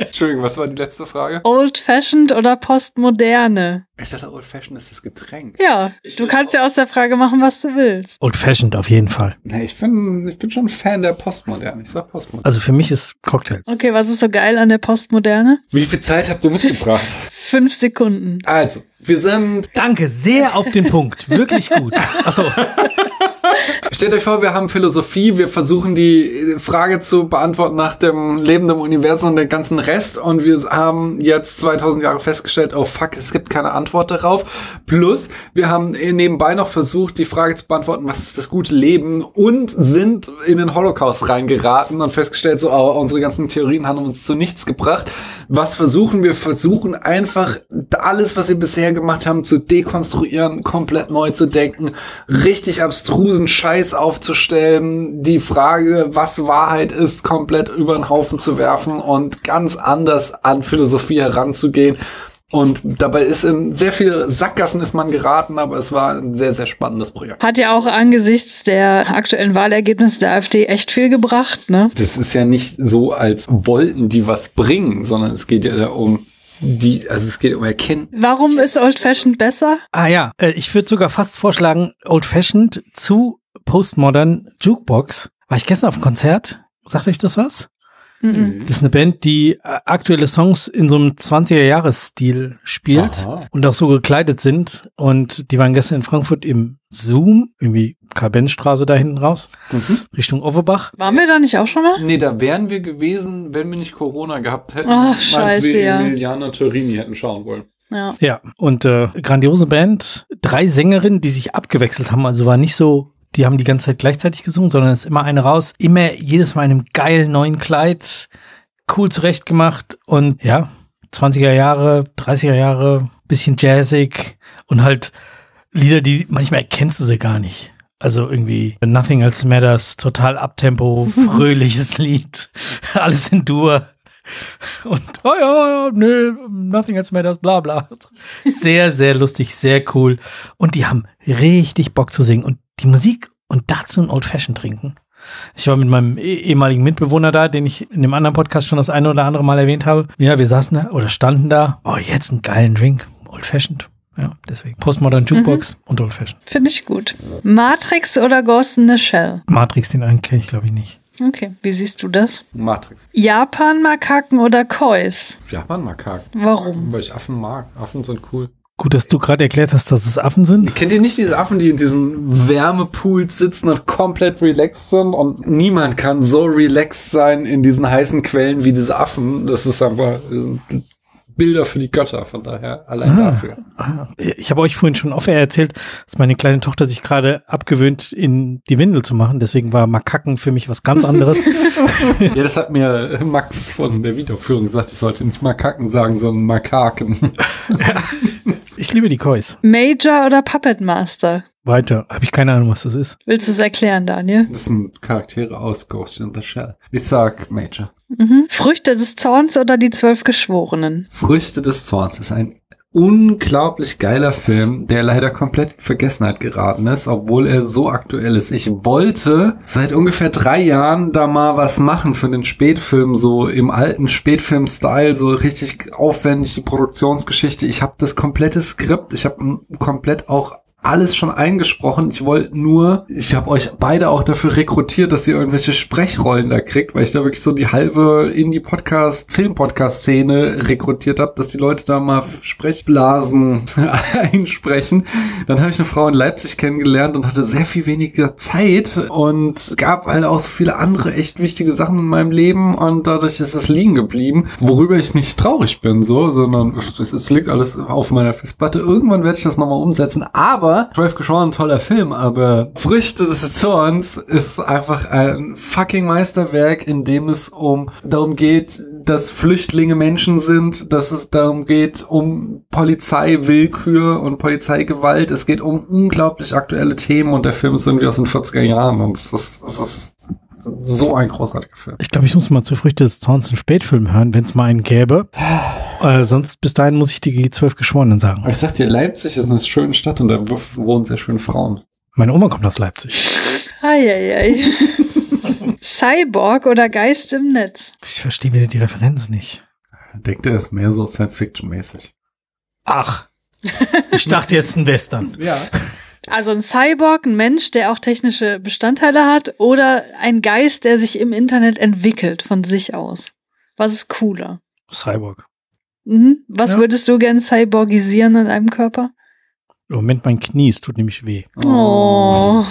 Entschuldigung, was war die letzte Frage? Old Fashioned oder Postmoderne? Ich dachte, Old Fashion ist das Getränk. Ja, du kannst ja aus der Frage machen, was du willst. Old-fashioned auf jeden Fall. Nee, ich bin, ich bin schon Fan der Postmoderne. Ich sag Postmoderne. Also für mich ist Cocktail. Okay, was ist so geil an der Postmoderne? Wie viel Zeit habt ihr mitgebracht? Fünf Sekunden. Also, wir sind Danke, sehr auf den Punkt. Wirklich gut. Achso, Stellt euch vor, wir haben Philosophie, wir versuchen die Frage zu beantworten nach dem lebenden Universum und dem ganzen Rest und wir haben jetzt 2000 Jahre festgestellt, oh fuck, es gibt keine Antwort darauf. Plus, wir haben nebenbei noch versucht, die Frage zu beantworten, was ist das gute Leben und sind in den Holocaust reingeraten und festgestellt, so, oh, unsere ganzen Theorien haben uns zu nichts gebracht. Was versuchen wir? Versuchen einfach alles, was wir bisher gemacht haben, zu dekonstruieren, komplett neu zu denken, richtig abstrusen Scheiß aufzustellen, die Frage, was Wahrheit ist, komplett über den Haufen zu werfen und ganz anders an Philosophie heranzugehen. Und dabei ist in sehr viele Sackgassen ist man geraten, aber es war ein sehr, sehr spannendes Projekt. Hat ja auch angesichts der aktuellen Wahlergebnisse der AfD echt viel gebracht, ne? Das ist ja nicht so, als wollten die was bringen, sondern es geht ja um die, also es geht um Erkennen. Warum ist Old Fashioned besser? Ah ja, äh, ich würde sogar fast vorschlagen, Old Fashioned zu Postmodern Jukebox. War ich gestern auf einem Konzert? Sagt euch das was? Mhm. Das ist eine Band, die äh, aktuelle Songs in so einem 20er-Jahres-Stil spielt Aha. und auch so gekleidet sind. Und die waren gestern in Frankfurt im Zoom, irgendwie Karl-Benz-Straße da hinten raus, Mhm. Richtung Offenbach. Waren wir da nicht auch schon mal? Nee, da wären wir gewesen, wenn wir nicht Corona gehabt hätten. Ach, scheiße, wir ja. Emiliana Torini hätten schauen wollen. Ja. Ja, und äh, grandiose Band. Drei Sängerinnen, die sich abgewechselt haben. Also war nicht so, die haben die ganze Zeit gleichzeitig gesungen, sondern es ist immer eine raus. Immer jedes Mal in einem geilen neuen Kleid, cool zurechtgemacht und ja, 20er Jahre, 30er Jahre, bisschen jazzig und halt Lieder, die manchmal erkennst du sie gar nicht. Also irgendwie Nothing Else Matters, total Abtempo, fröhliches Lied, alles in Dur. Und, oh ja, nö, Nothing Else Matters, bla bla. Sehr, sehr lustig, sehr cool. Und die haben richtig Bock zu singen. Und die Musik und dazu ein Old Fashion trinken. Ich war mit meinem eh- ehemaligen Mitbewohner da, den ich in dem anderen Podcast schon das eine oder andere Mal erwähnt habe. Ja, wir saßen da oder standen da. Oh, jetzt einen geilen Drink. Old Fashioned. Ja, deswegen. Postmodern Jukebox und Old Fashioned. Finde ich gut. Matrix oder Ghost in the Shell? Matrix, den einen kenne ich glaube ich nicht. Okay, wie siehst du das? Matrix. Japan-Makaken oder Kois? Japan-Makaken. Warum? Weil ich Affen mag. Affen sind cool. Gut, dass du gerade erklärt hast, dass es Affen sind. Kennt ihr nicht diese Affen, die in diesen Wärmepools sitzen und komplett relaxed sind? Und niemand kann so relaxed sein in diesen heißen Quellen wie diese Affen. Das ist einfach Bilder für die Götter. Von daher allein Ah. dafür. Ah, Ich habe euch vorhin schon offen erzählt, dass meine kleine Tochter sich gerade abgewöhnt, in die Windel zu machen. Deswegen war Makaken für mich was ganz anderes. Ja, das hat mir Max von der Videoführung gesagt. Ich sollte nicht Makaken sagen, sondern Makaken. ich liebe die Kois. Major oder Puppet Master? Weiter. Habe ich keine Ahnung, was das ist. Willst du es erklären, Daniel? Das sind Charaktere aus Ghost in the Shell. Ich sag Major. Mhm. Früchte des Zorns oder die zwölf Geschworenen? Früchte des Zorns ist ein unglaublich geiler Film, der leider komplett in Vergessenheit geraten ist, obwohl er so aktuell ist. Ich wollte seit ungefähr drei Jahren da mal was machen für den Spätfilm, so im alten Spätfilm-Style, so richtig aufwendig die Produktionsgeschichte. Ich habe das komplette Skript, ich habe komplett auch alles schon eingesprochen. Ich wollte nur, ich habe euch beide auch dafür rekrutiert, dass ihr irgendwelche Sprechrollen da kriegt, weil ich da wirklich so die halbe Indie-Podcast, Film-Podcast-Szene rekrutiert habe, dass die Leute da mal Sprechblasen einsprechen. Dann habe ich eine Frau in Leipzig kennengelernt und hatte sehr viel weniger Zeit und gab halt auch so viele andere echt wichtige Sachen in meinem Leben und dadurch ist es liegen geblieben, worüber ich nicht traurig bin, so, sondern es, es liegt alles auf meiner Festplatte. Irgendwann werde ich das nochmal umsetzen, aber Drive Geschworen, ein toller Film, aber Früchte des Zorns ist einfach ein fucking Meisterwerk, in dem es um darum geht, dass Flüchtlinge Menschen sind, dass es darum geht, um Polizeiwillkür und Polizeigewalt. Es geht um unglaublich aktuelle Themen und der Film ist irgendwie aus den 40er Jahren und ist, es ist so ein großartiger Film. Ich glaube, ich muss mal zu Früchte des Zorns einen Spätfilm hören, wenn es mal einen gäbe. Äh, sonst bis dahin muss ich die zwölf Geschworenen sagen. Aber ich sag dir, Leipzig ist eine schöne Stadt und da wohnen sehr schöne Frauen. Meine Oma kommt aus Leipzig. Eieiei. Cyborg oder Geist im Netz? Ich verstehe wieder die Referenz nicht. Denkt er ist mehr so Science-Fiction-mäßig. Ach, ich dachte jetzt ein Western. Ja. Also ein Cyborg, ein Mensch, der auch technische Bestandteile hat, oder ein Geist, der sich im Internet entwickelt von sich aus. Was ist cooler? Cyborg. Mhm. Was Ja. würdest du gern cyborgisieren in einem Körper? Im Moment mein Knie, es tut nämlich weh. Oh.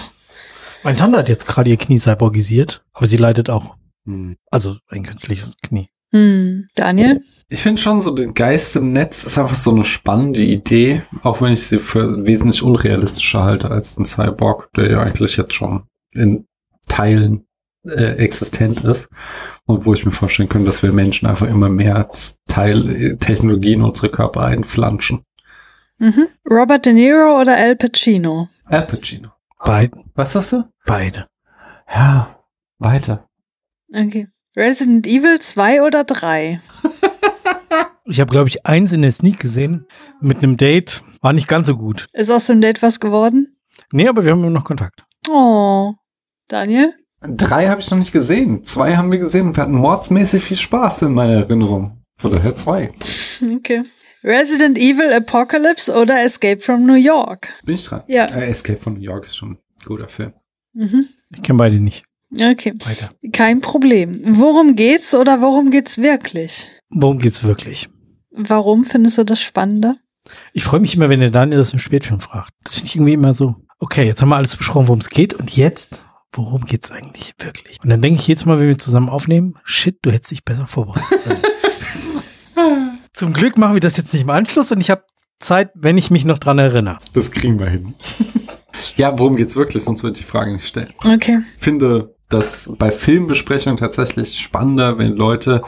Meine Tante hat jetzt gerade ihr Knie cyborgisiert, aber sie leidet auch. Hm. Also ein künstliches Knie. Hm. Daniel? Ich finde schon, so den Geist im Netz ist einfach so eine spannende Idee, auch wenn ich sie für wesentlich unrealistischer halte als ein Cyborg, der ja eigentlich jetzt schon in Teilen äh, existent ist und wo ich mir vorstellen könnte, dass wir Menschen einfach immer mehr Teil äh, Technologie in unsere Körper einflanschen. Mhm. Robert De Niro oder Al Pacino? Al Pacino. Beide. Was hast du? Beide. Ja, weiter. Okay. Resident Evil 2 oder 3? Ich habe, glaube ich, eins in der Sneak gesehen mit einem Date. War nicht ganz so gut. Ist aus dem Date was geworden? Nee, aber wir haben immer noch Kontakt. Oh. Daniel? Drei habe ich noch nicht gesehen. Zwei haben wir gesehen und wir hatten mordsmäßig viel Spaß in meiner Erinnerung. Von daher zwei. Okay. Resident Evil Apocalypse oder Escape from New York? Bin ich dran? Ja. Äh, Escape from New York ist schon ein guter Film. Mhm. Ich kenne beide nicht. Okay, Weiter. kein Problem. Worum geht's oder worum geht's wirklich? Worum geht's wirklich? Warum findest du das spannender? Ich freue mich immer, wenn der Daniel das im Spätfilm fragt. Das finde ich irgendwie immer so. Okay, jetzt haben wir alles besprochen, worum es geht. Und jetzt, worum geht's eigentlich wirklich? Und dann denke ich jedes Mal, wenn wir zusammen aufnehmen, shit, du hättest dich besser vorbereitet sollen. Zum Glück machen wir das jetzt nicht im Anschluss und ich habe Zeit, wenn ich mich noch dran erinnere. Das kriegen wir hin. ja, worum geht's wirklich? Sonst würde ich die Frage nicht stellen. Okay. finde das bei Filmbesprechungen tatsächlich spannender, wenn Leute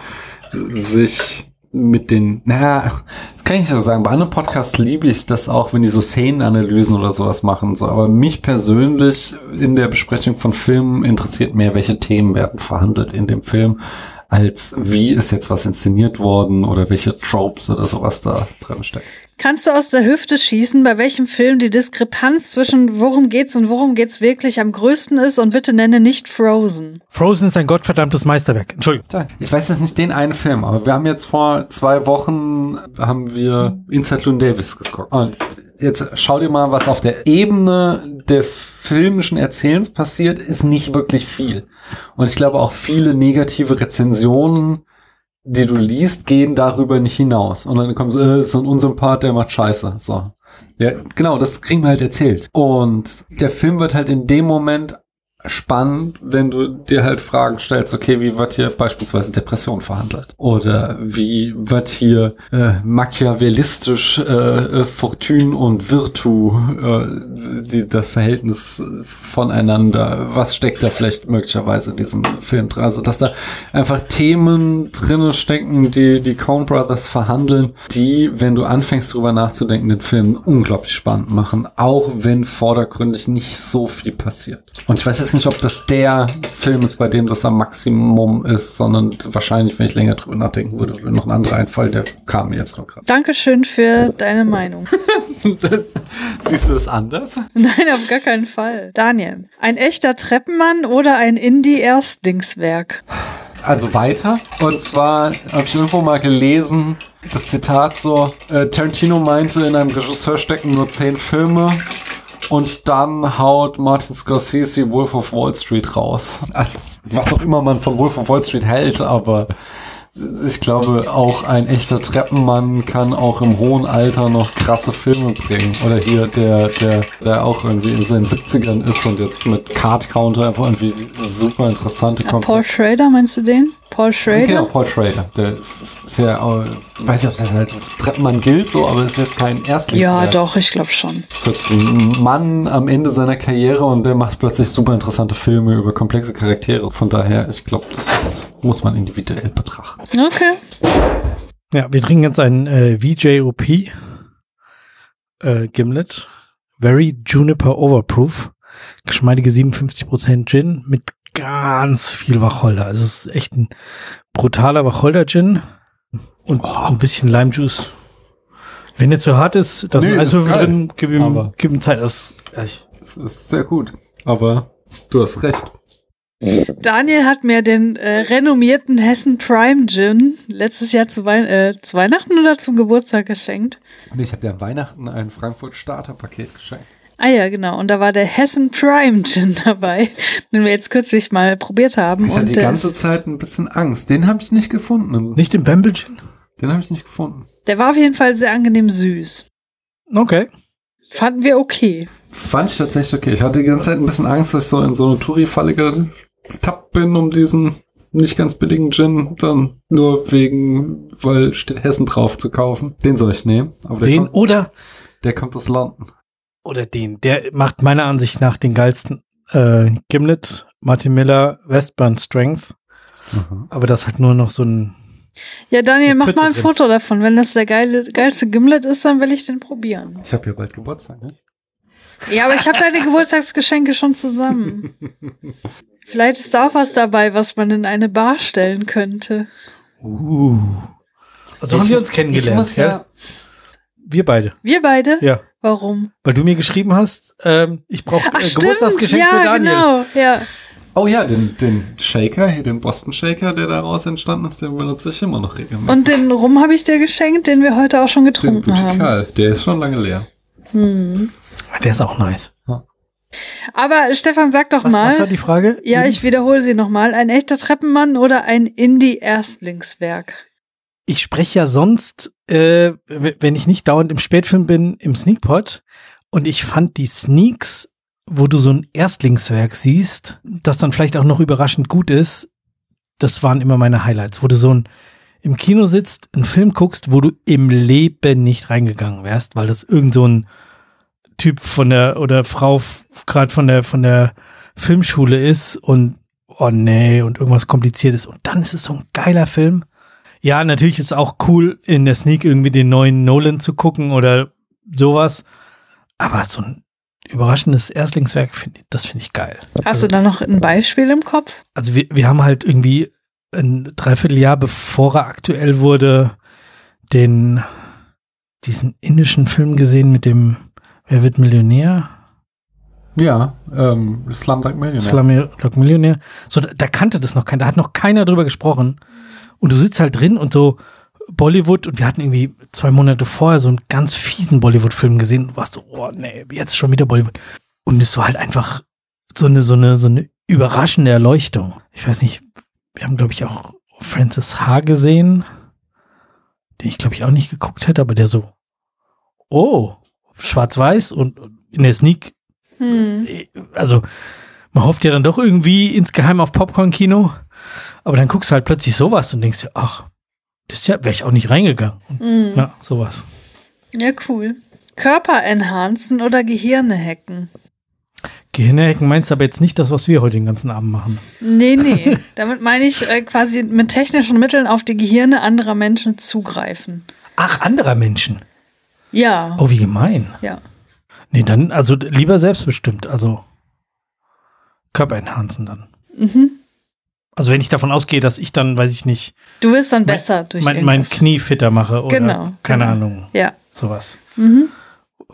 sich mit den, naja, das kann ich nicht so sagen. Bei anderen Podcasts liebe ich das auch, wenn die so Szenenanalysen oder sowas machen. So. Aber mich persönlich in der Besprechung von Filmen interessiert mehr, welche Themen werden verhandelt in dem Film, als wie ist jetzt was inszeniert worden oder welche Tropes oder sowas da drin steckt. Kannst du aus der Hüfte schießen, bei welchem Film die Diskrepanz zwischen worum geht's und worum geht's wirklich am größten ist und bitte nenne nicht Frozen. Frozen ist ein gottverdammtes Meisterwerk. Entschuldigung. Ich weiß jetzt nicht den einen Film, aber wir haben jetzt vor zwei Wochen haben wir Inside Llewyn Davis geguckt. Und jetzt schau dir mal, was auf der Ebene des filmischen Erzählens passiert, ist nicht wirklich viel. Und ich glaube auch viele negative Rezensionen, die du liest, gehen darüber nicht hinaus. Und dann kommt äh, so ein Unsympath, der macht Scheiße. So. Ja, genau, das kriegen wir halt erzählt. Und der Film wird halt in dem Moment spannend, wenn du dir halt Fragen stellst, okay, wie wird hier beispielsweise Depression verhandelt? Oder wie wird hier äh, machiavellistisch äh, äh, Fortune und Virtu, äh, die, das Verhältnis voneinander, was steckt da vielleicht möglicherweise in diesem Film drin? Also, dass da einfach Themen drinne stecken, die die Coen Brothers verhandeln, die, wenn du anfängst drüber nachzudenken, den Film unglaublich spannend machen, auch wenn vordergründig nicht so viel passiert. Und ich weiß jetzt nicht, ob das der Film ist, bei dem das am Maximum ist, sondern wahrscheinlich, wenn ich länger drüber nachdenken würde, würde noch ein anderer Einfall, der kam mir jetzt nur gerade. Dankeschön für deine Meinung. Siehst du das anders? Nein, auf gar keinen Fall. Daniel, ein echter Treppenmann oder ein Indie-Erstlingswerk? Also weiter. Und zwar habe ich irgendwo mal gelesen, das Zitat so, äh, Tarantino meinte, in einem Regisseur stecken nur zehn Filme. Und dann haut Martin Scorsese Wolf of Wall Street raus. Also, was auch immer man von Wolf of Wall Street hält, aber ich glaube, auch ein echter Treppenmann kann auch im hohen Alter noch krasse Filme bringen. Oder hier der, der, der auch irgendwie in seinen 70ern ist und jetzt mit Card Counter einfach irgendwie super interessante Ja, Paul Schrader, meinst du den? Paul Schrader? Genau, Paul Schrader. Der ist ja, äh, weiß nicht, ob das halt Treppenmann gilt, so, aber ist jetzt kein Erstlingswerk. Ja, doch, ich glaube schon. ist jetzt ein Mann am Ende seiner Karriere und der macht plötzlich super interessante Filme über komplexe Charaktere. Von daher, ich glaube, das ist, muss man individuell betrachten. Okay. Ja, wir trinken jetzt einen äh, VJOP äh, Gimlet. Very Juniper Overproof. Geschmeidige 57% Gin mit ganz viel Wacholder. Es ist echt ein brutaler Wacholder-Gin und ein bisschen Limejuice. Wenn der zu hart ist, da Nee, sind das ist Eiswürfel drin, gib ihm, gib ihm Zeit. Das, Das ist sehr gut. Aber du hast recht. Daniel hat mir den äh, renommierten Hessen Prime Gin letztes Jahr zu, Wein äh, zu Weihnachten oder zum Geburtstag geschenkt. Und ich habe dir an Weihnachten ein Frankfurt Starter Paket geschenkt. Ah ja, genau. Und da war der Hessen Prime Gin dabei, den wir jetzt kürzlich mal probiert haben. Ich hatte und die ganze Zeit ein bisschen Angst. Den habe ich nicht gefunden. nicht im Bamble Gin? Den habe ich nicht gefunden. der war auf jeden Fall sehr angenehm süß. Okay. Fanden wir okay. Fand ich tatsächlich okay. Ich hatte die ganze Zeit ein bisschen Angst, dass ich so in so eine Touri-Falle getappt bin, um diesen nicht ganz billigen Gin dann nur wegen, weil steht Hessen drauf zu kaufen. Den soll ich nehmen. Aber der, Den kommt, oder, der kommt aus London. Oder den. Der macht meiner Ansicht nach den geilsten äh, Gimlet, Martin Miller, Westburn Strength. Aber das hat nur noch so ein Ja, Daniel, mach mal ein drin. Foto davon. Wenn das der geile, geilste Gimlet ist, dann will ich den probieren. Ich habe ja bald Geburtstag, nicht? Ja, aber ich habe deine Geburtstagsgeschenke schon zusammen. Vielleicht ist da auch was dabei, was man in eine Bar stellen könnte. Uh. Also haben Ich- wir uns Ich kennengelernt, muss ja? ja, Wir beide. Wir beide? Ja. Warum? Weil du mir geschrieben hast, ähm, ich brauche äh. Geburtstagsgeschenk ja, für Daniel. genau. Ja. Oh ja, den, den Shaker, hier den Boston Shaker, der daraus entstanden ist, den benutze ich immer noch regelmäßig. Und den Rum habe ich dir geschenkt, den wir heute auch schon den getrunken haben. Butikal, der ist schon lange leer. Hm. Der ist auch nice. Aber Stefan, sag doch Was, mal. was war die Frage? ja, ich wiederhole sie nochmal. Ein echter Treppenmann oder ein Indie-Erstlingswerk? Ich spreche ja sonst, äh, wenn ich nicht dauernd im Spätfilm bin, im Sneakpot. Und ich fand die Sneaks, wo du so ein Erstlingswerk siehst, das dann vielleicht auch noch überraschend gut ist, das waren immer meine Highlights, wo du so ein im Kino sitzt, einen Film guckst, wo du im Leben nicht reingegangen wärst, weil das irgend so ein Typ von der oder Frau gerade von der von der Filmschule ist und oh nee und irgendwas kompliziert ist und dann ist es so ein geiler Film. Ja, natürlich ist es auch cool in der Sneak irgendwie den neuen Nolan zu gucken oder sowas, aber so ein überraschendes Erstlingswerk finde das finde ich geil. Hast also du da noch ein Beispiel im Kopf? also wir, wir haben halt irgendwie ein Dreivierteljahr, bevor er aktuell wurde, den, diesen indischen Film gesehen mit dem, wer wird Millionär? Ja, ähm, Slumdog Millionär. Slumdog Millionär. So, da, da kannte das noch keiner, da hat noch keiner drüber gesprochen. Und du sitzt halt drin und so Bollywood und wir hatten irgendwie zwei Monate vorher so einen ganz fiesen Bollywood-Film gesehen und warst so, oh nee, jetzt schon wieder Bollywood. Und es war halt einfach so eine, so eine, so eine überraschende Erleuchtung. Ich weiß nicht, wir haben, glaube ich, auch Francis H. gesehen, den ich, glaube ich, auch nicht geguckt hätte, aber der so, oh, schwarz-weiß und in der Sneak Hm. also man hofft ja dann doch irgendwie insgeheim auf Popcorn-Kino, aber dann guckst du halt plötzlich sowas und denkst dir, ach, das ja, wäre ich auch nicht reingegangen. Und, Hm. Ja, sowas. Ja, cool. Körper enhancen oder Gehirne hacken? Gehirnhacken meinst du aber jetzt nicht das, was wir heute den ganzen Abend machen. Nee, nee. Damit meine ich äh, quasi mit technischen Mitteln auf die Gehirne anderer Menschen zugreifen. Ach, anderer Menschen. Ja. Oh, wie gemein. Ja. Nee, dann, also lieber selbstbestimmt, also Körper enhancen dann. Mhm. Also wenn ich davon ausgehe, dass ich dann, weiß ich nicht, Du wirst dann besser durch mein, mein. Knie fitter mache oder Genau, keine genau. Ahnung, Ja. sowas. Mhm.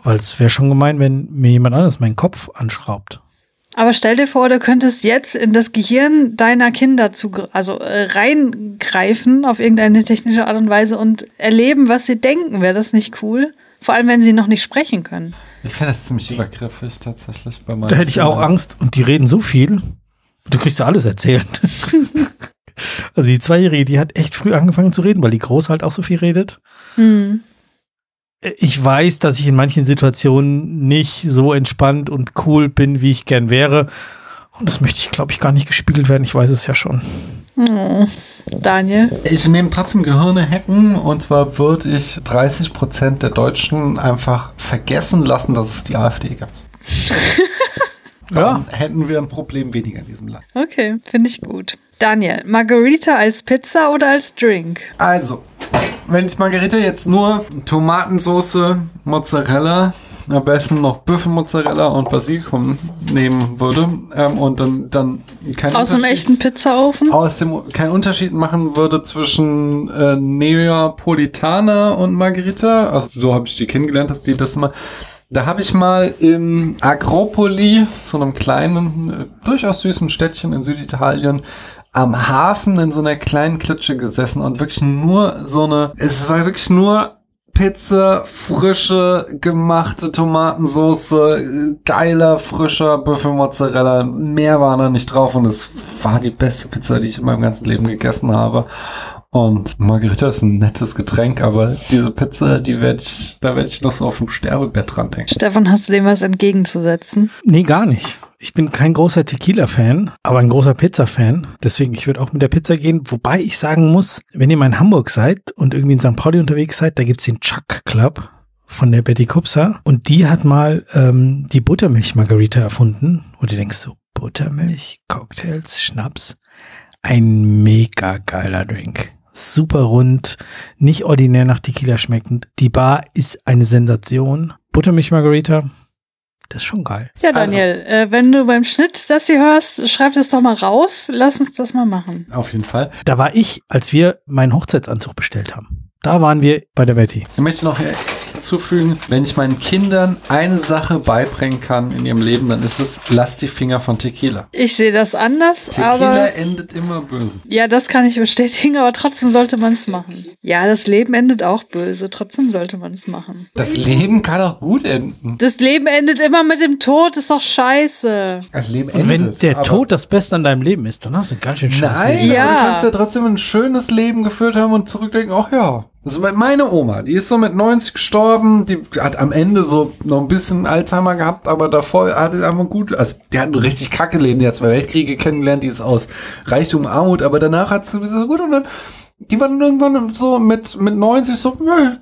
Weil es wäre schon gemein, wenn mir jemand anderes meinen Kopf anschraubt. Aber stell dir vor, du könntest jetzt in das Gehirn deiner Kinder zu, also äh, reingreifen auf irgendeine technische Art und Weise und erleben, was sie denken. Wäre das nicht cool? Vor allem, wenn sie noch nicht sprechen können. Ich finde das ziemlich übergriffig tatsächlich bei meinen Da hätte ich auch. Angst und die reden so viel. Du kriegst ja alles erzählt. also die Zweijährige, die hat echt früh angefangen zu reden, weil die Große halt auch so viel redet. Hm. Ich weiß, dass ich in manchen Situationen nicht so entspannt und cool bin, wie ich gern wäre. Und das möchte ich, glaube ich, gar nicht gespiegelt werden. Ich weiß es ja schon. Hm. Daniel? Ich nehme trotzdem Gehirne hacken und zwar würde ich 30% der Deutschen einfach vergessen lassen, dass es die AfD gibt. Ja. Dann hätten wir ein Problem weniger in diesem Land. Okay, finde ich gut. Daniel, Margarita als Pizza oder als Drink? Also, wenn ich Margarita jetzt nur Tomatensauce, Mozzarella, am besten noch Büffelmozzarella und Basilikum nehmen würde ähm, und dann, dann kein Aus einem Unterschied- echten Pizzaofen? aus dem keinen Unterschied machen würde zwischen äh, Neapolitaner und Margarita. Also so habe ich die kennengelernt, dass die das mal. Da habe ich mal in Agropoli, so einem kleinen, durchaus süßen Städtchen in Süditalien, am Hafen in so einer kleinen Klitsche gesessen und wirklich nur so eine, es war wirklich nur Pizza, frische, gemachte Tomatensauce, geiler, frischer Büffelmozzarella. Mehr war da nicht drauf und es war die beste Pizza, die ich in meinem ganzen Leben gegessen habe. Und Margarita ist ein nettes Getränk, aber diese Pizza, die werde ich, da werde ich noch so auf dem Sterbebett dran denken. Stefan, hast du dem was entgegenzusetzen? Nee, gar nicht. Ich bin kein großer Tequila-Fan, aber ein großer Pizza-Fan. Deswegen, ich würde auch mit der Pizza gehen. Wobei ich sagen muss, wenn ihr mal in Hamburg seid und irgendwie in St. Pauli unterwegs seid, da gibt's den Chuck Club von der Betty Kupsa. Und die hat mal ähm, die Buttermilch-Margarita erfunden. Und du denkst so, Buttermilch, Cocktails, Schnaps. Ein mega geiler Drink. Super rund, nicht ordinär nach Tequila schmeckend. Die Bar ist eine Sensation. Buttermilch-Margarita, das ist schon geil. Ja, Daniel, äh, wenn du beim Schnitt das hier hörst, schreib das doch mal raus. Lass uns das mal machen. Auf jeden Fall. Da war ich, als wir meinen Hochzeitsanzug bestellt haben. Da waren wir bei der Betty. Ich möchte noch hinzufügen, wenn ich meinen Kindern eine Sache beibringen kann in ihrem Leben, dann ist es, lass die Finger von Tequila. Ich sehe das anders, Tequila aber endet immer böse. ja, das kann ich bestätigen, aber trotzdem sollte man es machen. Ja, das Leben endet auch böse, trotzdem sollte man es machen. Das Leben kann auch gut enden. Das Leben endet immer mit dem Tod, ist doch scheiße. Das Leben Und wenn endet. der Tod das Beste an deinem Leben ist, dann hast du ein ganz schön scheiß Nein, Leben. Ja. aber du kannst ja trotzdem ein schönes Leben geführt haben und zurückdenken, ach ja. Also meine Oma, die ist so mit 90 gestorben, die hat am Ende so noch ein bisschen Alzheimer gehabt, aber davor hat es einfach gut, also die hat ein richtig kacke Leben, die hat zwei Weltkriege kennengelernt, die ist aus Reichtum, Armut, aber danach hat sie so gut und dann, die war dann irgendwann so mit, mit 90 so, ja,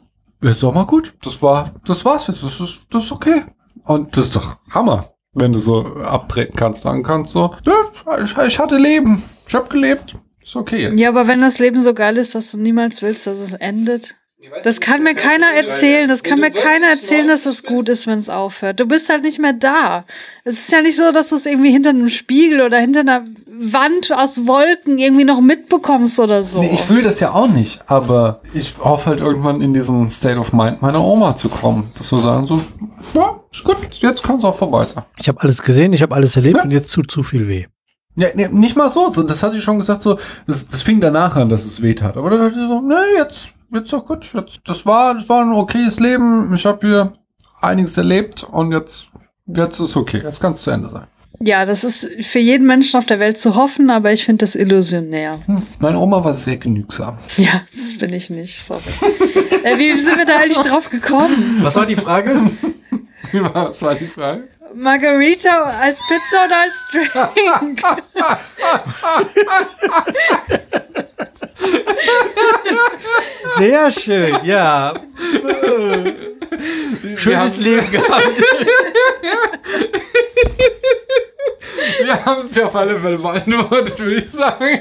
ist doch mal gut, das war, das war's jetzt, das ist, das ist okay. Und das ist doch Hammer, wenn du so abtreten kannst, sagen kannst so, ja, ich, ich hatte Leben, ich hab gelebt, ist okay jetzt. Ja, aber wenn das Leben so geil ist, dass du niemals willst, dass es endet. Das kann mir keiner erzählen. Das kann mir keiner erzählen, dass es gut ist, wenn es aufhört. Du bist halt nicht mehr da. Es ist ja nicht so, dass du es irgendwie hinter einem Spiegel oder hinter einer Wand aus Wolken irgendwie noch mitbekommst oder so. Nee, ich fühle das ja auch nicht, aber ich hoffe halt irgendwann in diesen State of Mind meiner Oma zu kommen. Dass wir sagen so, ja, ist gut, jetzt kann es auch vorbei sein. Ich habe alles gesehen, ich habe alles erlebt und jetzt tut zu viel weh. Ja, nee, nicht mal so, so, das hatte ich schon gesagt, so, das, das fing danach an, dass es weht hat. Aber dann dachte ich so, nee, jetzt, jetzt doch gut, jetzt, das war, das war ein okayes Leben, ich habe hier einiges erlebt und jetzt, jetzt ist okay, jetzt kann es zu Ende sein. Ja, das ist für jeden Menschen auf der Welt zu hoffen, aber ich finde das illusionär. Meine Oma war sehr genügsam. Ja, das bin ich nicht. Sorry. äh, wie sind wir da eigentlich drauf gekommen? Was war die Frage? Was war die Frage? Margarita als Pizza oder als Drink? Sehr schön, ja. Schönes Leben gehabt. Wir haben es ja auf alle Fälle beantwortet, würde ich sagen.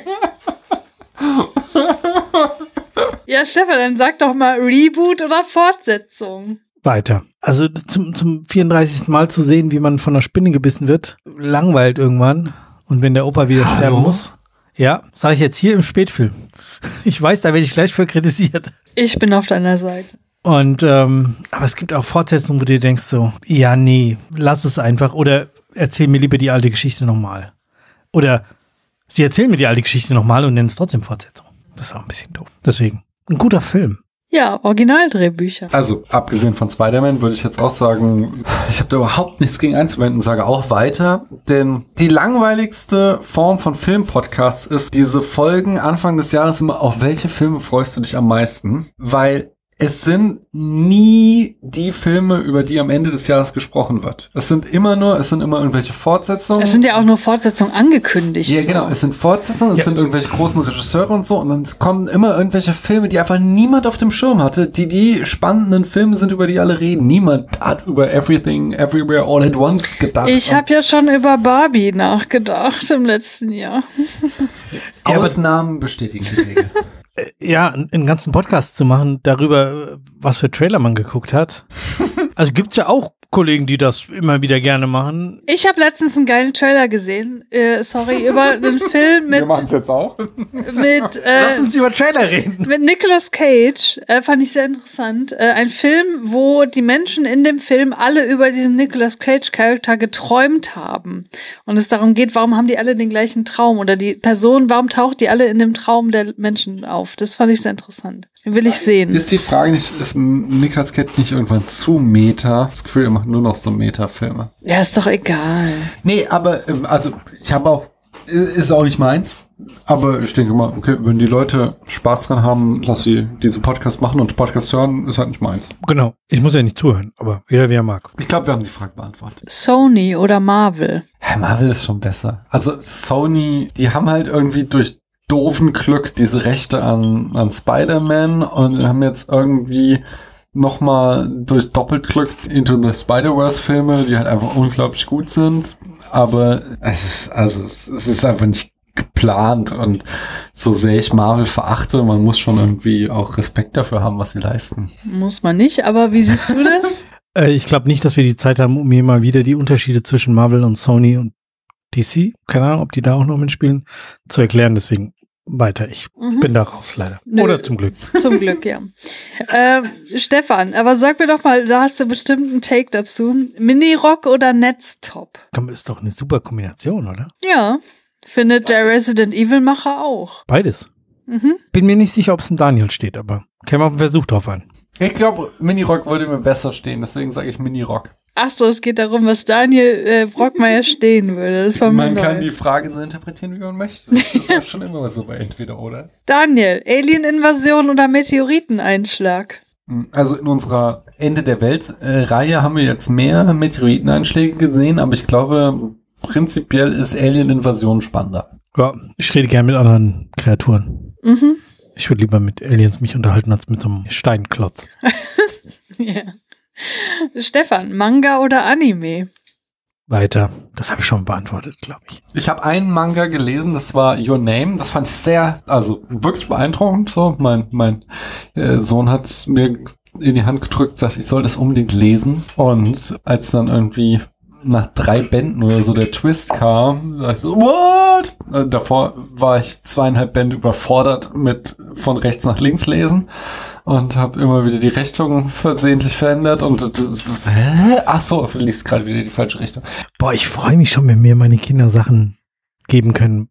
Ja, Stefan, dann sag doch mal Reboot oder Fortsetzung. Weiter. Also zum, zum 34. Mal zu sehen, wie man von einer Spinne gebissen wird, langweilt irgendwann. Und wenn der Opa wieder Hallo? sterben muss. Ja, sage ich jetzt hier im Spätfilm. Ich weiß, da werde ich gleich für kritisiert. Ich bin auf deiner Seite. Und ähm, aber es gibt auch Fortsetzungen, wo du dir denkst so, ja, nee, lass es einfach. Oder erzähl mir lieber die alte Geschichte nochmal. Oder sie erzählen mir die alte Geschichte nochmal und nennen es trotzdem Fortsetzung. Das ist auch ein bisschen doof. Deswegen, ein guter Film. Ja, Originaldrehbücher. Also, abgesehen von Spider-Man würde ich jetzt auch sagen, ich habe da überhaupt nichts gegen einzuwenden, sage auch weiter, denn die langweiligste Form von Filmpodcasts ist diese Folgen Anfang des Jahres immer, auf welche Filme freust du dich am meisten? Weil es sind nie die Filme, über die am Ende des Jahres gesprochen wird. Es sind immer nur, es sind immer irgendwelche Fortsetzungen. Es sind ja auch nur Fortsetzungen angekündigt. Ja, so. genau. Es sind Fortsetzungen, es Ja. sind irgendwelche großen Regisseure und so. Und dann kommen immer irgendwelche Filme, die einfach niemand auf dem Schirm hatte, die die spannenden Filme sind, über die alle reden. Niemand hat über Everything, Everywhere, All at Once gedacht. Ich habe ja schon über Barbie nachgedacht im letzten Jahr. Ausnahmen bestätigen die Regel. Ja, einen ganzen Podcast zu machen darüber, was für Trailer man geguckt hat. Also gibt's ja auch Kollegen, die das immer wieder gerne machen. Ich habe letztens einen geilen Trailer gesehen, äh, sorry, über einen Film mit, jetzt auch. mit, äh, Lass uns über Trailer reden. mit Nicolas Cage. Äh, fand ich sehr interessant. Äh, ein Film, wo die Menschen in dem Film alle über diesen Nicolas Cage-Charakter geträumt haben. Und es darum geht, warum haben die alle den gleichen Traum? Oder die Person, warum taucht die alle in dem Traum der Menschen auf? Das fand ich sehr interessant. Den will ich sehen. Ist die Frage nicht, ist Nicolas Cage nicht irgendwann zu Meta? Das Gefühl, er macht nur noch so Meta-Filme. Ja, ist doch egal. Nee, aber ähm, also ich habe auch, ist auch nicht meins. Aber ich denke mal, okay, wenn die Leute Spaß dran haben, lass sie diese Podcast machen und Podcast hören, ist halt nicht meins. Genau. Ich muss ja nicht zuhören, aber jeder wie er mag. Ich glaube, wir haben die Frage beantwortet. Sony oder Marvel? Ja, Marvel ist schon besser. Also Sony, die haben halt irgendwie durch doofen Glück diese Rechte an, an Spider-Man und haben jetzt irgendwie nochmal durch Doppelglück Into the Spider-Verse Filme, die halt einfach unglaublich gut sind. Aber es ist, also es, es ist einfach nicht geplant und so sehr ich Marvel verachte, man muss schon irgendwie auch Respekt dafür haben, was sie leisten. Muss man nicht, aber wie siehst du das? Äh, ich glaube nicht, dass wir die Zeit haben, um hier mal wieder die Unterschiede zwischen Marvel und Sony und DC, keine Ahnung, ob die da auch noch mitspielen, zu erklären. Deswegen weiter. Ich Mhm. bin da raus, leider. Nö. Oder zum Glück. Zum Glück, ja. ähm, Stefan, aber sag mir doch mal, da hast du bestimmt einen Take dazu. Mini-Rock oder Netztop? Komm, Ist doch eine super Kombination, oder? Ja, findet der Resident Evil-Macher auch. Beides. Mhm. Bin mir nicht sicher, ob es im Daniel steht, aber käme auf den Versuch drauf an. Ich glaube, Minirock würde mir besser stehen, deswegen sage ich Minirock. Ach so, es geht darum, was Daniel äh, Brockmeier stehen würde. Das war Man kann neu. die Frage so interpretieren, wie man möchte. Das war schon immer so bei entweder oder. Daniel, Alien-Invasion oder Meteoriteneinschlag? Also in unserer Ende der Welt-Reihe haben wir jetzt mehr Meteoriteneinschläge gesehen, aber ich glaube, prinzipiell ist Alien-Invasion spannender. Ja, ich rede gerne mit anderen Kreaturen. Mhm. Ich würde lieber mit Aliens mich unterhalten als mit so einem Steinklotz. Ja. Stefan, Manga oder Anime? Weiter. Das habe ich schon beantwortet, glaube ich. Ich habe einen Manga gelesen, das war Your Name. Das fand ich sehr, also wirklich beeindruckend. So, mein mein äh, Sohn hat mir in die Hand gedrückt, sagt, ich soll das unbedingt lesen. Und als dann irgendwie nach drei Bänden oder so der Twist kam, war ich so, what? Äh, Davor war ich zweieinhalb Bände überfordert mit von rechts nach links lesen und habe immer wieder die Richtung versehentlich verändert und hä? ach so, liest gerade wieder die falsche Richtung. Boah, ich freue mich schon, wenn mir meine Kinder Sachen geben können,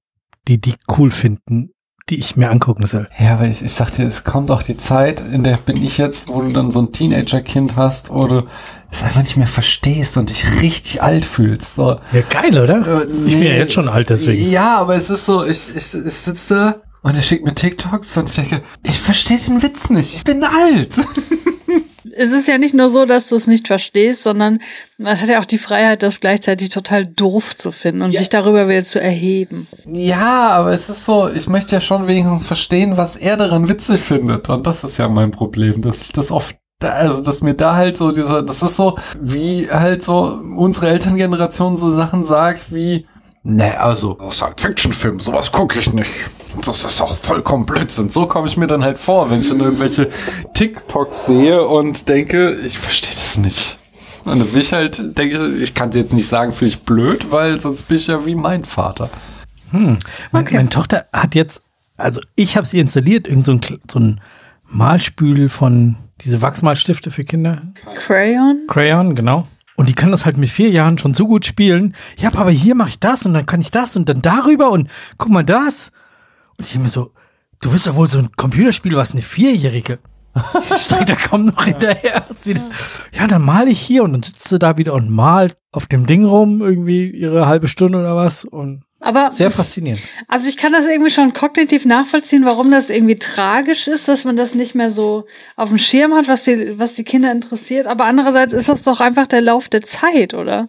die die cool finden, die ich mir angucken soll. Ja, weil ich, ich sag dir, es kommt auch die Zeit, in der bin ich jetzt, wo du dann so ein Teenager-Kind hast, wo du es einfach nicht mehr verstehst und dich richtig alt fühlst. So. Ja, geil, oder? Äh, Ich bin nee, ja jetzt schon alt, deswegen. Ja, aber es ist so, ich, ich, ich sitze da und er schickt mir TikToks und ich denke, ich verstehe den Witz nicht, ich bin alt. Es ist ja nicht nur so, dass du es nicht verstehst, sondern man hat ja auch die Freiheit, das gleichzeitig total doof zu finden und sich darüber wieder zu erheben. Ja, aber es ist so, ich möchte ja schon wenigstens verstehen, was er daran witzig findet. Und das ist ja mein Problem, dass ich das oft, also dass mir da halt so dieser, das ist so, wie halt so unsere Elterngeneration so Sachen sagt wie, ne, also Science-Fiction-Film, sowas gucke ich nicht. Das ist auch vollkommen Blödsinn. So komme ich mir dann halt vor, wenn ich dann irgendwelche TikToks sehe und denke, ich verstehe das nicht. Und dann bin ich halt, denke ich, ich kann es jetzt nicht sagen, finde ich blöd, weil sonst bin ich ja wie mein Vater. Hm. Mein, Okay. Meine Tochter hat jetzt, also ich habe sie installiert, irgend so ein, so ein Malspül von diese Wachsmalstifte für Kinder. Crayon? Crayon, genau. Und die kann das halt mit vier Jahren schon so gut spielen. Ja, aber hier mache ich das und dann kann ich das und dann darüber und guck mal das. Und ich denke mir so, du wirst ja wohl so ein Computerspiel, was eine Vierjährige. Steigt da kaum noch hinterher. Ja, dann male ich hier und dann sitzt sie da wieder und malt auf dem Ding rum, irgendwie ihre halbe Stunde oder was. Und Aber sehr faszinierend. Also ich kann das irgendwie schon kognitiv nachvollziehen, warum das irgendwie tragisch ist, dass man das nicht mehr so auf dem Schirm hat, was die, was die Kinder interessiert. Aber andererseits ist das doch einfach der Lauf der Zeit, oder?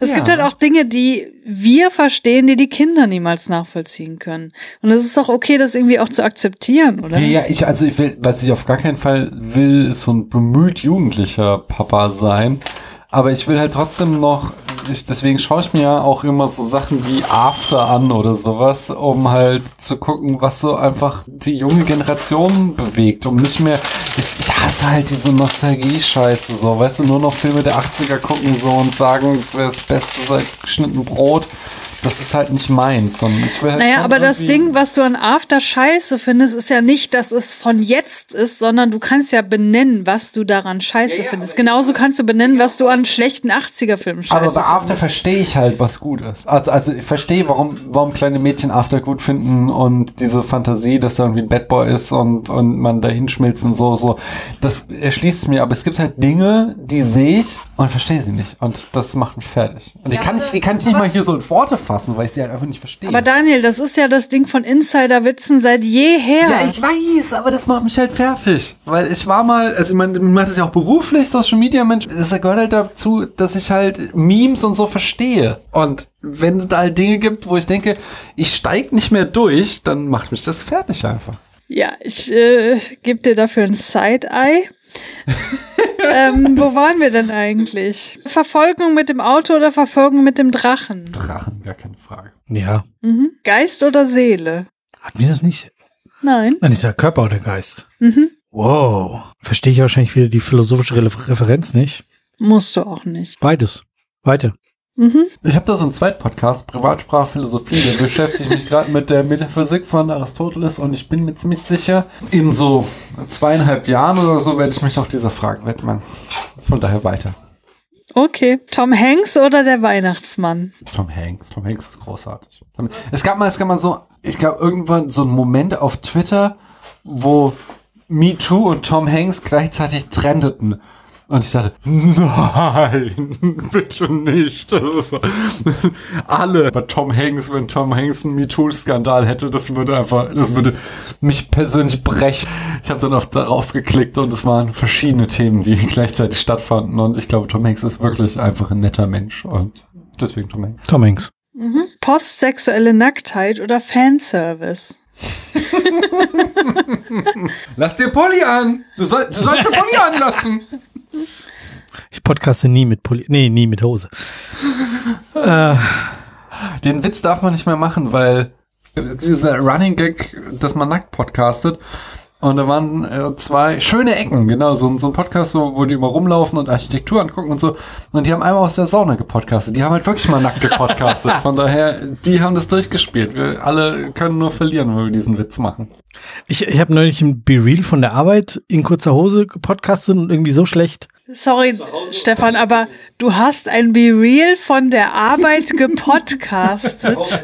Es Ja. gibt halt auch Dinge, die wir verstehen, die die Kinder niemals nachvollziehen können. Und es ist doch okay, das irgendwie auch zu akzeptieren, oder? Ja, ja, ich, also ich will, was ich auf gar keinen Fall will, ist so ein bemüht jugendlicher Papa sein. Aber ich will halt trotzdem noch, ich, deswegen schaue ich mir ja auch immer so Sachen wie After an oder sowas, um halt zu gucken, was so einfach die junge Generation bewegt, um nicht mehr, ich, ich hasse halt diese Nostalgie-Scheiße so, weißt du, nur noch Filme der 80er gucken so und sagen, es wäre das Beste seit geschnitten Brot. Das ist halt nicht meins, sondern ich will halt Naja, aber das Ding, was du an After scheiße findest, ist ja nicht, dass es von jetzt ist, sondern du kannst ja benennen, was du daran scheiße findest. Genauso kannst du benennen, was du an schlechten 80er-Filmen scheiße Aber bei After findest. verstehe ich halt, was gut ist. Also, also ich verstehe, warum, warum kleine Mädchen After gut finden und diese Fantasie, dass da irgendwie ein Bad Boy ist und, und man da hinschmilzt und so, so. Das erschließt mir. Aber es gibt halt Dinge, die sehe ich und verstehe sie nicht. Und das macht mich fertig. Und die kann ich, die kann ich nicht mal hier so in Worte fassen, weil ich sie halt einfach nicht verstehe. Aber Daniel, das ist ja das Ding von Insider-Witzen seit jeher. Ja, ich weiß, aber das macht mich halt fertig. Weil ich war mal, also ich meine, man macht das ja auch beruflich, Social Media Mensch. Das gehört halt dazu, dass ich halt Memes und so verstehe. Und wenn es da halt Dinge gibt, wo ich denke, ich steig nicht mehr durch, dann macht mich das fertig einfach. Ja, ich äh, gebe dir dafür ein Side-Eye. ähm, wo waren wir denn eigentlich? Verfolgung mit dem Auto oder Verfolgung mit dem Drachen? Drachen, gar keine Frage. Ja. Mhm. Geist oder Seele? Hatten wir das nicht? Nein. Dann ist ja Körper oder Geist. Mhm. Wow. Verstehe ich wahrscheinlich wieder die philosophische Re Referenz nicht. Musst du auch nicht. Beides. Weiter. Mhm. Ich habe da so einen Zweitpodcast, Privatsprachphilosophie, der beschäftigt mich gerade mit der Metaphysik von Aristoteles und ich bin mir ziemlich sicher, in so zweieinhalb Jahren oder so werde ich mich auch dieser Frage widmen. Von daher weiter. Okay. Tom Hanks oder der Weihnachtsmann? Tom Hanks. Tom Hanks ist großartig. Es gab mal, es gab mal so, ich glaube irgendwann so einen Moment auf Twitter, wo Me Too und Tom Hanks gleichzeitig trendeten. Und ich dachte, nein, bitte nicht. Das ist so, alle bei Tom Hanks, wenn Tom Hanks einen MeToo-Skandal hätte, das würde einfach, das würde mich persönlich brechen. Ich habe dann auf, darauf geklickt und es waren verschiedene Themen, die gleichzeitig stattfanden. Und ich glaube, Tom Hanks ist wirklich einfach ein netter Mensch. Und deswegen Tom Hanks. Tom Hanks. Mhm. Postsexuelle Nacktheit oder Fanservice? Lass dir Pulli an! Du, soll, du sollst dir Pulli anlassen! Ich podcaste nie mit Pulli, nee, nie mit Hose. äh, Den Witz darf man nicht mehr machen, weil dieser Running Gag, dass man nackt podcastet. Und da waren äh, zwei schöne Ecken, genau, so, so ein Podcast, so, wo die immer rumlaufen und Architektur angucken und so. Und die haben einmal aus der Sauna gepodcastet. Die haben halt wirklich mal nackt gepodcastet. Von daher, die haben das durchgespielt. Wir alle können nur verlieren, wenn wir diesen Witz machen. ich ich habe neulich ein Be-Real von der Arbeit in kurzer Hose gepodcastet und irgendwie so schlecht. Sorry, Stefan, aber du hast ein Be Real von der Arbeit gepodcastet.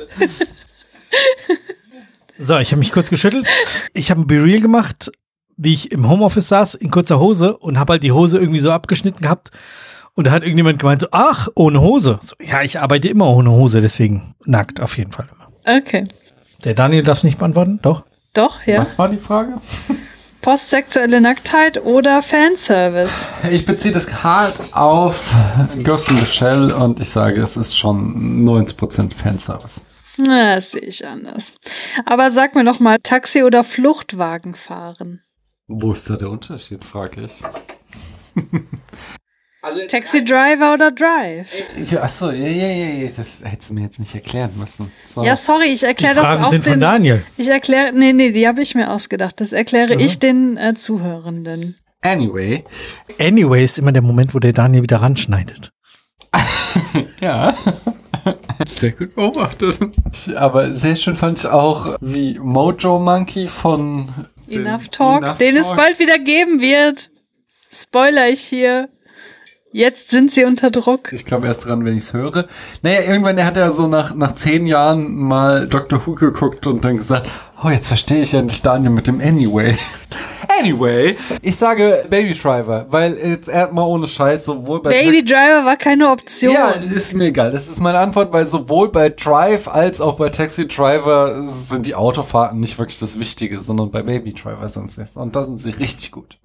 So, ich habe mich kurz geschüttelt. Ich habe ein Be-Real gemacht, wie ich im Homeoffice saß, in kurzer Hose und habe halt die Hose irgendwie so abgeschnitten gehabt. Und da hat irgendjemand gemeint, so, ach, ohne Hose. So, ja, ich arbeite immer ohne Hose, deswegen nackt auf jeden Fall immer. Okay. Der Daniel darf es nicht beantworten, doch? Doch, ja. Was war die Frage? Postsexuelle Nacktheit oder Fanservice? Ich beziehe das hart auf Ghost in the Shell und ich sage, es ist schon 90% Fanservice. Na, das sehe ich anders. Aber sag mir noch mal, Taxi oder Fluchtwagen fahren? Wo ist da der Unterschied, frage ich. Taxi Driver oder Drive? ich achso, ja, ja, ja, ja, das hättest du mir jetzt nicht erklären müssen. So. Ja, sorry, ich erkläre das Fragen auch sind von den, Daniel. Ich erkläre, nee, nee, die habe ich mir ausgedacht. Das erkläre Aha. ich den äh, Zuhörenden. Anyway, Anyway ist immer der Moment, wo der Daniel wieder ranschneidet. ja. Sehr gut beobachtet. Aber sehr schön fand ich auch, wie Mojo Monkey von Enough Talk, Enough den es Talk- bald wieder geben wird. Spoiler ich hier. Jetzt sind sie unter Druck. Ich glaube erst dran, wenn ich es höre. Naja, irgendwann, er hat ja so nach, nach zehn Jahren mal Dr. Who geguckt und dann gesagt, oh, jetzt verstehe ich ja nicht Daniel mit dem Anyway. anyway, ich sage Baby Driver, weil jetzt er mal ohne Scheiß sowohl bei Baby Driver war keine Option. Ja, ist mir egal. Das ist meine Antwort, weil sowohl bei Drive als auch bei Taxi Driver sind die Autofahrten nicht wirklich das Wichtige, sondern bei Baby Driver sind sie. Und da sind sie richtig gut.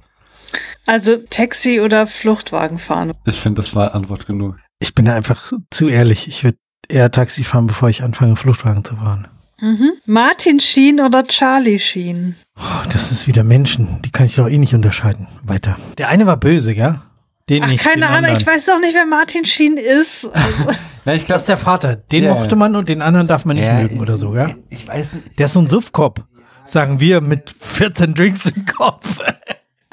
Also Taxi oder Fluchtwagen fahren. Ich finde, das war Antwort genug. Ich bin da einfach zu ehrlich. Ich würde eher Taxi fahren, bevor ich anfange, Fluchtwagen zu fahren. Mhm. Martin Sheen oder Charlie Sheen? Oh, das ist wieder Menschen. Die kann ich doch eh nicht unterscheiden. Weiter. Der eine war böse, ja? Den Ach, nicht. keine den Ahnung, anderen. ich weiß auch nicht, wer Martin Sheen ist. Also, Na, ich Das glaube, ist der Vater. Den Ja. mochte man und den anderen darf man nicht Ja, mögen oder so, ja? ich weiß nicht. Der ist so ein Suffkopf. Sagen wir mit 14 Drinks im Kopf.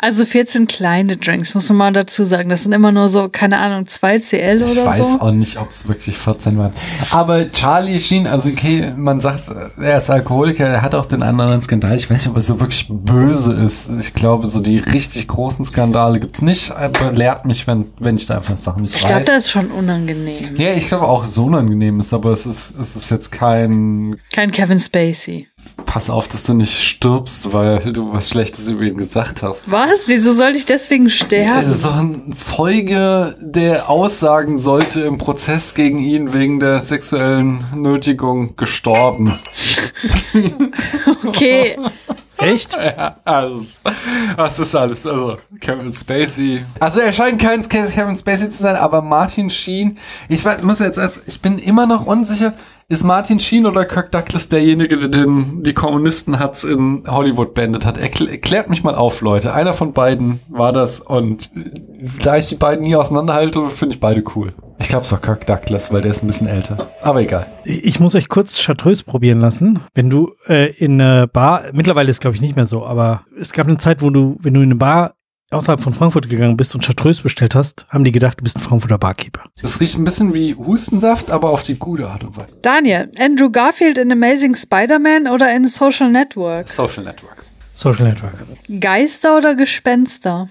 Also 14 kleine Drinks, muss man mal dazu sagen. Das sind immer nur so, keine Ahnung, 2 CL Ich oder weiß so. auch nicht, ob es wirklich 14 waren. Aber Charlie Sheen, also okay, man sagt, er ist Alkoholiker, er hat auch den anderen Skandal. Ich weiß nicht, ob er so wirklich böse ist. Ich glaube, so die richtig großen Skandale gibt's nicht. Aber lehrt mich, wenn, wenn ich da einfach Sachen nicht Ich glaube, weiß. das ist schon unangenehm. Ja, ich glaube auch, so unangenehm ist, aber es ist, es ist jetzt kein, Kein Kevin Spacey. Pass auf, dass du nicht stirbst, weil du was Schlechtes über ihn gesagt hast. Was? Wieso sollte ich deswegen Es sterben? ist doch ein Zeuge, der aussagen sollte im Prozess gegen ihn wegen der sexuellen Nötigung gestorben. Okay. Echt? Ja, also, was ist alles? Also, Kevin Spacey. Also, er scheint kein Kevin Spacey zu sein, aber Martin Sheen, ich weiß, muss jetzt als, ich bin immer noch unsicher, ist Martin Sheen oder Kirk Douglas derjenige, der den, die Kommunisten hat's in Hollywood beendet hat? Erkl erklärt mich mal auf, Leute. Einer von beiden war das und da ich die beiden nie auseinanderhalte, finde ich beide cool. Ich glaube, es war Kirk Douglas, weil der ist ein bisschen älter. Aber egal. Ich muss euch kurz Chartreuse probieren lassen. Wenn du äh, in eine Bar, mittlerweile ist glaube ich nicht mehr so, aber es gab eine Zeit, wo du, wenn du in eine Bar außerhalb von Frankfurt gegangen bist und Chartreuse bestellt hast, haben die gedacht, du bist ein Frankfurter Barkeeper. Das riecht ein bisschen wie Hustensaft, aber auf die gute Art und Weise. Daniel, Andrew Garfield in Amazing Spider-Man oder in Social Network? Social Network. Social Network. Geister oder Gespenster?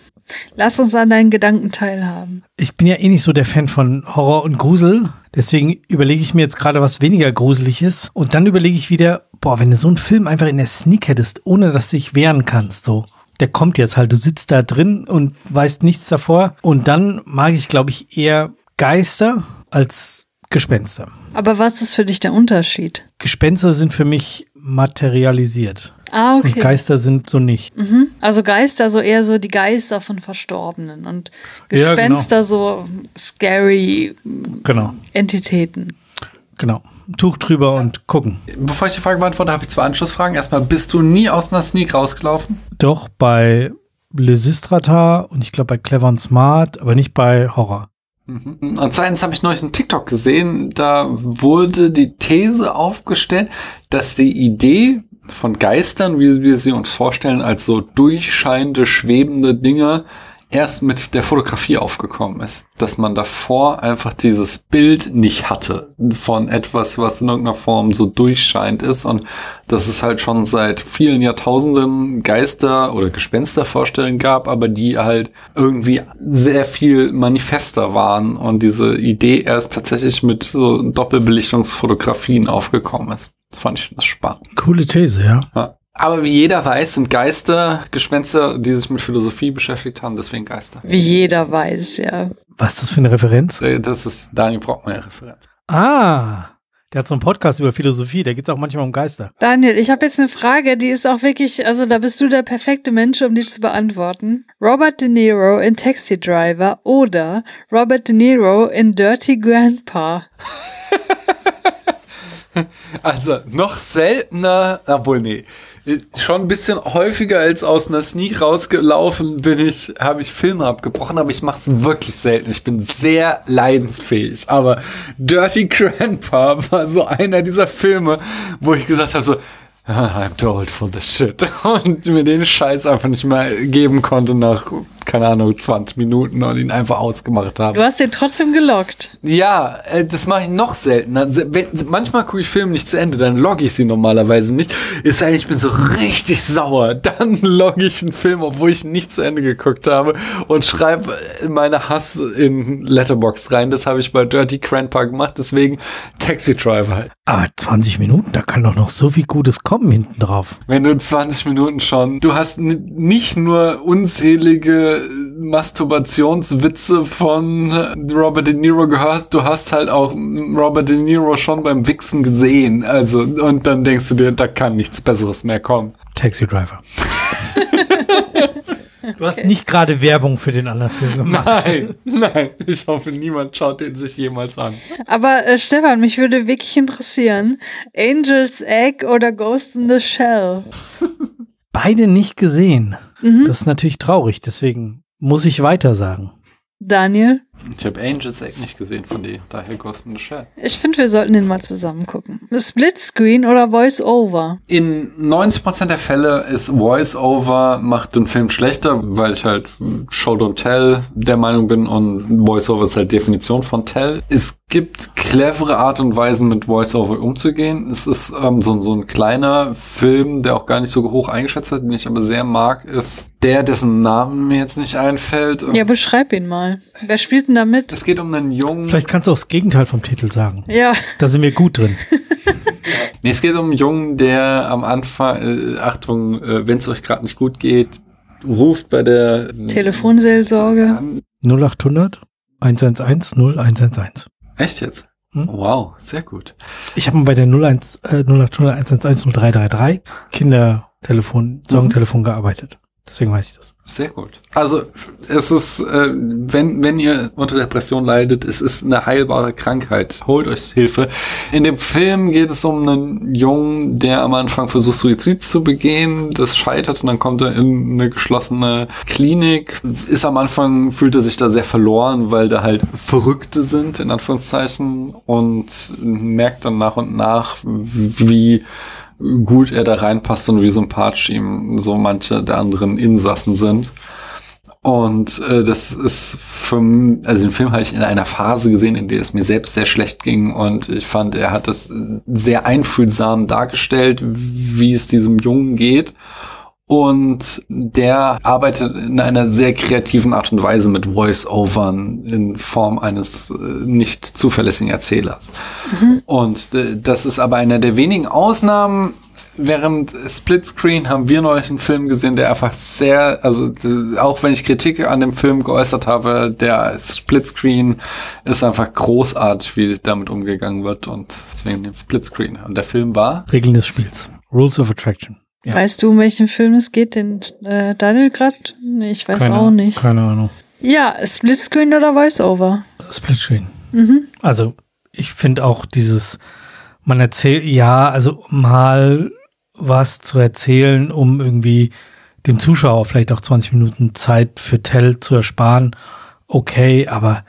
Lass uns an deinen Gedanken teilhaben. Ich bin ja eh nicht so der Fan von Horror und Grusel. Deswegen überlege ich mir jetzt gerade was weniger gruselig ist. Und dann überlege ich wieder, boah, wenn du so einen Film einfach in der Sneak hättest, ohne dass du dich wehren kannst, so. Der kommt jetzt halt, du sitzt da drin und weißt nichts davor. Und dann mag ich, glaube ich, eher Geister als Gespenster. Aber was ist für dich der Unterschied? Gespenster sind für mich materialisiert. Ah, Und okay. Geister sind so nicht. Also Geister so eher so die Geister von Verstorbenen und Ja, Gespenster so scary Genau, Entitäten. genau. Tuch drüber und gucken. Bevor ich die Frage beantworte, habe ich zwei Anschlussfragen. Erstmal, bist du nie aus einer Sneak rausgelaufen? Doch bei Lysistrata und ich glaube bei Clever und Smart, aber nicht bei Horror. Mhm. Und zweitens habe ich neulich einen TikTok gesehen, da wurde die These aufgestellt, dass die Idee von Geistern, wie wir sie uns vorstellen, als so durchscheinende, schwebende Dinge, erst mit der Fotografie aufgekommen ist. Dass man davor einfach dieses Bild nicht hatte von etwas, was in irgendeiner Form so durchscheint ist und dass es halt schon seit vielen Jahrtausenden Geister- oder Gespenstervorstellungen gab, aber die halt irgendwie sehr viel manifester waren und diese Idee erst tatsächlich mit so Doppelbelichtungsfotografien aufgekommen ist. Das fand ich spannend. Coole These, ja. Ja. Aber wie jeder weiß, sind Geister Gespenster, die sich mit Philosophie beschäftigt haben, deswegen Geister. Wie jeder weiß, ja. Was ist das für eine Referenz? Äh, Das ist Daniel Brockmeier Referenz. Ah, der hat so einen Podcast über Philosophie, da geht's auch manchmal um Geister. Daniel, ich habe jetzt eine Frage, die ist auch wirklich, also da bist du der perfekte Mensch, um die zu beantworten. Robert De Niro in Taxi Driver oder Robert De Niro in Dirty Grandpa? Also noch seltener, obwohl nee, schon ein bisschen häufiger als aus einer Sneak rausgelaufen bin ich, habe ich Filme abgebrochen, aber ich mache es wirklich selten. Ich bin sehr leidensfähig. Aber Dirty Grandpa war so einer dieser Filme, wo ich gesagt habe so, "Ah, I'm too old for this shit. Und mir den Scheiß einfach nicht mehr geben konnte nach, keine Ahnung, 20 Minuten und ihn einfach ausgemacht habe. Du hast den trotzdem gelockt. Ja, äh, das mache ich noch seltener. Manchmal gucke ich Filme nicht zu Ende, dann logge ich sie normalerweise nicht. Ist eigentlich, ich bin so richtig sauer. Dann logge ich einen Film, obwohl ich nicht zu Ende geguckt habe und schreibe meine Hass in Letterbox rein. Das habe ich bei Dirty Grandpa gemacht, deswegen Taxi Driver. Aber 20 Minuten, da kann doch noch so viel Gutes kommen hinten drauf. Wenn du 20 Minuten schon, du hast nicht nur unzählige Masturbationswitze von Robert De Niro gehört, du hast halt auch Robert De Niro schon beim Wichsen gesehen. Also, und dann denkst du dir, da kann nichts Besseres mehr kommen. Taxi Driver. Du hast nicht gerade Werbung für den anderen Film gemacht. Nein, nein, ich hoffe, niemand schaut den sich jemals an. Aber äh, Stefan, mich würde wirklich interessieren, Angel's Egg oder Ghost in the Shell? Beide nicht gesehen. Mhm. Das ist natürlich traurig, deswegen muss ich weiter sagen. Daniel? Ich habe Angels Egg nicht gesehen von dir, daher Ghost in the Shell. Ich finde, wir sollten den mal zusammen gucken. Splitscreen oder Voice-Over? In 90% der Fälle ist Voice-Over macht den Film schlechter, weil ich halt Show Don't Tell der Meinung bin und Voice-Over ist halt Definition von Tell. Es gibt clevere Art und Weisen, mit Voice-Over umzugehen. Es ist ähm, so, so ein kleiner Film, der auch gar nicht so hoch eingeschätzt wird, den ich aber sehr mag, ist der, dessen Namen mir jetzt nicht einfällt. Ja, beschreib ihn mal. Wer spielt denn da mit? es geht um einen jungen... Vielleicht kannst du auch das Gegenteil vom Titel sagen. Ja, Da sind wir gut drin. Nee, es geht um einen Jungen, der am Anfang, äh, Achtung, äh, wenn es euch gerade nicht gut geht, ruft bei der Telefonseelsorge. 0800 111 0111. Echt jetzt? Hm? Wow, sehr gut. Ich habe mal bei der 01, äh, 0800 111 0333 Kindertelefon, Sorgentelefon gearbeitet. Deswegen weiß ich das. Sehr gut. Also es ist, äh, wenn, wenn ihr unter Depression leidet, es ist eine heilbare Krankheit. Holt euch Hilfe. In dem Film geht es um einen Jungen, der am Anfang versucht, Suizid zu begehen. Das scheitert und dann kommt er in eine geschlossene Klinik. Ist am Anfang, fühlt er sich da sehr verloren, weil da halt Verrückte sind, in Anführungszeichen. Und merkt dann nach und nach, wie gut er da reinpasst und wie sympathisch ihm so manche der anderen Insassen sind. Und äh, das ist für, also den Film habe ich in einer Phase gesehen, in der es mir selbst sehr schlecht ging. Und ich fand, er hat das sehr einfühlsam dargestellt, wie es diesem Jungen geht. Und der arbeitet in einer sehr kreativen Art und Weise mit Voice-Overn in Form eines äh, nicht zuverlässigen Erzählers. Mhm. Und äh, das ist aber einer der wenigen Ausnahmen, während Splitscreen haben wir neulich einen Film gesehen, der einfach sehr, also auch wenn ich Kritik an dem Film geäußert habe, der Splitscreen ist einfach großartig, wie damit umgegangen wird und deswegen den Splitscreen. Und der Film war? Regeln des Spiels. Rules of Attraction. Ja. Weißt du, um welchen Film es geht, den äh, Daniel gerade? Nee, ich weiß keine, auch nicht. Keine Ahnung. Ja, Splitscreen oder Voiceover? Splitscreen. Mhm. Also, ich finde auch dieses, man erzählt, ja, also mal was zu erzählen, um irgendwie dem Zuschauer vielleicht auch 20 Minuten Zeit für Tell zu ersparen. Okay, aber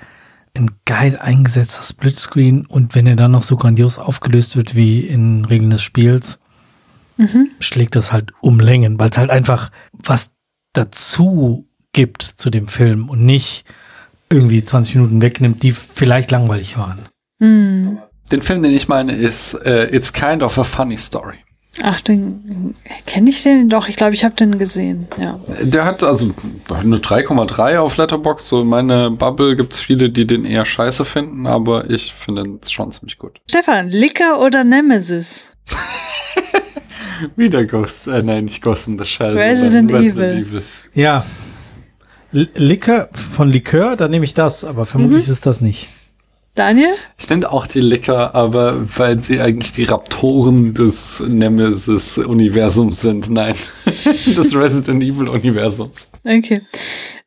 ein geil eingesetzter Splitscreen und wenn er dann noch so grandios aufgelöst wird wie in Regeln des Spiels, mhm. schlägt das halt um Längen, weil es halt einfach was dazu gibt zu dem Film und nicht irgendwie 20 Minuten wegnimmt, die vielleicht langweilig waren. Mhm. Den Film, den ich meine, ist uh, It's Kind of a Funny Story. Ach, den kenne ich den doch. Ich glaube, ich habe den gesehen. Ja. Der hat also eine 3,3 auf Letterbox. So in meiner Bubble gibt es viele, die den eher scheiße finden, aber ich finde ihn schon ziemlich gut. Stefan, Licker oder Nemesis? Wieder Ghost, äh, nein, nicht Ghost in the Shell. Resident, Resident Evil. Evil. Ja. Licker von Likör, dann nehme ich das, aber vermutlich mhm. ist das nicht. Daniel? Ich nenne auch die Licker, aber weil sie eigentlich die Raptoren des Nemesis-Universums sind. Nein, des Resident Evil-Universums. Okay.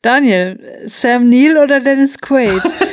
Daniel, Sam Neill oder Dennis Quaid?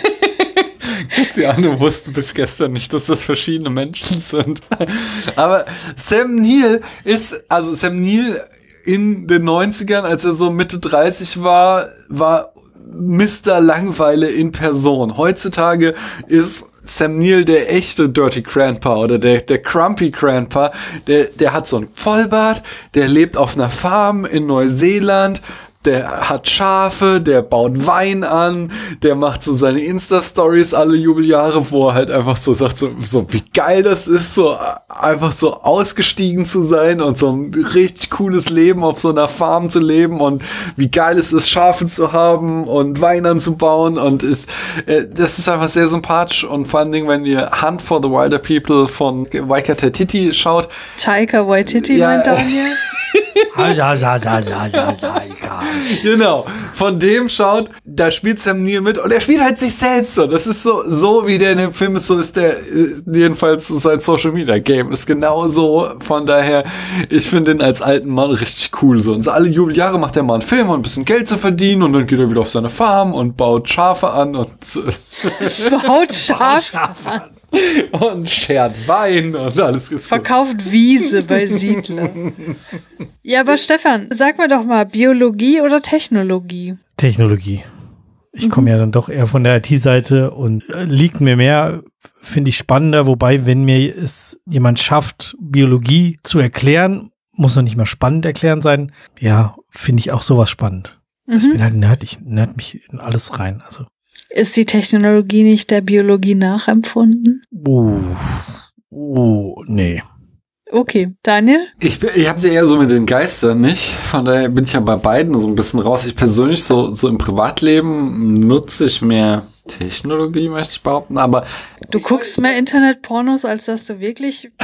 Christiane wusste bis gestern nicht, dass das verschiedene Menschen sind. Aber Sam Neill ist, also Sam Neill in den 90ern, als er so Mitte 30 war, war Mr. Langweile in Person. Heutzutage ist Sam Neill der echte Dirty Grandpa oder der, der Crumpy Grandpa. Der, der hat so ein Vollbart, der lebt auf einer Farm in Neuseeland der hat Schafe, der baut Wein an, der macht so seine Insta-Stories alle Jubeljahre, wo er halt einfach so sagt, so, so wie geil das ist, so einfach so ausgestiegen zu sein und so ein richtig cooles Leben auf so einer Farm zu leben und wie geil es ist, Schafe zu haben und Wein anzubauen und ist, äh, das ist einfach sehr sympathisch und vor allen Dingen, wenn ihr Hunt for the Wilder People von Waikata Titi schaut. Taika Waititi, ja, meint Daniel? Genau. Von dem schaut, da spielt Sam Neill mit und er spielt halt sich selbst so. Das ist so, so wie der in dem Film ist, so ist der, äh, jedenfalls sein Social Media Game ist genau so. Von daher, ich finde ihn als alten Mann richtig cool so. Und so alle Jubeljahre macht er mal einen Film, um ein bisschen Geld zu verdienen und dann geht er wieder auf seine Farm und baut Schafe an und baut Schafe an. Und schert Wein und alles ist Verkauft Wiese bei Siedler. ja, aber Stefan, sag mir doch mal, Biologie oder Technologie? Technologie. Ich mhm. komme ja dann doch eher von der IT-Seite und äh, liegt mir mehr, finde ich spannender, wobei, wenn mir es jemand schafft, Biologie zu erklären, muss noch nicht mal spannend erklären sein. Ja, finde ich auch sowas spannend. Mhm. Das bin halt nerd, ich nerd mich in alles rein. Also ist die Technologie nicht der Biologie nachempfunden? Uh, uh nee. Okay, Daniel? Ich, ich habe sie eher so mit den Geistern nicht. Von daher bin ich ja bei beiden so ein bisschen raus. Ich persönlich so, so im Privatleben nutze ich mehr Technologie, möchte ich behaupten. Aber du guckst mehr Internetpornos, als dass du wirklich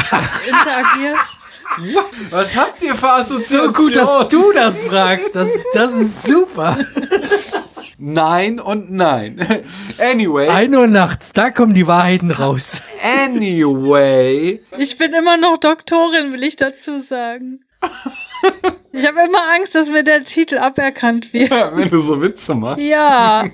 interagierst. Was habt ihr für Assoziationen? So gut, dass du das fragst. Das, das ist super. Nein und nein. Anyway. Ein Uhr nachts, da kommen die Wahrheiten raus. Anyway. Ich bin immer noch Doktorin, will ich dazu sagen. Ich habe immer Angst, dass mir der Titel aberkannt wird. Ja, wenn du so Witze machst. Ja.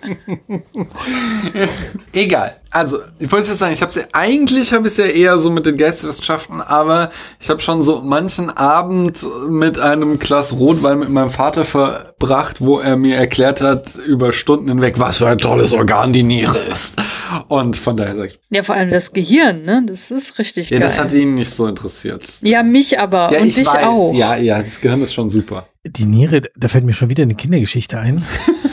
Egal. Also, ich wollte jetzt sagen, ich habe ja eigentlich habe ich ja eher so mit den Geisteswissenschaften, aber ich habe schon so manchen Abend mit einem Glas Rotwein mit meinem Vater verbracht, wo er mir erklärt hat über Stunden hinweg, was für ein tolles Organ die Niere ist. Und von daher sag ich. Ja, vor allem das Gehirn, ne? Das ist richtig ja, geil. das hat ihn nicht so interessiert. Ja, mich aber ja, und ich dich weiß. auch. Ja, ja, das Gehirn ist schon super. Die Niere, da fällt mir schon wieder eine Kindergeschichte ein.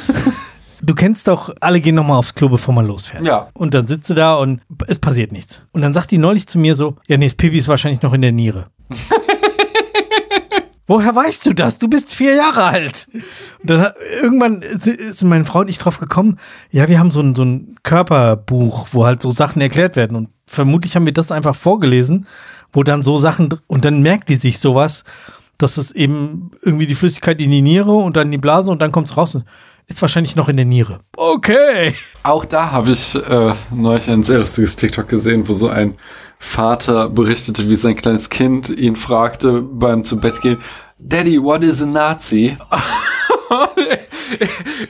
du kennst doch, alle gehen nochmal aufs Klo, bevor man losfährt. Ja. Und dann sitzt du da und es passiert nichts. Und dann sagt die neulich zu mir so, ja, nee, das Pipi ist wahrscheinlich noch in der Niere. Woher weißt du das? Du bist vier Jahre alt. Und dann hat, irgendwann ist meine Frau und ich drauf gekommen, ja, wir haben so ein, so ein Körperbuch, wo halt so Sachen erklärt werden. Und vermutlich haben wir das einfach vorgelesen, wo dann so Sachen, und dann merkt die sich sowas, dass es eben irgendwie die Flüssigkeit in die Niere und dann in die Blase und dann kommt's raus. Ist wahrscheinlich noch in der Niere. Okay. Auch da habe ich äh, neulich ein sehr lustiges TikTok gesehen, wo so ein Vater berichtete, wie sein kleines Kind ihn fragte beim zu Bett gehen, Daddy, what is a Nazi?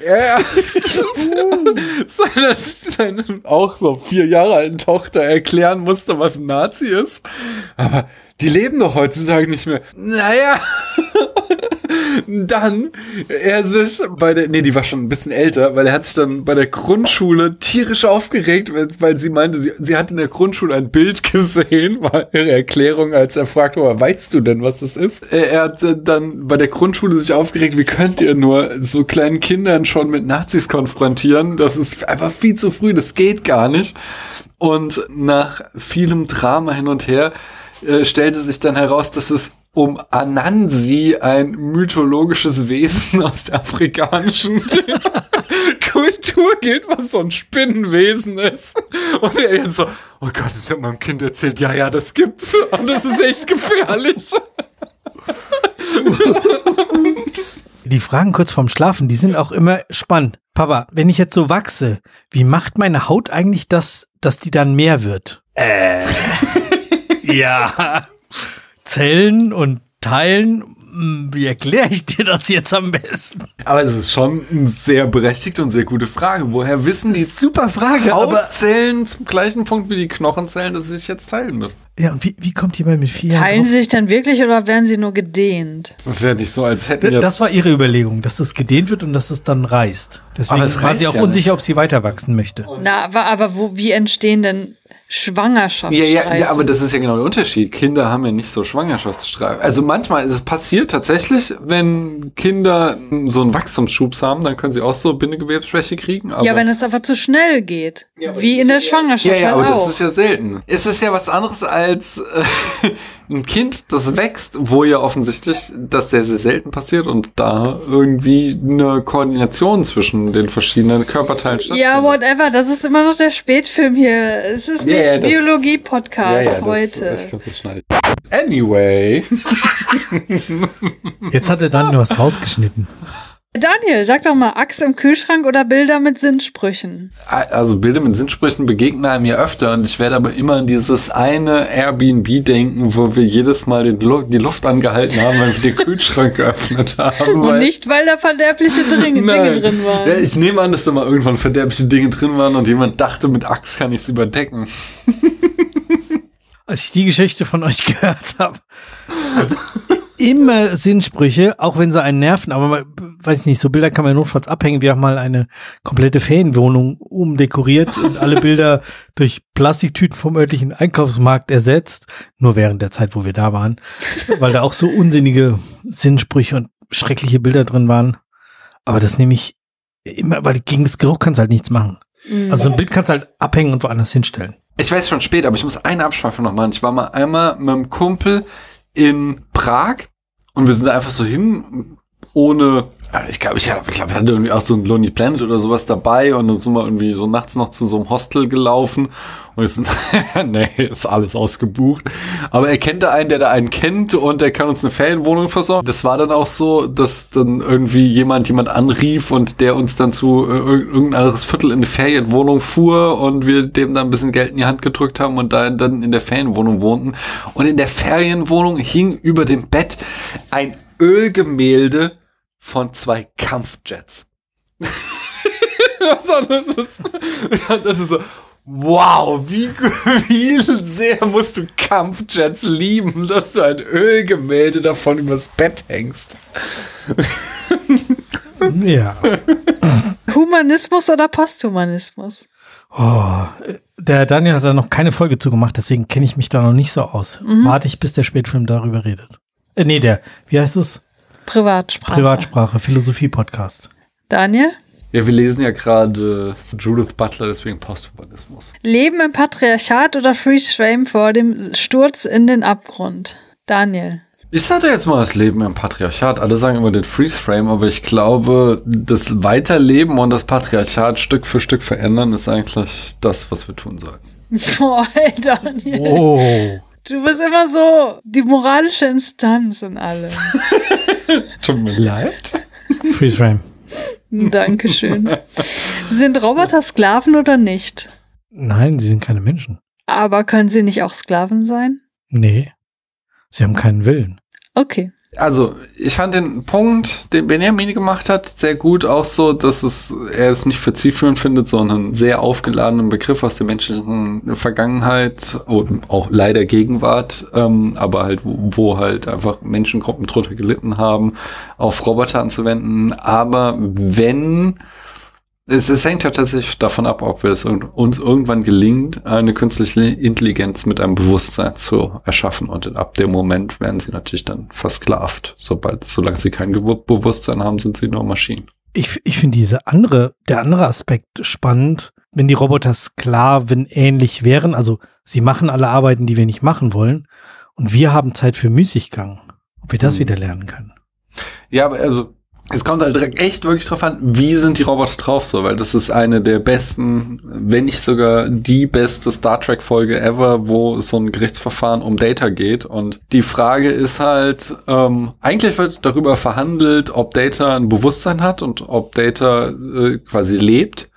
er seiner, seiner auch so vier Jahre alten Tochter erklären musste, was ein Nazi ist. Aber die leben doch heutzutage nicht mehr. Naja. dann er sich bei der, nee, die war schon ein bisschen älter, weil er hat sich dann bei der Grundschule tierisch aufgeregt, weil, sie meinte, sie, sie hat in der Grundschule ein Bild gesehen, war ihre Erklärung, als er fragte, aber weißt du denn, was das ist? Er hat dann bei der Grundschule sich aufgeregt, wie könnt ihr nur so kleinen Kindern schon mit Nazis konfrontieren? Das ist einfach viel zu früh, das geht gar nicht. Und nach vielem Drama hin und her äh, stellte sich dann heraus, dass es um Anansi, ein mythologisches Wesen aus der afrikanischen Kultur geht, was so ein Spinnenwesen ist. Und er jetzt so, oh Gott, ich habe meinem Kind erzählt, ja, ja, das gibt's. Und das ist echt gefährlich. Die Fragen kurz vorm Schlafen, die sind auch immer spannend. Papa, wenn ich jetzt so wachse, wie macht meine Haut eigentlich das, dass die dann mehr wird? Äh. ja. Zellen und Teilen. Hm, Wie erkläre ich dir das jetzt am besten? Aber es ist schon eine sehr berechtigte und sehr gute Frage. Woher wissen die Super Frage, aber. Hautzellen zum gleichen Punkt wie die Knochenzellen, dass sie sich jetzt teilen müssen? Ja, und wie, wie kommt jemand mit vier Teilen sie sich dann wirklich oder werden sie nur gedehnt? Das ist ja nicht so, als hätten wir Das war ihre Überlegung, dass das gedehnt wird und dass es dann reißt. Deswegen Aber es war sie auch ja unsicher, ob sie weiter wachsen möchte. Na, aber, aber wo, wie entstehen denn Ja, Schwangerschaftsstreifen? ja, ja, aber das ist ja genau der Unterschied. Kinder haben ja nicht so Schwangerschaftsstreifen. Also manchmal, es passiert tatsächlich, wenn Kinder so einen Wachstumsschubs haben, dann können sie auch so Bindegewebsschwäche kriegen. Aber ja, wenn es einfach zu schnell geht. wie in der Schwangerschaft ja, ja, halt aber auch. das ist ja selten. Es ist ja was anderes als äh, ein Kind, das wächst, wo ja offensichtlich das sehr, sehr selten passiert und da irgendwie eine Koordination zwischen den verschiedenen Körperteilen stattfindet. ja, whatever, das ist immer noch der Spätfilm hier. Es ist nicht das- Biologie-Podcast das- heute. Ich glaube, das schneide ich. Anyway. Jetzt hat er dann was rausgeschnitten. Daniel, sag doch mal, Axt im Kühlschrank oder Bilder mit Sinnsprüchen? Also Bilder mit Sinnsprüchen begegnen einem ja öfter und ich werde aber immer an dieses eine Airbnb denken, wo wir jedes Mal den Lu die Luft angehalten haben, wenn wir den Kühlschrank geöffnet haben. Und nicht, weil da verderbliche Dinge, Dinge drin waren. Ja, ich nehme an, dass da mal irgendwann verderbliche Dinge drin waren und jemand dachte, mit Axt kann ich es überdecken. Als ich die Geschichte von euch gehört habe. Also immer Sinnsprüche, auch wenn sie einen nerven, aber man, weiß ich nicht, so Bilder kann man notfalls abhängen. Wir haben mal eine komplette Ferienwohnung umdekoriert und alle Bilder durch Plastiktüten vom örtlichen Einkaufsmarkt ersetzt. Nur während der Zeit, wo wir da waren. Weil da auch so unsinnige Sinnsprüche und schreckliche Bilder drin waren. Aber das nehme ich immer, weil gegen das Geruch kannst du halt nichts machen. Mhm. Also so ein Bild kannst du halt abhängen und woanders hinstellen. Ich weiß schon spät, aber ich muss eine Abschweifung noch machen. Ich war mal einmal mit einem Kumpel in Prag und wir sind da einfach so hin, ohne, ich glaube, ich, hab- ich glaube, wir hatten irgendwie auch so ein Lonely Planet oder sowas dabei und dann sind wir irgendwie so nachts noch zu so einem Hostel gelaufen und sind, nee, ist alles ausgebucht. Aber er kennt da einen, der da einen kennt und der kann uns eine Ferienwohnung versorgen. Das war dann auch so, dass dann irgendwie jemand jemand anrief und der uns dann zu äh, ir- irgendein anderes Viertel in eine Ferienwohnung fuhr und wir dem dann ein bisschen Geld in die Hand gedrückt haben und da dann in der Ferienwohnung wohnten. Und in der Ferienwohnung hing über dem Bett ein Ölgemälde von zwei Kampfjets. das, ist, ja, das ist so, wow, wie, wie sehr musst du Kampfjets lieben, dass du ein Ölgemälde davon übers Bett hängst. Ja. Humanismus oder Posthumanismus? Oh, der Daniel hat da noch keine Folge zu gemacht, deswegen kenne ich mich da noch nicht so aus. Warte ich, bis der Spätfilm darüber redet. Äh, nee, der, wie heißt es? Privatsprache. Privatsprache, Philosophie-Podcast. Daniel? Ja, wir lesen ja gerade Judith Butler, deswegen Posthumanismus. Leben im Patriarchat oder Freeze Frame vor dem Sturz in den Abgrund? Daniel. Ich sage jetzt mal das Leben im Patriarchat. Alle sagen immer den Freeze Frame, aber ich glaube, das Weiterleben und das Patriarchat Stück für Stück verändern ist eigentlich das, was wir tun sollten. Boah, ey, Daniel. Oh. Du bist immer so die moralische Instanz in allem. Tut mir leid. Freeze Frame. Dankeschön. Sind Roboter Sklaven oder nicht? Nein, sie sind keine Menschen. Aber können sie nicht auch Sklaven sein? Nee. Sie haben keinen Willen. Okay. Also, ich fand den Punkt, den Benjamin gemacht hat, sehr gut. Auch so, dass es, er es nicht für zielführend findet, sondern einen sehr aufgeladenen Begriff aus der menschlichen Vergangenheit und auch leider Gegenwart, ähm, aber halt, wo, wo halt einfach Menschengruppen drunter gelitten haben, auf Roboter anzuwenden. Aber wenn es, es hängt ja tatsächlich davon ab, ob wir es uns irgendwann gelingt, eine künstliche Intelligenz mit einem Bewusstsein zu erschaffen. Und ab dem Moment werden sie natürlich dann versklavt. Sobald, solange sie kein Bewusstsein haben, sind sie nur Maschinen. Ich, ich finde diese andere, der andere Aspekt spannend, wenn die Roboter Sklaven ähnlich wären, also sie machen alle Arbeiten, die wir nicht machen wollen, und wir haben Zeit für Müßiggang. Ob wir das Hm. wieder lernen können. Ja, aber also, es kommt halt direkt echt wirklich drauf an, wie sind die Roboter drauf so, weil das ist eine der besten, wenn nicht sogar die beste Star Trek Folge ever, wo so ein Gerichtsverfahren um Data geht. Und die Frage ist halt, ähm, eigentlich wird darüber verhandelt, ob Data ein Bewusstsein hat und ob Data äh, quasi lebt.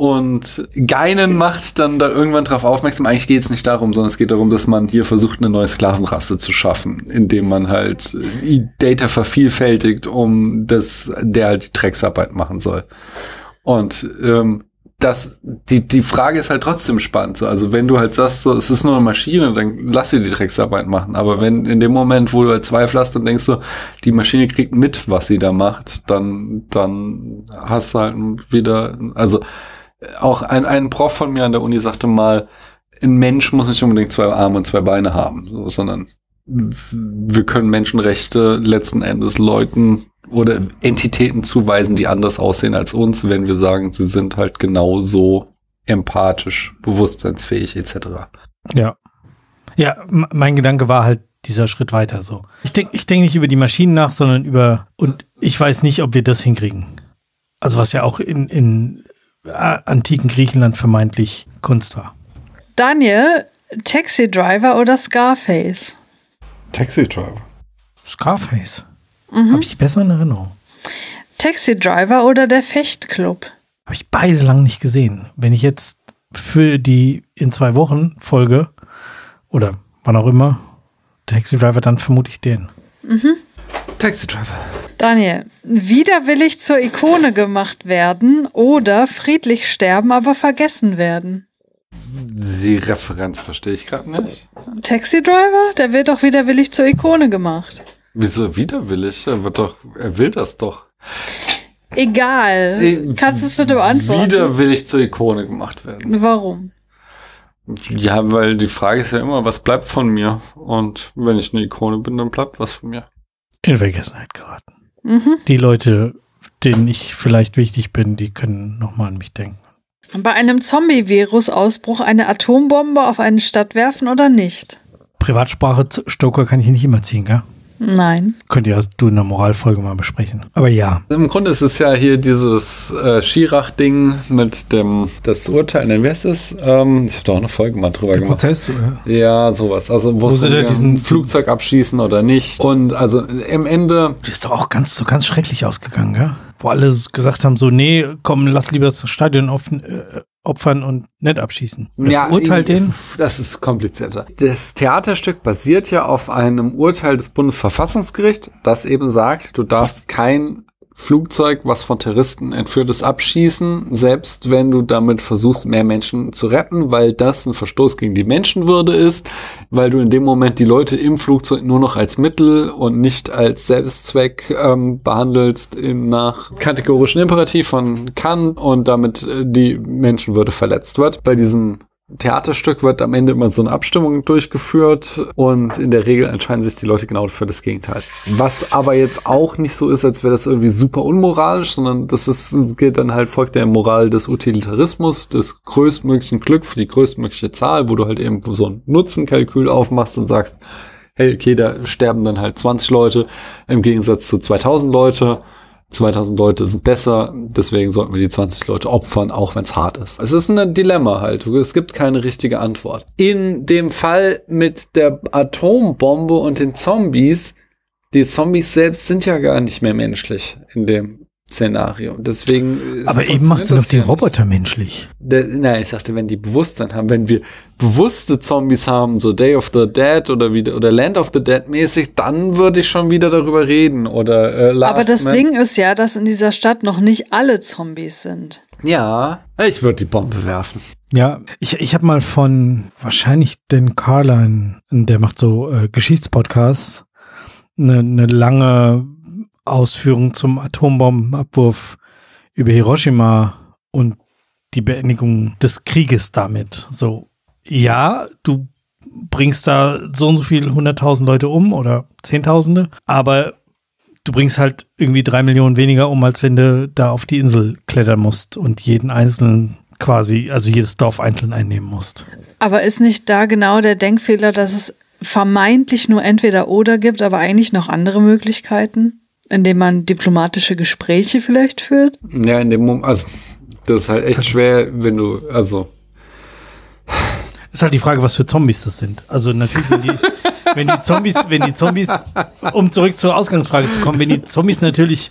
Und Geinen macht dann da irgendwann drauf aufmerksam, eigentlich geht es nicht darum, sondern es geht darum, dass man hier versucht, eine neue Sklavenrasse zu schaffen, indem man halt äh, Data vervielfältigt, um das, der halt die Drecksarbeit machen soll. Und ähm, das, die, die Frage ist halt trotzdem spannend. So. Also wenn du halt sagst, so, es ist nur eine Maschine, dann lass sie die Drecksarbeit machen. Aber wenn in dem Moment, wo du halt zweifelst und denkst so, die Maschine kriegt mit, was sie da macht, dann, dann hast du halt wieder, also auch ein, ein Prof von mir an der Uni sagte mal, ein Mensch muss nicht unbedingt zwei Arme und zwei Beine haben, so, sondern wir können Menschenrechte letzten Endes Leuten oder Entitäten zuweisen, die anders aussehen als uns, wenn wir sagen, sie sind halt genauso empathisch, bewusstseinsfähig etc. Ja. Ja, mein Gedanke war halt dieser Schritt weiter so. Ich denke ich denk nicht über die Maschinen nach, sondern über, und ich weiß nicht, ob wir das hinkriegen. Also was ja auch in, in antiken Griechenland vermeintlich Kunst war. Daniel, Taxi Driver oder Scarface? Taxi Driver. Scarface. Habe ich besser in Erinnerung. Taxi Driver oder der Fechtclub? Habe ich beide lang nicht gesehen. Wenn ich jetzt für die in zwei Wochen Folge oder wann auch immer Taxi Driver, dann vermute ich den. Taxi Driver. Daniel, widerwillig zur Ikone gemacht werden oder friedlich sterben, aber vergessen werden? Die Referenz verstehe ich gerade nicht. Taxi Driver, der wird doch widerwillig zur Ikone gemacht. Wieso widerwillig? Er wird doch, er will das doch. Egal. Äh, Kannst du es bitte beantworten? Widerwillig zur Ikone gemacht werden. Warum? Ja, weil die Frage ist ja immer, was bleibt von mir? Und wenn ich eine Ikone bin, dann bleibt was von mir. In Vergessenheit geraten. Mhm. Die Leute, denen ich vielleicht wichtig bin, die können nochmal an mich denken. Bei einem Zombie-Virus-Ausbruch eine Atombombe auf eine Stadt werfen oder nicht? Privatsprache Stoker kann ich nicht immer ziehen, gell? Nein. Könnt ihr du in der Moralfolge mal besprechen. Aber ja. Im Grunde ist es ja hier dieses äh, Schirach-Ding mit dem, das Urteil, nein, wer ist es? Ähm, ich habe doch auch eine Folge mal drüber Der gemacht. Prozess, oder? Ja, sowas. Also wo, sie diesen- ein Flugzeug abschießen oder nicht. Und also im Ende, Die ist doch auch ganz, so ganz schrecklich ausgegangen, gell? Wo alle gesagt haben, so, nee, komm, lass lieber das Stadion auf, äh, opfern und nicht abschießen. Wer verurteilt den? Das ist komplizierter. Das Theaterstück basiert ja auf einem Urteil des Bundesverfassungsgerichts, das eben sagt, du darfst kein Flugzeug, was von Terroristen entführt ist, abschießen, selbst wenn du damit versuchst, mehr Menschen zu retten, weil das ein Verstoß gegen die Menschenwürde ist, weil du in dem Moment die Leute im Flugzeug nur noch als Mittel und nicht als Selbstzweck ähm, behandelst im nach kategorischen Imperativ von Kant und damit äh, die Menschenwürde verletzt wird. Bei diesem Theaterstück wird am Ende immer so eine Abstimmung durchgeführt und in der Regel entscheiden sich die Leute genau für das Gegenteil. Was aber jetzt auch nicht so ist, als wäre das irgendwie super unmoralisch, sondern das ist, geht dann halt, folgt der Moral des Utilitarismus, des größtmöglichen Glück für die größtmögliche Zahl, wo du halt eben so ein Nutzenkalkül aufmachst und sagst, hey, okay, da sterben dann halt 20 Leute im Gegensatz zu 2000 Leute 2000 Leute sind besser, deswegen sollten wir die 20 Leute opfern, auch wenn es hart ist. Es ist ein Dilemma halt. Es gibt keine richtige Antwort. In dem Fall mit der Atombombe und den Zombies, die Zombies selbst sind ja gar nicht mehr menschlich in dem Szenario. Deswegen. Aber eben machst du doch die Roboter menschlich. Der, nein, ich sagte, wenn die Bewusstsein haben, wenn wir bewusste Zombies haben, so Day of the Dead oder wieder oder Land of the Dead mäßig, dann würde ich schon wieder darüber reden oder äh, Last Aber das Man. Ding ist ja, dass in dieser Stadt noch nicht alle Zombies sind. Ja, ich würde die Bombe werfen. Ja, ich, ich habe mal von wahrscheinlich den Carline, der macht so äh, Geschichtspodcasts, eine ne lange Ausführung zum Atombombenabwurf über Hiroshima und die Beendigung des Krieges damit. So, ja, du bringst da so und so viel hunderttausend Leute um oder Zehntausende, aber du bringst halt irgendwie drei Millionen weniger um, als wenn du da auf die Insel klettern musst und jeden einzelnen quasi, also jedes Dorf einzeln einnehmen musst. Aber ist nicht da genau der Denkfehler, dass es vermeintlich nur entweder oder gibt, aber eigentlich noch andere Möglichkeiten? Indem man diplomatische Gespräche vielleicht führt? Ja, in dem Moment, also das ist halt echt schwer, wenn du, also. Ist halt die Frage, was für Zombies das sind. Also natürlich, wenn die, wenn die Zombies, wenn die Zombies, um zurück zur Ausgangsfrage zu kommen, wenn die Zombies natürlich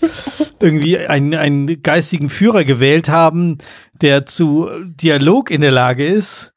irgendwie einen, einen geistigen Führer gewählt haben, der zu Dialog in der Lage ist,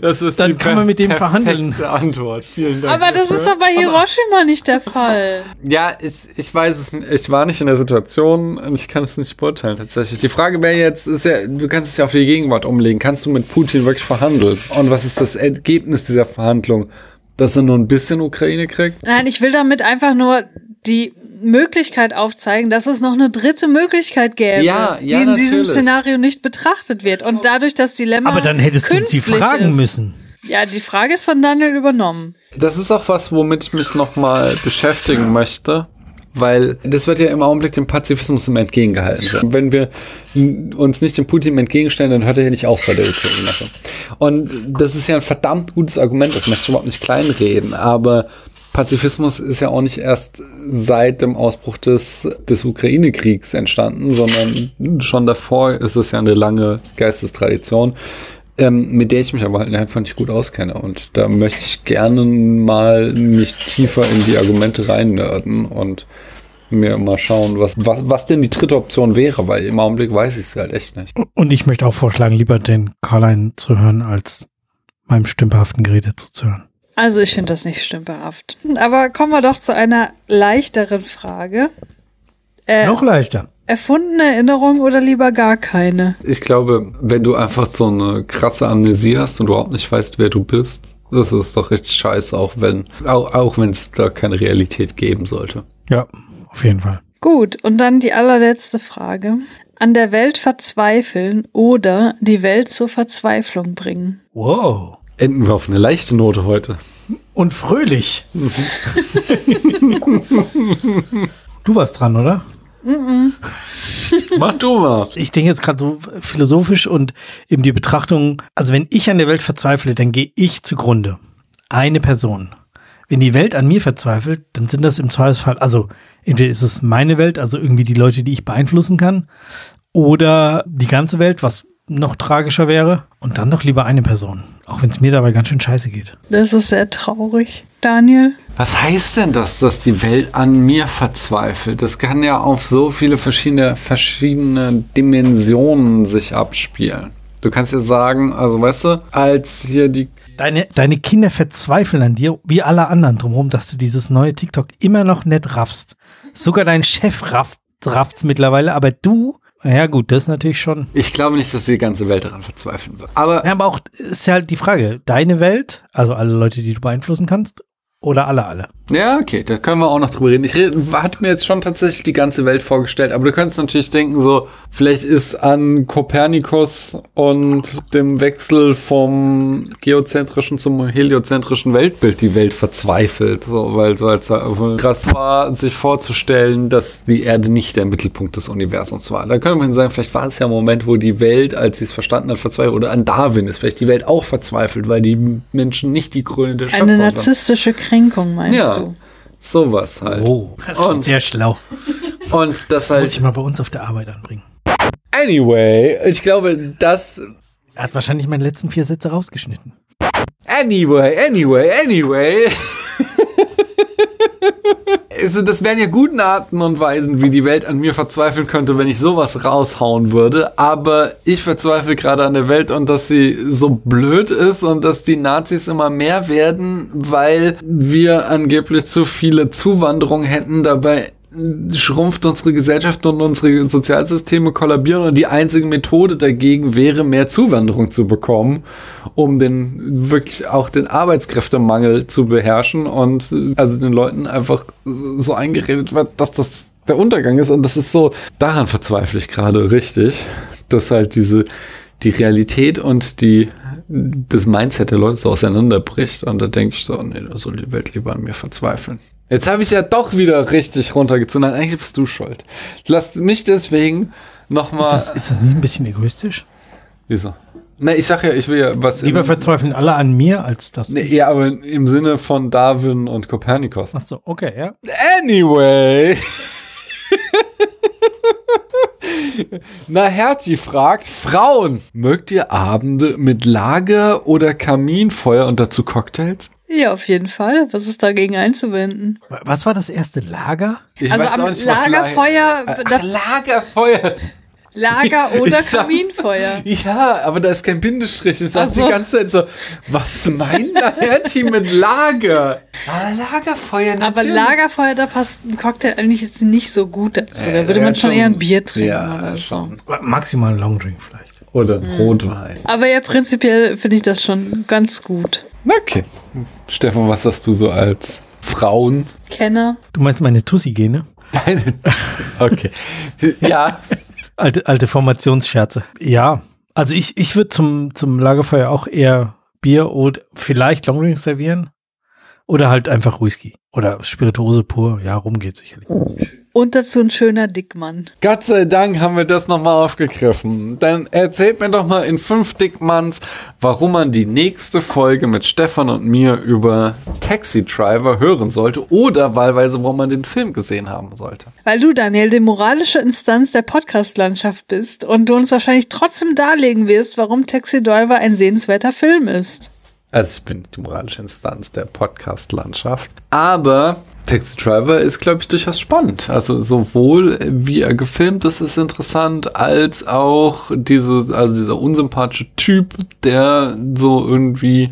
dann kann man mit dem verhandeln. Antwort. Vielen Dank. Aber das ist doch bei Hiroshima nicht der Fall. Ja, ich, ich weiß es nicht. Ich war nicht in der Situation und ich kann es nicht beurteilen tatsächlich. Die Frage wäre jetzt, ist ja, du kannst es ja auf die Gegenwart umlegen. Kannst du mit Putin wirklich verhandeln? Und was ist das Ergebnis dieser Verhandlung? Dass er nur ein bisschen Ukraine kriegt? Nein, ich will damit einfach nur die Möglichkeit aufzeigen, dass es noch eine dritte Möglichkeit gäbe, ja, ja, die in natürlich. diesem Szenario nicht betrachtet wird. Und dadurch das Dilemma. Aber dann hättest du uns die fragen ist. müssen. Ja, die Frage ist von Daniel übernommen. Das ist auch was, womit ich mich nochmal beschäftigen möchte. Weil das wird ja im Augenblick dem Pazifismus im entgegengehalten. Wenn wir uns nicht dem Putin entgegenstellen, dann hört er ja nicht auf bei der Ukraine. Und das ist ja ein verdammt gutes Argument, das möchte ich überhaupt nicht kleinreden. Aber Pazifismus ist ja auch nicht erst seit dem Ausbruch des, des Ukraine-Kriegs entstanden, sondern schon davor ist es ja eine lange Geistestradition, ähm, mit der ich mich aber halt einfach nicht gut auskenne. Und da möchte ich gerne mal mich tiefer in die Argumente reinnörden und mir mal schauen, was, was, was denn die dritte Option wäre, weil im Augenblick weiß ich es halt echt nicht. Und ich möchte auch vorschlagen, lieber den Karl zu hören, als meinem stümperhaften Gerede zuzuhören. Also ich finde das nicht stümperhaft. Aber kommen wir doch zu einer leichteren Frage. Äh, Noch leichter. Erfundene Erinnerung oder lieber gar keine? Ich glaube, wenn du einfach so eine krasse Amnesie hast und überhaupt nicht weißt, wer du bist, das ist doch richtig scheiße, auch wenn auch, auch wenn es da keine Realität geben sollte. Ja, auf jeden Fall. Gut, und dann die allerletzte Frage. An der Welt verzweifeln oder die Welt zur Verzweiflung bringen. Wow enden wir auf eine leichte Note heute. Und fröhlich. du warst dran, oder? Mach du mal. Ich denke jetzt gerade so philosophisch und eben die Betrachtung, also wenn ich an der Welt verzweifle, dann gehe ich zugrunde. Eine Person. Wenn die Welt an mir verzweifelt, dann sind das im Zweifelsfall, also entweder ist es meine Welt, also irgendwie die Leute, die ich beeinflussen kann, oder die ganze Welt, was noch tragischer wäre. Und dann doch lieber eine Person. Auch wenn es mir dabei ganz schön scheiße geht. Das ist sehr traurig. Daniel? Was heißt denn das, dass die Welt an mir verzweifelt? Das kann ja auf so viele verschiedene, verschiedene Dimensionen sich abspielen. Du kannst ja sagen, also weißt du, als hier die. Deine, deine Kinder verzweifeln an dir, wie alle anderen drumherum, dass du dieses neue TikTok immer noch nicht raffst. Sogar dein Chef rafft, rafft's mittlerweile, aber du ja, gut, das ist natürlich schon. Ich glaube nicht, dass die ganze Welt daran verzweifeln wird. Aber, ja, aber auch ist ja halt die Frage: Deine Welt, also alle Leute, die du beeinflussen kannst, oder alle alle. Ja, okay, da können wir auch noch drüber reden. Ich red, hatte mir jetzt schon tatsächlich die ganze Welt vorgestellt, aber du könntest natürlich denken, so, vielleicht ist an Kopernikus und dem Wechsel vom geozentrischen zum heliozentrischen Weltbild die Welt verzweifelt, so, weil so als krass war, sich vorzustellen, dass die Erde nicht der Mittelpunkt des Universums war. Da könnte man sagen, vielleicht war es ja ein Moment, wo die Welt, als sie es verstanden hat, verzweifelt, oder an Darwin ist vielleicht die Welt auch verzweifelt, weil die Menschen nicht die Krone der Schöpfung Eine sind. Kränkung, meinst Ja. du? Sowas halt. Oh, das Und- sehr schlau. Und das Das muss halt. ich mal bei uns auf der Arbeit anbringen. Anyway, ich glaube, das. Er hat wahrscheinlich meine letzten vier Sätze rausgeschnitten. Anyway, anyway, anyway. Also das wären ja guten Arten und Weisen, wie die Welt an mir verzweifeln könnte, wenn ich sowas raushauen würde. Aber ich verzweifle gerade an der Welt und dass sie so blöd ist und dass die Nazis immer mehr werden, weil wir angeblich zu viele Zuwanderung hätten. Dabei schrumpft unsere Gesellschaft und unsere Sozialsysteme kollabieren und die einzige Methode dagegen wäre, mehr Zuwanderung zu bekommen, um den wirklich auch den Arbeitskräftemangel zu beherrschen und also den Leuten einfach so eingeredet wird, dass das der Untergang ist und das ist so, daran verzweifle ich gerade richtig, dass halt diese die Realität und die das Mindset der Leute so auseinanderbricht und da denke ich so, nee, da soll die Welt lieber an mir verzweifeln. Jetzt habe ich ja doch wieder richtig runtergezogen. Nein, eigentlich bist du schuld. Lass mich deswegen Ist nochmal. das, ist das nicht ein bisschen egoistisch? Wieso? Ne, ich sag ja, ich will ja was. Lieber verzweifeln alle an mir, als das. nee, ja, aber im Sinne von Darwin und Kopernikus. Ach so, okay, ja. Anyway. Na, Hertie fragt, Frauen, mögt ihr Abende mit Lager oder Kaminfeuer und dazu Cocktails? Ja, auf jeden Fall. Was ist dagegen einzuwenden? Was war das erste Lager? Ich also am Lagerfeuer, Ach, Lagerfeuer. Lager oder Ich sag- Kaminfeuer. Ja, aber da ist kein Bindestrich. Ich sag so. die ganze Zeit so, was meint der Hertie mit Lager? Ah, Lagerfeuer, natürlich. Aber Lagerfeuer, da passt ein Cocktail eigentlich jetzt nicht so gut dazu. Da würde man schon schon. eher ein Bier trinken Ja, oder so. schon. Maximal ein Longdrink vielleicht. Oder Mhm. Rotwein. Aber ja, prinzipiell finde ich das schon ganz gut. Okay. Stefan, was hast du so als Frauen? Kenner. Du meinst meine Tussi-Gene? Deine. Okay. Ja. Alte, alte Formationsscherze. Ja. Also ich, ich würde zum, zum Lagerfeuer auch eher Bier oder vielleicht Longdrink servieren. Oder halt einfach Whisky. Oder Spirituose pur. Ja, rum geht sicherlich. Und dazu ein schöner Dickmann. Gott sei Dank haben wir das nochmal aufgegriffen. Dann erzählt mir doch mal in fünf Dickmanns, warum man die nächste Folge mit Stefan und mir über Taxi Driver hören sollte oder wahlweise, warum man den Film gesehen haben sollte. Weil du, Daniel, die moralische Instanz der Podcast-Landschaft bist und du uns wahrscheinlich trotzdem darlegen wirst, warum Taxi Driver ein sehenswerter Film ist. Also ich bin die moralische Instanz der Podcast-Landschaft. Aber Taxi Driver ist, glaube ich, durchaus spannend. Also sowohl wie er gefilmt ist, ist interessant, als auch diese, also dieser unsympathische Typ, der so irgendwie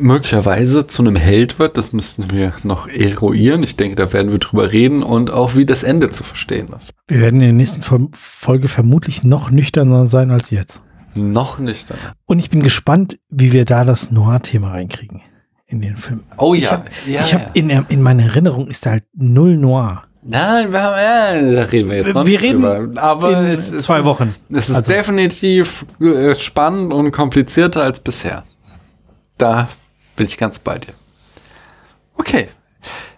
möglicherweise zu einem Held wird. Das müssten wir noch eruieren. Ich denke, da werden wir drüber reden und auch wie das Ende zu verstehen ist. Wir werden in der nächsten Fol- Folge vermutlich noch nüchterner sein als jetzt. Noch nicht. Dann. Und ich bin gespannt, wie wir da das Noir-Thema reinkriegen in den Film. Oh Ich ja, hab, ja, ich hab ja. in, in meiner Erinnerung ist da halt null Noir. Nein, wir haben, ja, da reden wir jetzt noch Wir nicht reden drüber. Aber in es ist- zwei Wochen. Es ist Also- definitiv äh, spannend und komplizierter als bisher. Da bin ich ganz bei dir. Okay.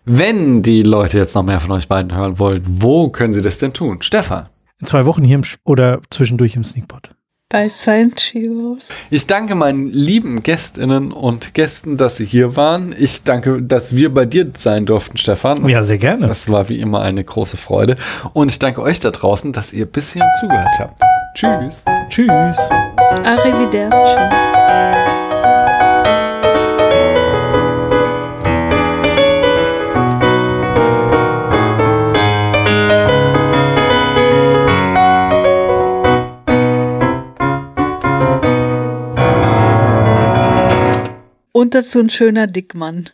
Wenn die Leute jetzt noch mehr von euch beiden hören wollen, wo können sie das denn tun? Stefan. In zwei Wochen hier im Sch oder zwischendurch im Sneakpot. Bei Science Heroes. Ich danke meinen lieben Gästinnen und Gästen, dass sie hier waren. Ich danke, dass wir bei dir sein durften, Stefan. Ja, sehr gerne. Das war wie immer eine große Freude. Und ich danke euch da draußen, dass ihr bis hierhin zugehört habt. Tschüss. Tschüss. Arrivederci. Und dazu ein schöner Dickmann.